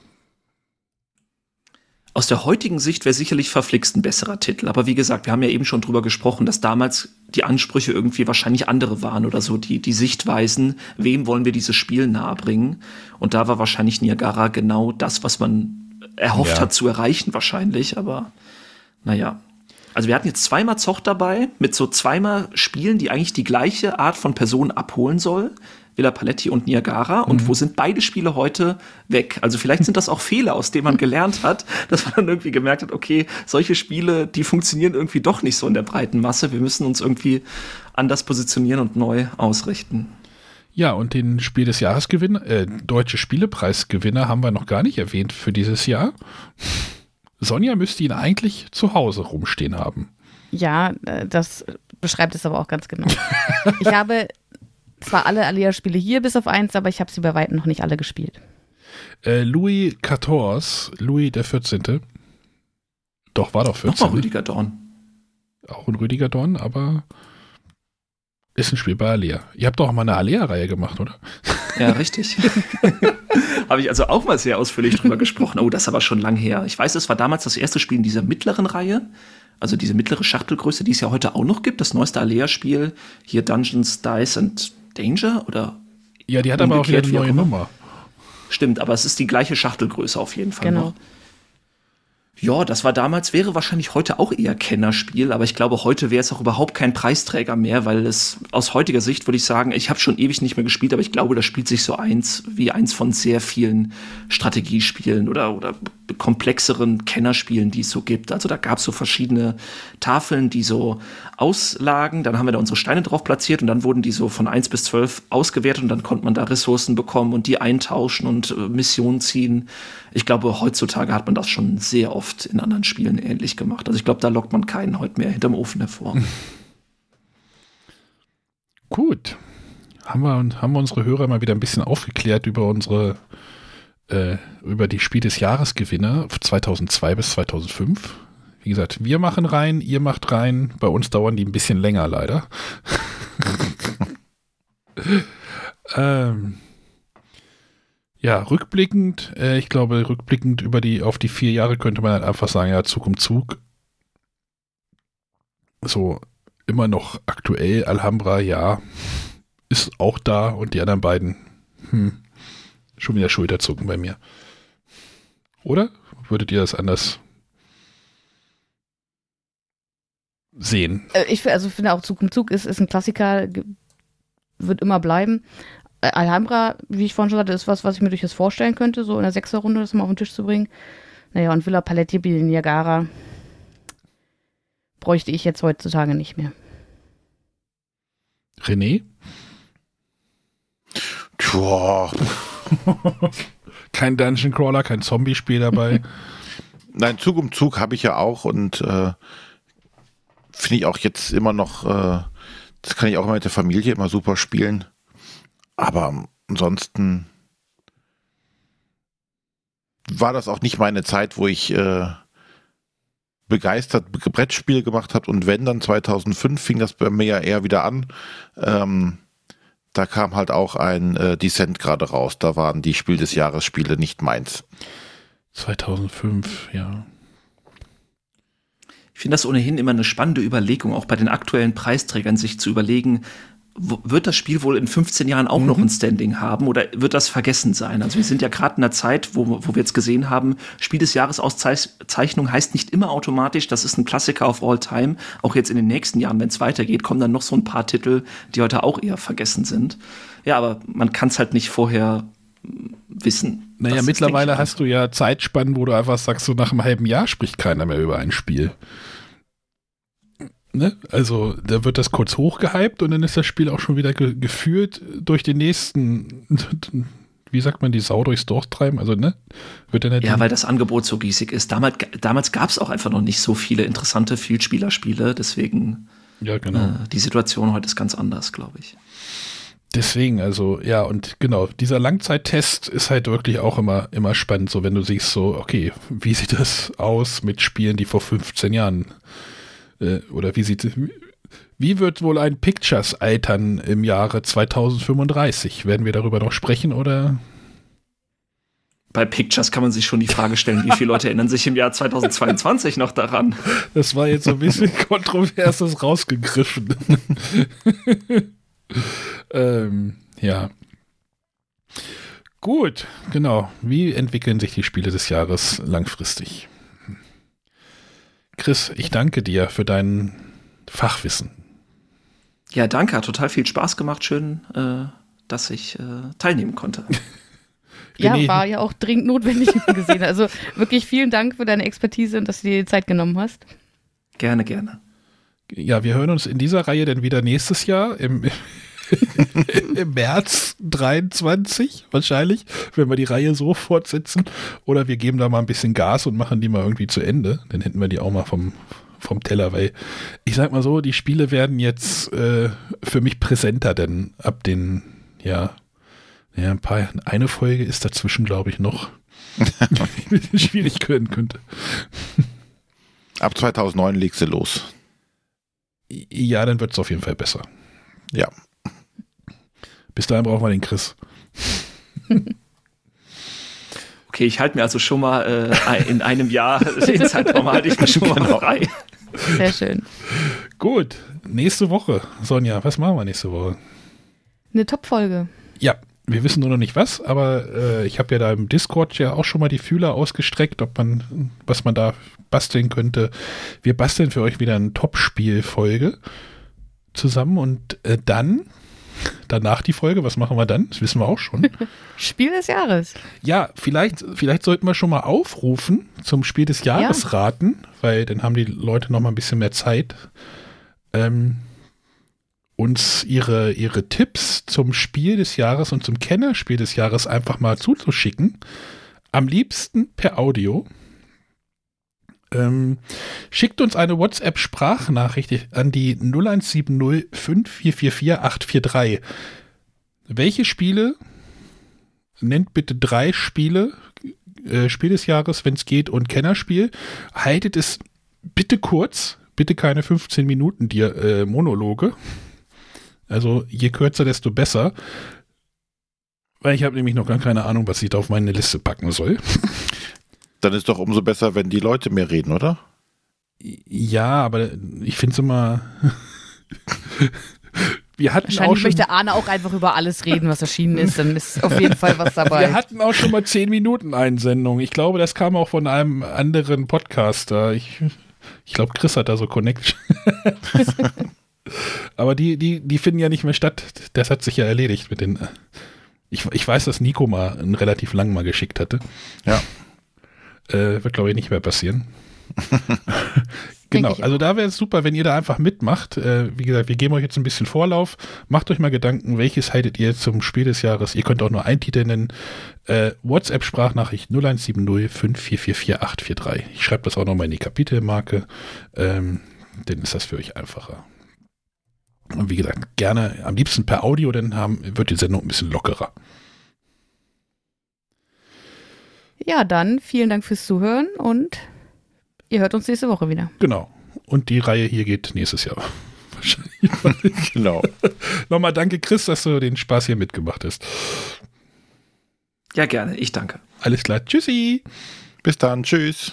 Aus der heutigen Sicht wäre sicherlich verflixt ein besserer Titel. Aber wie gesagt, wir haben ja eben schon drüber gesprochen, dass damals die Ansprüche irgendwie wahrscheinlich andere waren oder so, die, die Sichtweisen, wem wollen wir dieses Spiel nahebringen. Und da war wahrscheinlich Niagara genau das, was man erhofft Ja. hat zu erreichen, wahrscheinlich. Aber naja. Also wir hatten jetzt zweimal Zoch dabei, mit so zweimal Spielen, die eigentlich die gleiche Art von Person abholen soll. Villa Paletti und Niagara. Und wo sind beide Spiele heute weg? Also vielleicht sind das auch Fehler, aus denen man gelernt hat, dass man dann irgendwie gemerkt hat, okay, solche Spiele, die funktionieren irgendwie doch nicht so in der breiten Masse. Wir müssen uns irgendwie anders positionieren und neu ausrichten. Ja, und den Spiel des Jahresgewinner, äh, Deutsche Spielepreisgewinner haben wir noch gar nicht erwähnt für dieses Jahr. Sonja müsste ihn eigentlich zu Hause rumstehen haben. Ja, äh, das beschreibt es aber auch ganz genau. ich habe zwar alle Alea-Spiele hier bis auf eins, aber ich habe sie bei weitem noch nicht alle gespielt. Äh, Louis XIV, Louis der 14. Doch, war doch 14. Nochmal? Rüdiger Dorn. Auch ein Rüdiger Dorn, aber ist ein Spiel bei Alea. Ihr habt doch auch mal eine Alea-Reihe gemacht, oder? Ja, richtig. Habe ich also auch mal sehr ausführlich drüber gesprochen. Oh, das ist aber schon lang her. Ich weiß, es war damals das erste Spiel in dieser mittleren Reihe. Also diese mittlere Schachtelgröße, die es ja heute auch noch gibt. Das neueste Alea-Spiel. Hier Dungeons, Dice and Danger oder Ja, die hat aber auch wieder eine neue auch immer. Nummer. Stimmt, aber es ist die gleiche Schachtelgröße auf jeden Fall Genau. noch. Ja, das war damals, wäre wahrscheinlich heute auch eher Kennerspiel, aber ich glaube, heute wäre es auch überhaupt kein Preisträger mehr, weil es aus heutiger Sicht würde ich sagen, ich habe schon ewig nicht mehr gespielt, aber ich glaube, das spielt sich so eins wie eins von sehr vielen Strategiespielen oder, oder komplexeren Kennerspielen, die es so gibt. Also da gab es so verschiedene Tafeln, die so auslagen, dann haben wir da unsere Steine drauf platziert und dann wurden die so von 1 bis 12 ausgewertet und dann konnte man da Ressourcen bekommen und die eintauschen und äh, Missionen ziehen. Ich glaube, heutzutage hat man das schon sehr oft in anderen Spielen ähnlich gemacht. Also ich glaube, da lockt man keinen heute mehr hinterm Ofen hervor. Gut. Haben wir, haben wir unsere Hörer mal wieder ein bisschen aufgeklärt über unsere, äh, über die Spiel des Jahresgewinner 2002 bis 2005. Wie gesagt, wir machen rein, ihr macht rein. Bei uns dauern die ein bisschen länger, leider. ähm, ja, rückblickend, äh, ich glaube, rückblickend über die, auf die vier Jahre könnte man halt einfach sagen, ja, Zug um Zug. So, immer noch aktuell, Alhambra, ja, ist auch da und die anderen beiden, hm, schon wieder Schulterzucken bei mir. Oder? Würdet ihr das anders sehen? Äh, Ich also finde auch Zug um Zug ist, ist ein Klassiker, wird immer bleiben. Äh, Alhambra, wie ich vorhin schon sagte, ist was, was ich mir durchaus vorstellen könnte, so in der sechster Runde das mal auf den Tisch zu bringen. Naja, und Villa Paletti bei Niagara bräuchte ich jetzt heutzutage nicht mehr. René? Tja, Kein Dungeon Crawler, kein Zombie-Spiel dabei. nein, Zug um Zug habe ich ja auch und äh, finde ich auch jetzt immer noch, äh, das kann ich auch immer mit der Familie immer super spielen. Aber ansonsten war das auch nicht meine Zeit, wo ich äh, begeistert Brettspiele gemacht habe und wenn dann 2005 fing das bei mir ja eher wieder an. Ähm, da kam halt auch ein äh, Descent gerade raus. Da waren die Spiel des Jahres Spiele nicht meins. 2005, ja. Ich finde das ohnehin immer eine spannende Überlegung, auch bei den aktuellen Preisträgern sich zu überlegen, wird das Spiel wohl in 15 Jahren auch noch ein Standing haben oder wird das vergessen sein? Also wir sind ja gerade in einer Zeit, wo, wo wir jetzt gesehen haben, Spiel des Jahres Auszeichnung heißt nicht immer automatisch, das ist ein Klassiker of all time. Auch jetzt in den nächsten Jahren, wenn es weitergeht, kommen dann noch so ein paar Titel, die heute auch eher vergessen sind. Ja, aber man kann es halt nicht vorher wissen. Naja, mittlerweile hast du ja Zeitspannen, wo du einfach sagst, so nach einem halben Jahr spricht keiner mehr über ein Spiel. Ne? Also, da wird das kurz hochgehypt und dann ist das Spiel auch schon wieder ge geführt durch den nächsten wie sagt man, die Sau durchs Dorf treiben? Also, ne? Wird dann ja, weil das Angebot so riesig ist. Damals, damals gab es auch einfach noch nicht so viele interessante Vielspielerspiele, deswegen ja, genau. Äh, die Situation heute ist ganz anders, glaube ich. Deswegen, also, ja, und genau, dieser Langzeittest ist halt wirklich auch immer, immer spannend, so wenn du siehst, so, okay, wie sieht das aus mit Spielen, die vor 15 Jahren äh, oder wie sieht wie wird wohl ein Pictures altern im Jahre 2035? Werden wir darüber noch sprechen oder? Bei Pictures kann man sich schon die Frage stellen, wie viele Leute erinnern sich im Jahr 2022 noch daran? Das war jetzt so ein bisschen kontroverses rausgegriffen. ähm, ja. Gut, genau. Wie entwickeln sich die Spiele des Jahres langfristig? Chris, ich danke dir für dein Fachwissen. Ja, danke, hat total viel Spaß gemacht. Schön, äh, dass ich äh, teilnehmen konnte. ja, war ja auch dringend notwendig gesehen. Also wirklich vielen Dank für deine Expertise und dass du dir die Zeit genommen hast. Gerne, gerne. Ja, wir hören uns in dieser Reihe dann wieder nächstes Jahr im, im März 23 wahrscheinlich, wenn wir die Reihe so fortsetzen. Oder wir geben da mal ein bisschen Gas und machen die mal irgendwie zu Ende. Dann hätten wir die auch mal vom, vom Teller, weil ich sag mal so, die Spiele werden jetzt äh, für mich präsenter, denn ab den, ja, ja, ein paar, eine Folge ist dazwischen, glaube ich, noch schwierig werden könnte. Ab 2009 legst du los. Ja, dann wird es auf jeden Fall besser. Ja. Bis dahin brauchen wir den Chris. Okay, ich halte mir also schon mal äh, in einem Jahr den Zeitraum halte ich mir schon mal genau. frei. Sehr schön. Gut, nächste Woche. Sonja, was machen wir nächste Woche? Eine Top-Folge. Ja, wir wissen nur noch nicht was, aber äh, ich habe ja da im Discord ja auch schon mal die Fühler ausgestreckt, ob man, was man da basteln könnte. Wir basteln für euch wieder eine Top-Spiel-Folge zusammen und äh, dann danach die Folge. Was machen wir dann? Das wissen wir auch schon. Spiel des Jahres. Ja, vielleicht, vielleicht sollten wir schon mal aufrufen zum Spiel des Jahres ja. raten, weil dann haben die Leute noch mal ein bisschen mehr Zeit, ähm, uns ihre, ihre Tipps zum Spiel des Jahres und zum Kennerspiel des Jahres einfach mal zuzuschicken. Am liebsten per Audio. Ähm, schickt uns eine WhatsApp-Sprachnachricht an die 0170 5444 843. Welche Spiele, nennt bitte drei Spiele, äh, Spiel des Jahres, wenn es geht, und Kennerspiel. Haltet es bitte kurz, bitte keine 15 Minuten dir äh, Monologe. Also je kürzer, desto besser. Weil ich habe nämlich noch gar keine Ahnung, was ich da auf meine Liste packen soll. Dann ist doch umso besser, wenn die Leute mehr reden, oder? Ja, aber ich finde es immer. Wir hatten Wahrscheinlich auch schon, möchte Arne auch einfach über alles reden, was erschienen ist. Dann ist auf jeden Fall was dabei. Wir hatten auch schon mal 10 Minuten Einsendung. Ich glaube, das kam auch von einem anderen Podcaster. Ich, ich glaube, Chris hat da so Connection. Aber die, die, die finden ja nicht mehr statt. Das hat sich ja erledigt mit den. Ich, ich weiß, dass Nico mal einen relativ lang mal geschickt hatte. Ja. Äh, wird, glaube ich, nicht mehr passieren. genau, also da wäre es super, wenn ihr da einfach mitmacht. Äh, wie gesagt, wir geben euch jetzt ein bisschen Vorlauf. Macht euch mal Gedanken, welches haltet ihr zum Spiel des Jahres? Ihr könnt auch nur einen Titel nennen. Äh, WhatsApp-Sprachnachricht 0170 5444 843. Ich schreibe das auch nochmal in die Kapitelmarke. Ähm, dann ist das für euch einfacher. Und wie gesagt, gerne am liebsten per Audio, dann haben, wird die Sendung ein bisschen lockerer. Ja, dann vielen Dank fürs Zuhören und ihr hört uns nächste Woche wieder. Genau. Und die Reihe hier geht nächstes Jahr. Wahrscheinlich. genau. Nochmal danke, Chris, dass du den Spaß hier mitgemacht hast. Ja, gerne. Ich danke. Alles klar. Tschüssi. Bis dann. Tschüss.